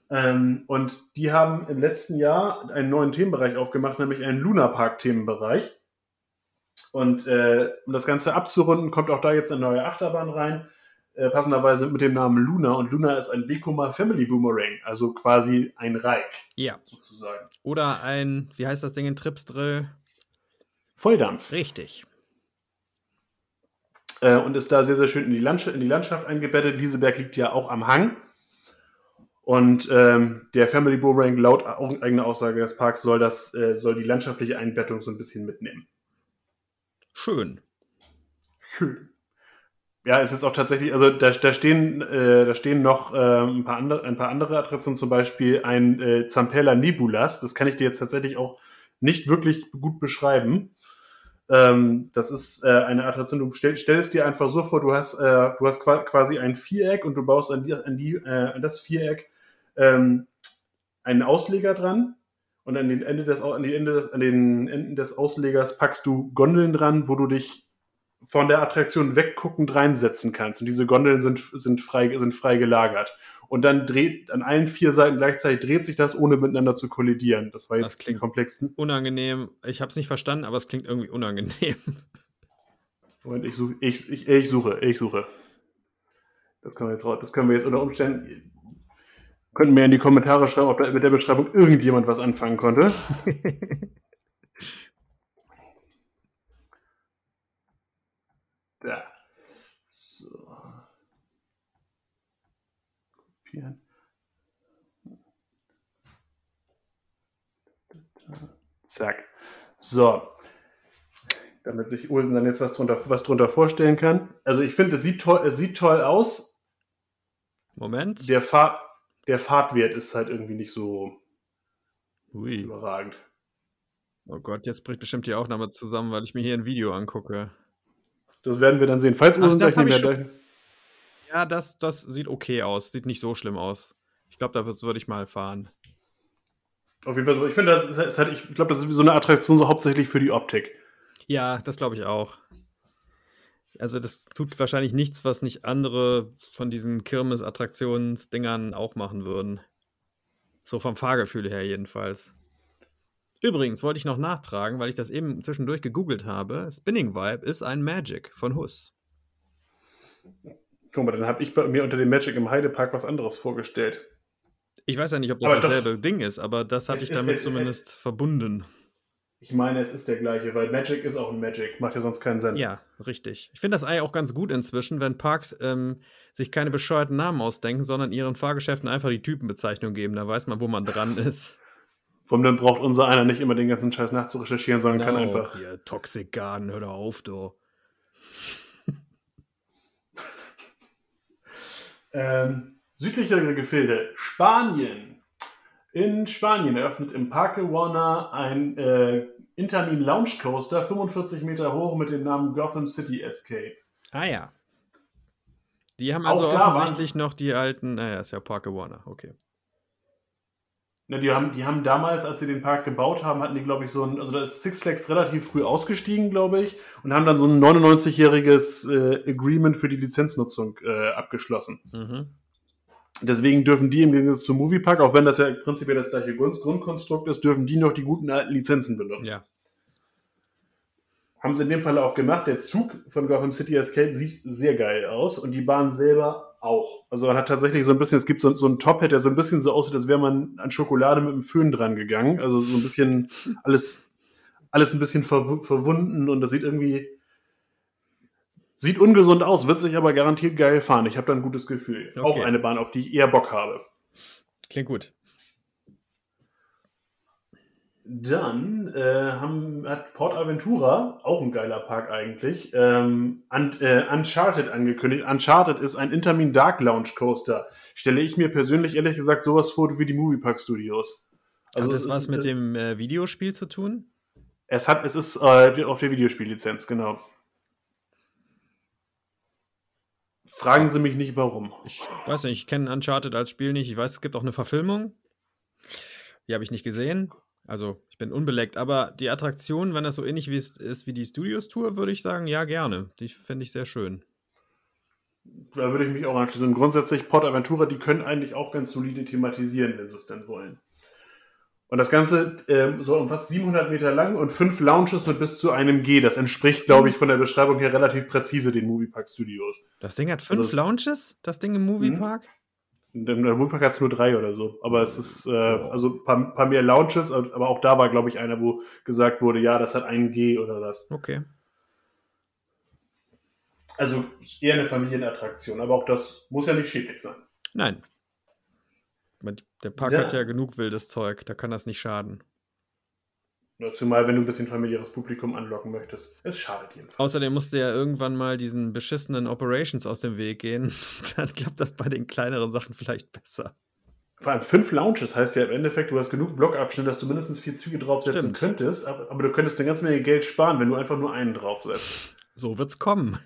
Ähm, und die haben im letzten Jahr einen neuen Themenbereich aufgemacht, nämlich einen Lunapark-Themenbereich. Und äh, um das Ganze abzurunden, kommt auch da jetzt eine neue Achterbahn rein, äh, passenderweise mit dem Namen Luna. Und Luna ist ein Vekoma Family Boomerang, also quasi ein Reik. Ja. Sozusagen. Oder ein, wie heißt das Ding in Tripsdrill? Volldampf. Richtig. Äh, und ist da sehr, sehr schön in die, Landschaft, in die Landschaft eingebettet. Lieseberg liegt ja auch am Hang. Und ähm, der Family Boomerang laut eigener Aussage des Parks soll das, äh, soll die landschaftliche Einbettung so ein bisschen mitnehmen. Schön. Schön. Ja, ist jetzt auch tatsächlich, also da, da stehen, äh, da stehen noch äh, ein, paar andere, ein paar andere Attraktionen, zum Beispiel ein äh, Zampella Nebulas. Das kann ich dir jetzt tatsächlich auch nicht wirklich gut beschreiben. Ähm, das ist äh, eine Attraktion, du stell, stell es dir einfach so vor, du hast, äh, du hast quasi ein Viereck und du baust an, die, an, die, äh, an das Viereck ähm, einen Ausleger dran und an den, Ende des, an, die Ende des, an den Enden des Auslegers packst du Gondeln dran, wo du dich von der Attraktion wegguckend reinsetzen kannst. Und diese Gondeln sind, sind, frei, sind frei gelagert. Und dann dreht an allen vier Seiten gleichzeitig dreht sich das, ohne miteinander zu kollidieren. Das war jetzt das klingt komplexen. Unangenehm. Ich habe es nicht verstanden, aber es klingt irgendwie unangenehm. Und ich suche, ich, ich, ich suche, ich suche. Das können wir jetzt, das können wir jetzt unter Umständen Könnten mir in die Kommentare schreiben, ob da mit der Beschreibung irgendjemand was anfangen konnte. da. So. Kopieren. Zack. So. Damit sich Olsen dann jetzt was drunter, was drunter vorstellen kann. Also ich finde, es sieht toll, es sieht toll aus. Moment. Der Fahr der Fahrtwert ist halt irgendwie nicht so Ui. überragend. Oh Gott, jetzt bricht bestimmt die Aufnahme zusammen, weil ich mir hier ein Video angucke. Das werden wir dann sehen. Falls Ach, gleich nicht mehr. Ja, das, das sieht okay aus. Sieht nicht so schlimm aus. Ich glaube, da würde ich mal fahren. Auf jeden Fall so. Ich finde, das ist halt, ich glaube, das ist so eine Attraktion so hauptsächlich für die Optik. Ja, das glaube ich auch. Also das tut wahrscheinlich nichts, was nicht andere von diesen Kirmes-Attraktionsdingern auch machen würden. So vom Fahrgefühl her jedenfalls. Übrigens wollte ich noch nachtragen, weil ich das eben zwischendurch gegoogelt habe. Spinning Vibe ist ein Magic von Huss. Guck mal, dann habe ich bei mir unter dem Magic im Heidepark was anderes vorgestellt. Ich weiß ja nicht, ob das aber dasselbe doch, Ding ist, aber das hatte ich damit ist, zumindest verbunden. Ich meine, es ist der gleiche, weil Magic ist auch ein Magic. Macht ja sonst keinen Sinn. Ja, richtig. Ich finde das eigentlich auch ganz gut inzwischen, wenn Parks ähm, sich keine bescheuerten Namen ausdenken, sondern ihren Fahrgeschäften einfach die Typenbezeichnung geben. Da weiß man, wo man dran ist. Vom dann braucht unser einer nicht immer den ganzen Scheiß nachzurecherchieren, sondern genau. kann einfach. Hier, Toxic Garden, hör doch auf, du. ähm, südlichere Gefilde. Spanien. In Spanien eröffnet im Parque Warner ein äh, Intermin Lounge Coaster, 45 Meter hoch, mit dem Namen Gotham City Escape. Ah ja. Die haben also Auch offensichtlich noch die alten, naja, ist ja Parque Warner, okay. Na, die, haben, die haben damals, als sie den Park gebaut haben, hatten die, glaube ich, so ein, also da ist Six Flags relativ früh ausgestiegen, glaube ich, und haben dann so ein 99-jähriges äh, Agreement für die Lizenznutzung äh, abgeschlossen. Mhm. Deswegen dürfen die im Gegensatz zum Moviepark, auch wenn das ja prinzipiell das gleiche Grund- Grundkonstrukt ist, dürfen die noch die guten alten Lizenzen benutzen. Ja. Haben sie in dem Fall auch gemacht. Der Zug von Gotham City Escape sieht sehr geil aus und die Bahn selber auch. Also man hat tatsächlich so ein bisschen, es gibt so, so einen Top-Hat, der so ein bisschen so aussieht, als wäre man an Schokolade mit dem Föhn dran gegangen. Also so ein bisschen alles, alles ein bisschen verw verwunden und das sieht irgendwie, sieht ungesund aus, wird sich aber garantiert geil fahren. Ich habe da ein gutes Gefühl. Auch Okay. eine Bahn, auf die ich eher Bock habe. Klingt gut. Dann äh, haben, hat Port Aventura, auch ein geiler Park eigentlich, ähm, un, äh, Uncharted angekündigt. Uncharted ist ein Intermin Dark Lounge Coaster. Stelle ich mir persönlich ehrlich gesagt sowas vor wie die Moviepark Studios. Hat das was mit äh, dem äh, Videospiel zu tun? Es hat, es ist äh, auf der Videospiellizenz, genau. Fragen Sie mich nicht, warum. Ich weiß nicht, ich kenne Uncharted als Spiel nicht. Ich weiß, es gibt auch eine Verfilmung. Die habe ich nicht gesehen. Also, ich bin unbeleckt. Aber die Attraktion, wenn das so ähnlich ist wie die Studios-Tour, würde ich sagen, ja, gerne. Die finde ich sehr schön. Da würde ich mich auch anschließen. Grundsätzlich, Port Aventura, die können eigentlich auch ganz solide thematisieren, wenn sie es denn wollen. Und das Ganze ähm, so um fast 700 Meter lang und fünf Lounges mit bis zu einem G. Das entspricht, glaube ich, von der Beschreibung her relativ präzise den Moviepark Studios. Das Ding hat fünf Also es- Lounges, das Ding im Moviepark? In der Moviepark hat es nur drei oder so. Aber es ist, äh, also ein paar, paar mehr Lounges, aber auch da war, glaube ich, einer, wo gesagt wurde, ja, das hat ein G oder was. Okay. Also eher eine Familienattraktion, aber auch das muss ja nicht schädlich sein. Nein. Man- Der Park Ja. hat ja genug wildes Zeug, da kann das nicht schaden. Nur Zumal, wenn du ein bisschen familiäres Publikum anlocken möchtest. Es schadet jedenfalls. Außerdem musste ja irgendwann mal diesen beschissenen Operations aus dem Weg gehen. Dann klappt das bei den kleineren Sachen vielleicht besser. Vor allem fünf Lounges heißt ja im Endeffekt, du hast genug Blockabschnitte, dass du mindestens vier Züge draufsetzen Stimmt. könntest, aber, aber du könntest eine ganze Menge Geld sparen, wenn du einfach nur einen draufsetzt. So wird's kommen.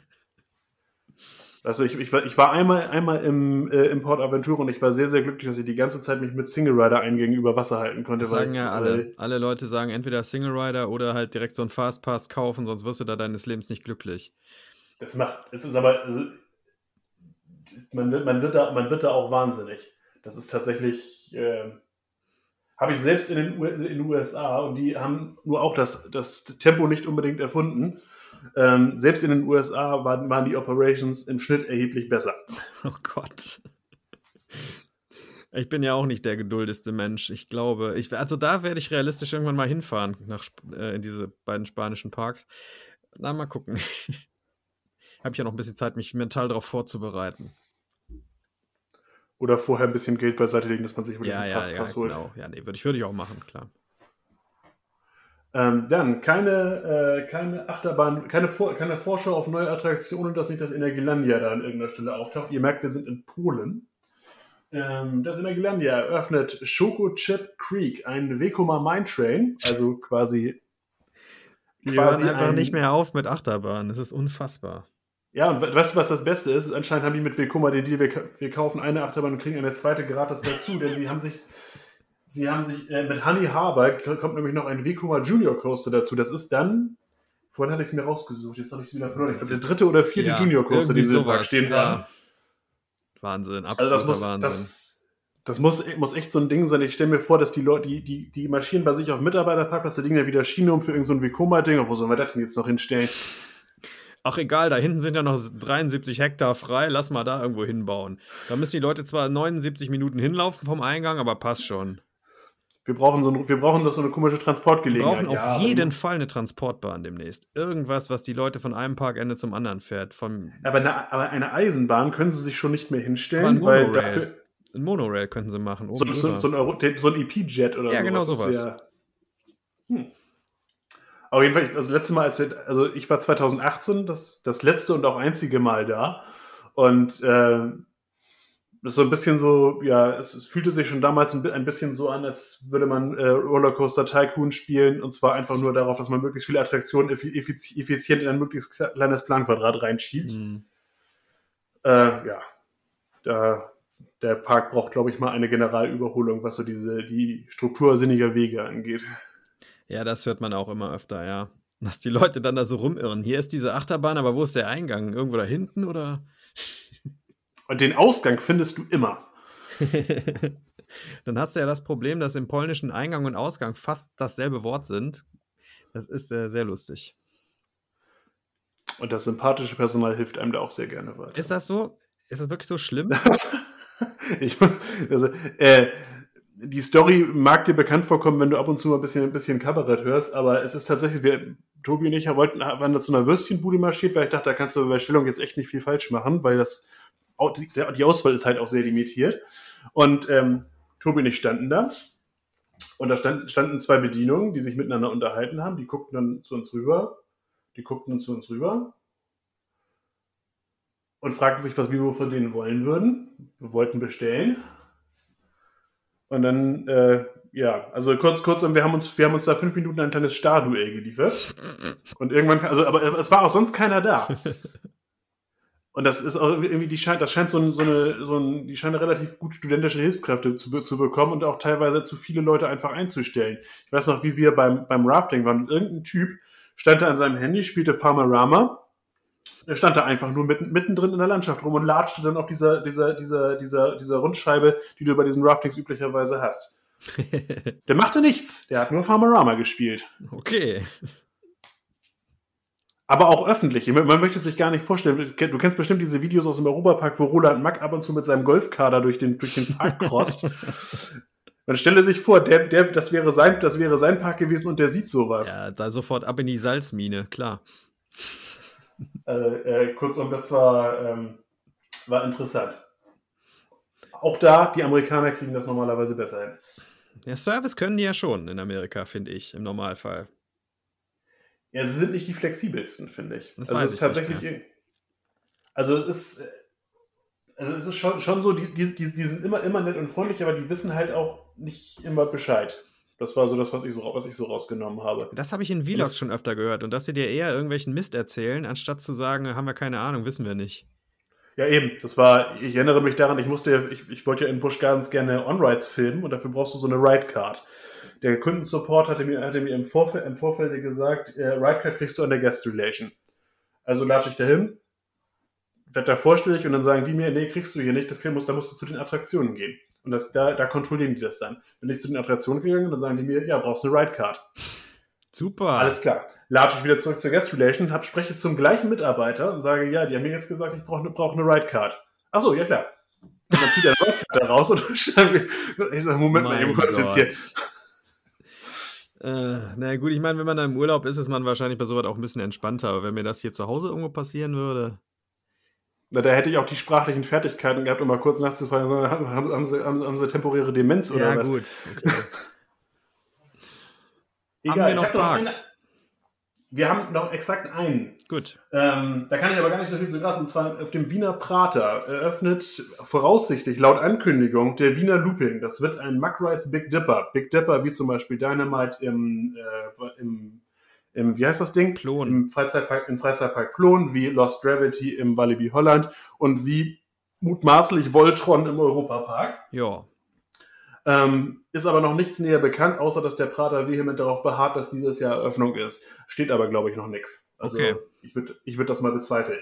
Also ich, ich, war, ich war einmal, einmal im, äh, im Port Aventura und ich war sehr, sehr glücklich, dass ich die ganze Zeit mich mit Single Rider Eingängen über Wasser halten konnte. Das sagen weil- ja alle. Alle Leute sagen entweder Single Rider oder halt direkt so einen Fastpass kaufen, sonst wirst du da deines Lebens nicht glücklich. Das macht, es ist aber, also, man, wird, man, wird da, man wird da auch wahnsinnig. Das ist tatsächlich, äh, habe ich selbst in den, U in den USA und die haben nur auch das, das Tempo nicht unbedingt erfunden. Ähm, selbst in den USA waren, waren die Operations im Schnitt erheblich besser. Oh Gott. Ich bin ja auch nicht der geduldeste Mensch. Ich glaube, ich, also da werde ich realistisch irgendwann mal hinfahren, nach, äh, in diese beiden spanischen Parks. Na, mal gucken. Habe ich ja noch ein bisschen Zeit, mich mental darauf vorzubereiten. Oder vorher ein bisschen Geld beiseite legen, dass man sich wirklich Ja, einen ja, ja, Fastpass holt. genau. Ja, nee, würde ich, würde ich auch machen, klar. Ähm, dann keine, äh, keine Achterbahn, keine, Vor keine Vorschau auf neue Attraktionen, dass nicht das Energielandia da an irgendeiner Stelle auftaucht. Ihr merkt, wir sind in Polen. Ähm, das Energielandia eröffnet Schoko Chip Creek, ein Vekoma Mine Train, also quasi. Die quasi hören einfach ein- nicht mehr auf mit Achterbahn. Das ist unfassbar. Ja, und we- weißt du, was das Beste ist? Anscheinend haben die mit Vekoma den Deal, wir, wir kaufen eine Achterbahn und kriegen eine zweite gratis dazu, denn sie haben sich. Sie haben sich äh, mit Honey Harbor kommt nämlich noch ein Vekoma Junior Coaster dazu. Das ist dann, vorhin hatte ich es mir rausgesucht, jetzt habe ich es wieder verloren. Ich glaube, der dritte oder vierte Ja, Junior Coaster, die sie im Park stehen ja. haben. Wahnsinn, Also absoluter das muss, Wahnsinn. das, das muss, muss echt so ein Ding sein. Ich stelle mir vor, dass die Leute, die, die, die marschieren bei sich auf da liegen ja wieder Schiene um für irgendein so Vekoma-Ding. Wo sollen wir das denn jetzt noch hinstellen? Ach egal, da hinten sind ja noch 73 Hektar frei, lass mal da irgendwo hinbauen. Da müssen die Leute zwar 79 Minuten hinlaufen vom Eingang, aber passt schon. Wir brauchen so, ein, wir brauchen doch so eine komische Wir Transportgelegenheit. brauchen auf Ja, jeden aber- Fall eine Transportbahn demnächst. Irgendwas, was die Leute von einem Parkende zum anderen fährt. Vom, Aber eine, aber eine Eisenbahn können sie sich schon nicht mehr Aber hinstellen, ein weil Monorail. dafür ein Monorail könnten sie machen. so, so, so ein, Euro, so ein EP-Jet oder Ja, sowas. genau sowas. wär- Hm. Auf jeden Fall, ich- also letzte Mal, als wir, also ich war 2018 das, das letzte und auch einzige Mal da und äh, das ist so ein bisschen so, ja, es, fühlte sich schon damals ein, ein bisschen so an, als würde man äh, Rollercoaster Tycoon spielen und zwar einfach nur darauf, dass man möglichst viele Attraktionen effi- effiz- effizient in ein möglichst kle- kleines Planquadrat reinschiebt. Hm. Äh, ja, da, der Park braucht, glaube ich, mal eine Generalüberholung, was so diese, die Struktur sinniger Wege angeht. Ja, das hört man auch immer öfter, ja. Dass die Leute dann da so rumirren. Hier ist diese Achterbahn, aber wo ist der Eingang? Irgendwo da hinten oder? Und den Ausgang findest du immer. Dann hast du ja das Problem, dass im polnischen Eingang und Ausgang fast dasselbe Wort sind. Das ist äh, sehr lustig. Und das sympathische Personal hilft einem da auch sehr gerne weiter. Ist das so? Ist das wirklich so schlimm? ich muss, also, äh, die Story mag dir bekannt vorkommen, wenn du ab und zu mal ein bisschen, ein bisschen Kabarett hörst, aber es ist tatsächlich, wir, Tobi und ich wollten, waren da zu einer Würstchenbude marschiert, weil ich dachte, da kannst du bei Stellung jetzt echt nicht viel falsch machen, weil das, die Auswahl ist halt auch sehr limitiert. Und ähm, Tobi und ich standen da und da stand, standen zwei Bedienungen, die sich miteinander unterhalten haben, die guckten dann zu uns rüber, die guckten dann zu uns rüber und fragten sich, was wir von denen wollen würden. Wir wollten bestellen. Und dann, äh, ja, also kurz, kurz, und wir haben uns, wir haben uns da fünf Minuten ein kleines Starduell geliefert. Und irgendwann, also, aber es war auch sonst keiner da. Und das ist auch irgendwie, die scheint, das scheint so, ein, so eine, so ein, die scheinen relativ gut studentische Hilfskräfte zu, zu bekommen und auch teilweise zu viele Leute einfach einzustellen. Ich weiß noch, wie wir beim, beim Rafting waren. Irgendein Typ stand da an seinem Handy, spielte Farmerama. Er stand da einfach nur mitten, mittendrin in der Landschaft rum und latschte dann auf dieser, dieser, dieser, dieser, dieser Rundscheibe, die du bei diesen Raftings üblicherweise hast. der machte nichts. Der hat nur Farmerama gespielt. Okay. Aber auch öffentlich. Man möchte sich gar nicht vorstellen. Du kennst bestimmt diese Videos aus dem Europapark, wo Roland Mack ab und zu mit seinem Golfkader durch den, durch den Park crosst. Man stelle sich vor, der, der, das, wäre sein, das wäre sein Park gewesen und der sieht sowas. Ja, da sofort ab in die Salzmine, klar. Äh, äh, kurzum, das war, ähm, war interessant. Auch da, die Amerikaner kriegen das normalerweise besser hin. Ja, Service können die ja schon in Amerika, finde ich, im Normalfall. Ja, sie sind nicht die flexibelsten, finde ich. Das also es ist tatsächlich. Also es ist. Äh, also es ist schon, schon so, die, die, die, die sind immer, immer nett und freundlich, aber die wissen halt auch nicht immer Bescheid. Das war so das, was ich so, was ich so rausgenommen habe. Das habe ich in Vlogs schon öfter gehört und dass sie dir eher irgendwelchen Mist erzählen, anstatt zu sagen, haben wir keine Ahnung, wissen wir nicht. Ja, eben. Das war, ich erinnere mich daran, ich musste, ich, ich wollte ja in Busch Gardens gerne On-Rides filmen und dafür brauchst du so eine Ride-Card. Der Kundensupport hatte mir, hatte mir im, Vorfeld, im Vorfeld gesagt, äh, Ride-Card kriegst du an der Guest Relation. Also latsche ich dahin, werde da vorstellig und dann sagen die mir, nee, kriegst du hier nicht, das musst, da musst du zu den Attraktionen gehen. Und das, da, da kontrollieren die das dann. Bin ich zu den Attraktionen gegangen, dann sagen die mir, ja, brauchst du eine Ride-Card. Super. Alles klar. Latsche ich wieder zurück zur Guest Relation, hab, spreche zum gleichen Mitarbeiter und sage, ja, die haben mir jetzt gesagt, ich brauche eine, brauch eine Ride-Card. Achso, ja klar. Und dann zieht er eine Ride-Card da raus und ich sage, Moment mal, eben kurz jetzt hier. Äh, na gut, ich meine, wenn man da im Urlaub ist, ist man wahrscheinlich bei sowas auch ein bisschen entspannter. Aber wenn mir das hier zu Hause irgendwo passieren würde. Na, da hätte ich auch die sprachlichen Fertigkeiten gehabt, um mal kurz nachzufragen, haben, haben, sie, haben, haben sie temporäre Demenz oder ja, was? Ja, gut. Okay. Egal, haben wir noch ich hab noch Parks? Wir haben noch exakt einen. Gut. Ähm, da kann ich aber gar nicht so viel zu sagen. Und zwar auf dem Wiener Prater eröffnet voraussichtlich laut Ankündigung der Wiener Looping. Das wird ein Muck Rides Big Dipper. Big Dipper wie zum Beispiel Dynamite im, äh, im, im, wie heißt das Ding? Klon. Im Freizeitpark, im Freizeitpark Klon, wie Lost Gravity im Walibi Holland und wie mutmaßlich Voltron im Europapark. Ja. Ähm, ist aber noch nichts näher bekannt, außer dass der Prater vehement darauf beharrt, dass dieses Jahr Eröffnung ist. Steht aber, glaube ich, noch nichts. Also Okay. ich würde ich würd das mal bezweifeln.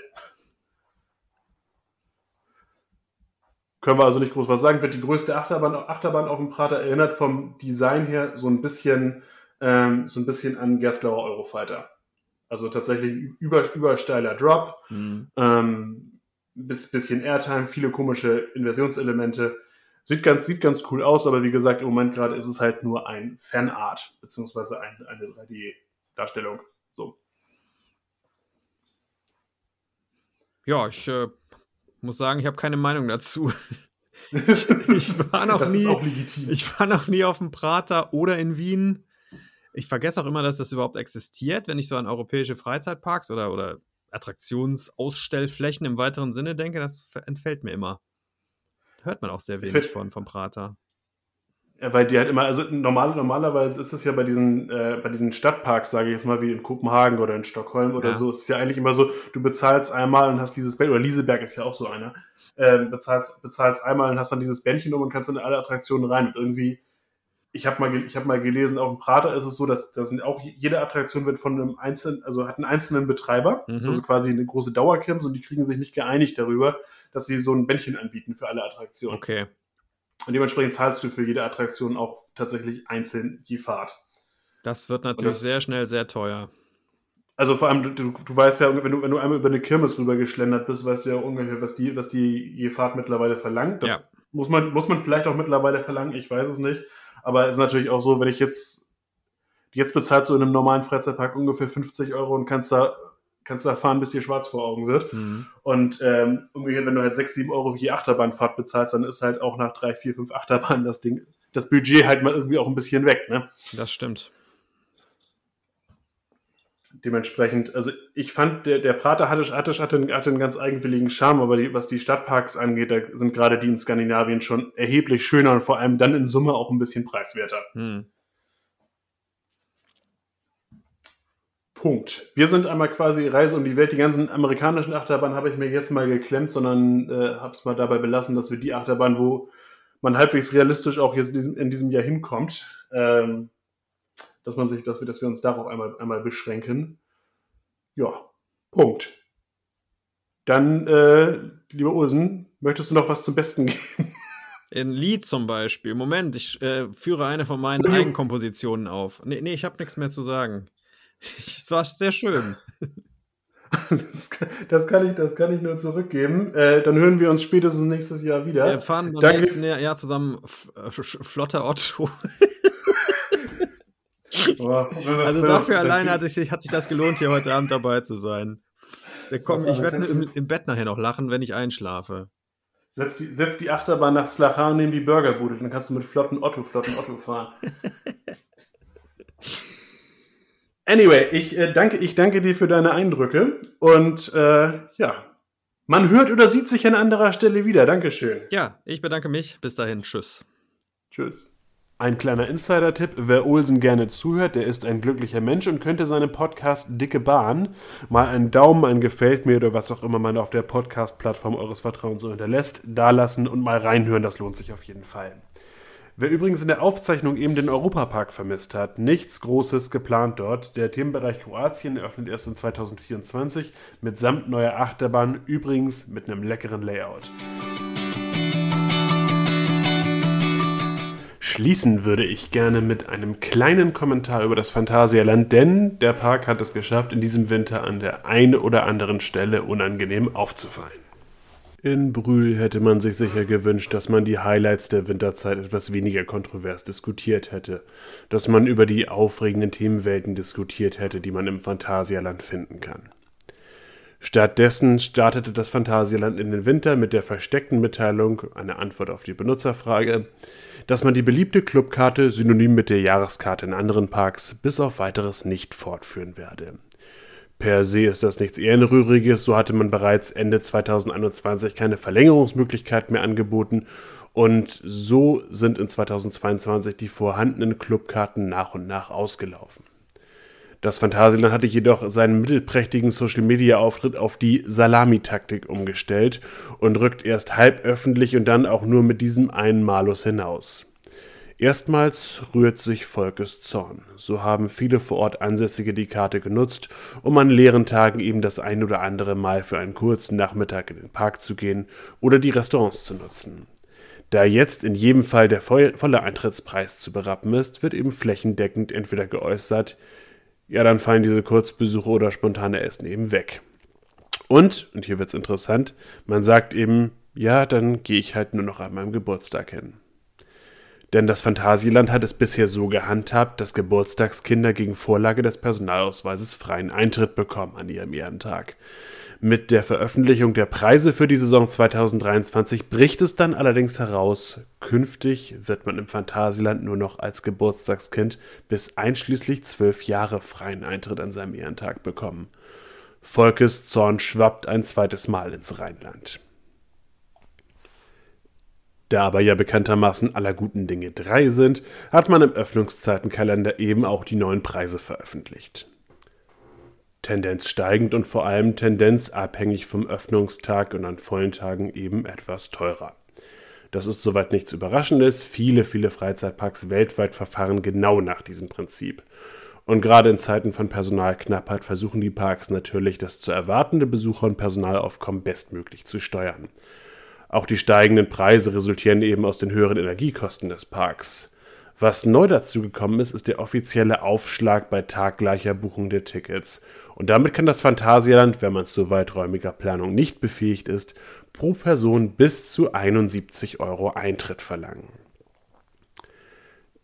Können wir also nicht groß was sagen. Wird die größte Achterbahn, Achterbahn auf dem Prater erinnert vom Design her so ein bisschen, ähm, so ein bisschen an Gerstlauer Eurofighter. Also tatsächlich über, übersteiler Drop, Hm. ähm, bis, bisschen Airtime, viele komische Inversionselemente. Sieht ganz, sieht ganz cool aus, aber wie gesagt, im Moment gerade ist es halt nur ein Fanart, beziehungsweise ein, eine 3D-Darstellung. So. Ja, ich äh, muss sagen, ich habe keine Meinung dazu. ich war noch nie. Ich war noch nie auf dem Prater oder in Wien. Ich vergesse auch immer, dass das überhaupt existiert, wenn ich so an europäische Freizeitparks oder, oder Attraktionsausstellflächen im weiteren Sinne denke. Das entfällt mir immer. Hört man auch sehr wenig find- von vom Prater. Ja, weil die halt immer, also normal, normalerweise ist es ja bei diesen, äh, bei diesen Stadtparks, sage ich jetzt mal, wie in Kopenhagen oder in Stockholm oder Ja. so, ist es ja eigentlich immer so, du bezahlst einmal und hast dieses Bändchen, oder Lieseberg ist ja auch so einer, ähm, bezahlst, bezahlst einmal und hast dann dieses Bändchen um und kannst dann in alle Attraktionen rein. Und irgendwie, ich habe mal, ich hab mal gelesen, auf dem Prater ist es so, dass da sind auch jede Attraktion wird von einem einzelnen, also hat einen einzelnen Betreiber, das ist Mhm. also quasi eine große Dauerkirmes und die kriegen sich nicht geeinigt darüber, dass sie so ein Bändchen anbieten für alle Attraktionen. Okay. Und dementsprechend zahlst du für jede Attraktion auch tatsächlich einzeln je Fahrt. Das wird natürlich das- sehr schnell sehr teuer. Also vor allem, du, du, weißt ja, wenn du, wenn du einmal über eine Kirmes rüber geschlendert bist, weißt du ja ungefähr, was die, was die je Fahrt mittlerweile verlangt. Das Ja. muss, man, muss man vielleicht auch mittlerweile verlangen, ich weiß es nicht. Aber es ist natürlich auch so, wenn ich jetzt, jetzt bezahlst du in einem normalen Freizeitpark ungefähr 50 Euro und kannst da, kannst da fahren, bis dir schwarz vor Augen wird. Mhm. Und ähm, umgekehrt, wenn du halt 6, 7 Euro für je Achterbahnfahrt bezahlst, dann ist halt auch nach 3, 4, 5 Achterbahnen das Ding, das Budget halt mal irgendwie auch ein bisschen weg, ne? Das stimmt. Dementsprechend, also ich fand, der, der Prater hatte, hatte, hatte, einen, hatte einen ganz eigenwilligen Charme, aber die, was die Stadtparks angeht, da sind gerade die in Skandinavien schon erheblich schöner und vor allem dann in Summe auch ein bisschen preiswerter. Hm. Punkt. Wir sind einmal quasi Reise um die Welt. Die ganzen amerikanischen Achterbahnen habe ich mir jetzt mal geklemmt, sondern äh, habe es mal dabei belassen, dass wir die Achterbahn, wo man halbwegs realistisch auch jetzt in diesem, in diesem Jahr hinkommt, ähm, dass man sich, dass wir, dass wir uns darauf einmal, einmal beschränken. Ja, Punkt. Dann, äh, lieber Ursen, möchtest du noch was zum Besten geben? Ein Lied zum Beispiel. Moment, ich äh, führe eine von meinen. Eigenkompositionen auf. Nee, nee ich habe nichts mehr zu sagen. Es war sehr schön. Das, kann- das, kann ich, das kann ich nur zurückgeben. Äh, dann hören wir uns spätestens nächstes Jahr wieder. Wir fahren beim Danke. nächsten Jahr zusammen Flotter Otto. Also dafür wir- hat sich, hat sich das gelohnt, hier heute Abend dabei zu sein. Ja, komm, ich werde im, im Bett nachher noch lachen, wenn ich einschlafe. Setz die, setz die Achterbahn nach Slachar und nimm die Burgerbude. Dann kannst du mit flotten Otto, flotten Otto fahren. Anyway, ich, äh, danke, ich danke dir für deine Eindrücke. Und äh, ja, man hört oder sieht sich an anderer Stelle wieder. Dankeschön. Ja, ich bedanke mich. Bis dahin, tschüss. Tschüss. Ein kleiner Insider-Tipp, wer Olsen gerne zuhört, der ist ein glücklicher Mensch und könnte seinem Podcast Dicke Bahn mal einen Daumen, ein Gefällt mir oder was auch immer man auf der Podcast-Plattform eures Vertrauens so hinterlässt, dalassen und mal reinhören, das lohnt sich auf jeden Fall. Wer übrigens in der Aufzeichnung eben den Europapark vermisst hat, nichts Großes geplant dort. Der Themenbereich Kroatien eröffnet erst in 2024 mitsamt neuer Achterbahn, übrigens mit einem leckeren Layout. Schließen würde ich gerne mit einem kleinen Kommentar über das Phantasialand, denn der Park hat es geschafft, in diesem Winter an der einen oder anderen Stelle unangenehm aufzufallen. In Brühl hätte man sich sicher gewünscht, dass man die Highlights der Winterzeit etwas weniger kontrovers diskutiert hätte, dass man über die aufregenden Themenwelten diskutiert hätte, die man im Phantasialand finden kann. Stattdessen startete das Phantasialand in den Winter mit der versteckten Mitteilung, eine Antwort auf die Benutzerfrage, dass man die beliebte Clubkarte synonym mit der Jahreskarte in anderen Parks bis auf weiteres nicht fortführen werde. Per se ist das nichts Ehrenrühriges, so hatte man bereits Ende 2021 keine Verlängerungsmöglichkeit mehr angeboten und so sind in 2022 die vorhandenen Clubkarten nach und nach ausgelaufen. Das Phantasialand hatte jedoch seinen mittelprächtigen Social-Media-Auftritt auf die Salamitaktik umgestellt und rückt erst halb öffentlich und dann auch nur mit diesem einen Malus hinaus. Erstmals rührt sich Volkes Zorn. So haben viele vor Ort Ansässige die Karte genutzt, um an leeren Tagen eben das ein oder andere Mal für einen kurzen Nachmittag in den Park zu gehen oder die Restaurants zu nutzen. Da jetzt in jedem Fall der voll- volle Eintrittspreis zu berappen ist, wird eben flächendeckend entweder geäußert, ja, dann fallen diese Kurzbesuche oder spontane Essen eben weg. Und, und hier wird's interessant, man sagt eben, ja, dann gehe ich halt nur noch an meinem Geburtstag hin. Denn das Phantasieland hat es bisher so gehandhabt, dass Geburtstagskinder gegen Vorlage des Personalausweises freien Eintritt bekommen an ihrem Ehrentag. Mit der Veröffentlichung der Preise für die Saison 2023 bricht es dann allerdings heraus, künftig wird man im Phantasieland nur noch als Geburtstagskind bis einschließlich zwölf Jahre freien Eintritt an seinem Ehrentag bekommen. Volkes Zorn schwappt ein zweites Mal ins Rheinland. Da aber ja bekanntermaßen aller guten Dinge drei sind, hat man im Öffnungszeitenkalender eben auch die neuen Preise veröffentlicht. Tendenz steigend und vor allem tendenzabhängig vom Öffnungstag und an vollen Tagen eben etwas teurer. Das ist soweit nichts Überraschendes. Viele, viele Freizeitparks weltweit verfahren genau nach diesem Prinzip. Und gerade in Zeiten von Personalknappheit versuchen die Parks natürlich, das zu erwartende Besucher- und Personalaufkommen bestmöglich zu steuern. Auch die steigenden Preise resultieren eben aus den höheren Energiekosten des Parks. Was neu dazu gekommen ist, ist der offizielle Aufschlag bei taggleicher Buchung der Tickets. Und damit kann das Phantasialand, wenn man zu weiträumiger Planung nicht befähigt ist, pro Person bis zu 71 Euro Eintritt verlangen.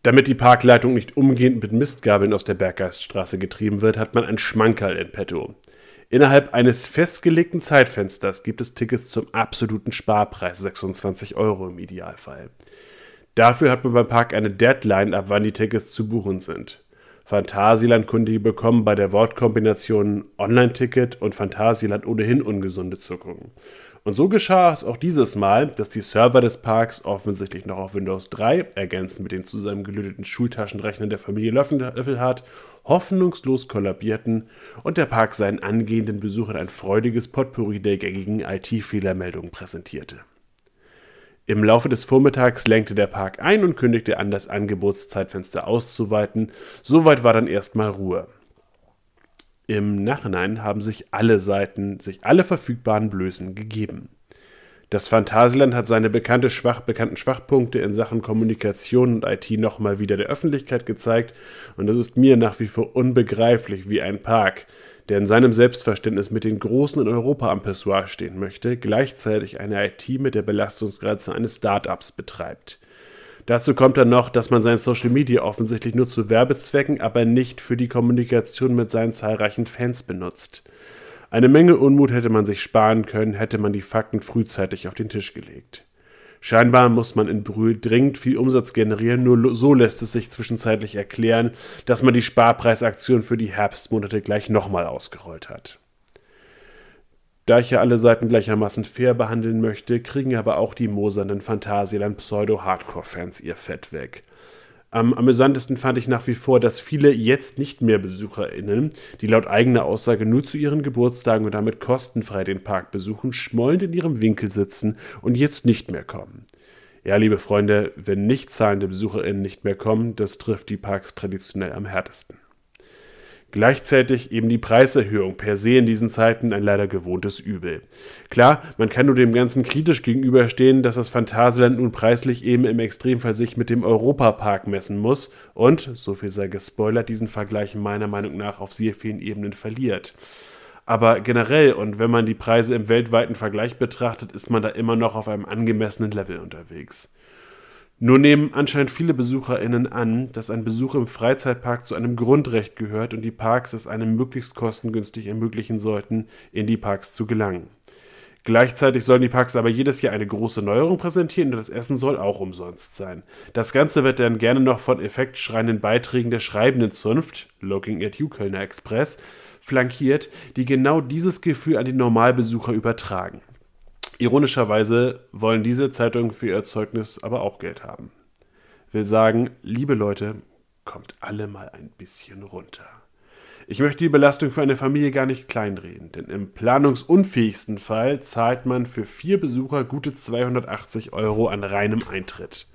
Damit die Parkleitung nicht umgehend mit Mistgabeln aus der Berggeiststraße getrieben wird, hat man ein Schmankerl in petto. Innerhalb eines festgelegten Zeitfensters gibt es Tickets zum absoluten Sparpreis, 26 Euro im Idealfall. Dafür hat man beim Park eine Deadline, ab wann die Tickets zu buchen sind. Phantasialand-Kundige bekommen bei der Wortkombination Online-Ticket und Phantasialand ohnehin ungesunde Zuckungen. Und so geschah es auch dieses Mal, dass die Server des Parks offensichtlich noch auf Windows 3, ergänzt mit den zusammengelöteten Schultaschenrechnern der Familie Löffelhardt, hoffnungslos kollabierten und der Park seinen angehenden Besuchern ein freudiges Potpourri der gängigen IT-Fehlermeldungen präsentierte. Im Laufe des Vormittags lenkte der Park ein und kündigte an, das Angebotszeitfenster auszuweiten. Soweit war dann erstmal Ruhe. Im Nachhinein haben sich alle Seiten sich alle verfügbaren Blößen gegeben. Das Phantasialand hat seine bekannte Schwach, bekannten Schwachpunkte in Sachen Kommunikation und IT nochmal wieder der Öffentlichkeit gezeigt und es ist mir nach wie vor unbegreiflich, wie ein Park, der in seinem Selbstverständnis mit den Großen in Europa am Pessoir stehen möchte, gleichzeitig eine IT mit der Belastungsgrenze eines Start-ups betreibt. Dazu kommt dann noch, dass man sein Social Media offensichtlich nur zu Werbezwecken, aber nicht für die Kommunikation mit seinen zahlreichen Fans benutzt. Eine Menge Unmut hätte man sich sparen können, hätte man die Fakten frühzeitig auf den Tisch gelegt. Scheinbar muss man in Brühl dringend viel Umsatz generieren, nur so lässt es sich zwischenzeitlich erklären, dass man die Sparpreisaktion für die Herbstmonate gleich nochmal ausgerollt hat. Da ich ja alle Seiten gleichermaßen fair behandeln möchte, kriegen aber auch die mosernden Phantasialand Pseudo-Hardcore-Fans ihr Fett weg. Am amüsantesten fand ich nach wie vor, dass viele jetzt nicht mehr BesucherInnen, die laut eigener Aussage nur zu ihren Geburtstagen und damit kostenfrei den Park besuchen, schmollend in ihrem Winkel sitzen und jetzt nicht mehr kommen. Ja, liebe Freunde, wenn nicht zahlende BesucherInnen nicht mehr kommen, das trifft die Parks traditionell am härtesten. Gleichzeitig eben die Preiserhöhung per se in diesen Zeiten ein leider gewohntes Übel. Klar, man kann nur dem Ganzen kritisch gegenüberstehen, dass das Phantasialand nun preislich eben im Extremfall sich mit dem Europapark messen muss und, so viel sei gespoilert, diesen Vergleich meiner Meinung nach auf sehr vielen Ebenen verliert. Aber generell und wenn man die Preise im weltweiten Vergleich betrachtet, ist man da immer noch auf einem angemessenen Level unterwegs. Nur nehmen anscheinend viele BesucherInnen an, dass ein Besuch im Freizeitpark zu einem Grundrecht gehört und die Parks es einem möglichst kostengünstig ermöglichen sollten, in die Parks zu gelangen. Gleichzeitig sollen die Parks aber jedes Jahr eine große Neuerung präsentieren und das Essen soll auch umsonst sein. Das Ganze wird dann gerne noch von effektschreienden Beiträgen der schreibenden Zunft, Looking at You Kölner Express, flankiert, die genau dieses Gefühl an die Normalbesucher übertragen. Ironischerweise wollen diese Zeitungen für ihr Erzeugnis aber auch Geld haben. Will sagen, liebe Leute, kommt alle mal ein bisschen runter. Ich möchte die Belastung für eine Familie gar nicht kleinreden, denn im planungsunfähigsten Fall zahlt man für vier Besucher gute 280 Euro an reinem Eintritt.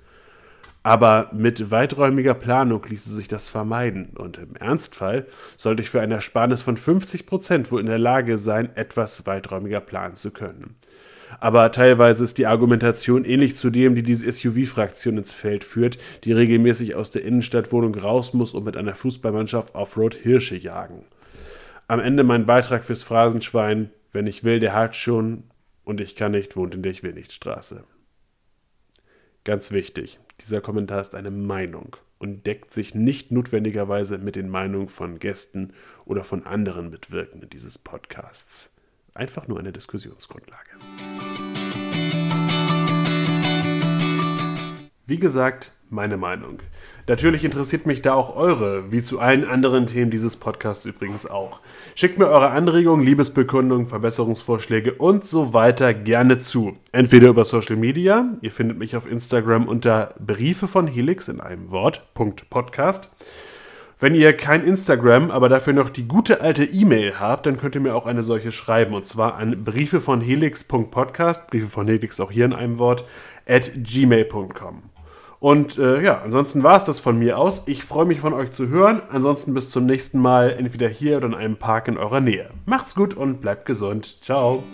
Aber mit weiträumiger Planung ließe sich das vermeiden und im Ernstfall sollte ich für eine Ersparnis von 50% wohl in der Lage sein, etwas weiträumiger planen zu können aber teilweise ist die Argumentation ähnlich zu dem, die diese SUV-Fraktion ins Feld führt, die regelmäßig aus der Innenstadtwohnung raus muss und mit einer Fußballmannschaft Offroad Hirsche jagen. Am Ende mein Beitrag fürs Phrasenschwein, wenn ich will, der hat schon und ich kann nicht, wohnt in der Ich will nicht Straße. Ganz wichtig, dieser Kommentar ist eine Meinung und deckt sich nicht notwendigerweise mit den Meinungen von Gästen oder von anderen Mitwirkenden dieses Podcasts. Einfach nur eine Diskussionsgrundlage. Wie gesagt, meine Meinung. Natürlich interessiert mich da auch eure, wie zu allen anderen Themen dieses Podcasts übrigens auch. Schickt mir eure Anregungen, Liebesbekundungen, Verbesserungsvorschläge und so weiter gerne zu. Entweder über Social Media, ihr findet mich auf Instagram unter Briefe von Helix in einem Wort, Punkt Podcast. Wenn ihr kein Instagram, aber dafür noch die gute alte E-Mail habt, dann könnt ihr mir auch eine solche schreiben. Und zwar an briefe von helix.podcast, Briefe von Helix auch hier in einem Wort, at gmail.com. Und äh, ja, ansonsten war es das von mir aus. Ich freue mich von euch zu hören. Ansonsten bis zum nächsten Mal, entweder hier oder in einem Park in eurer Nähe. Macht's gut und bleibt gesund. Ciao.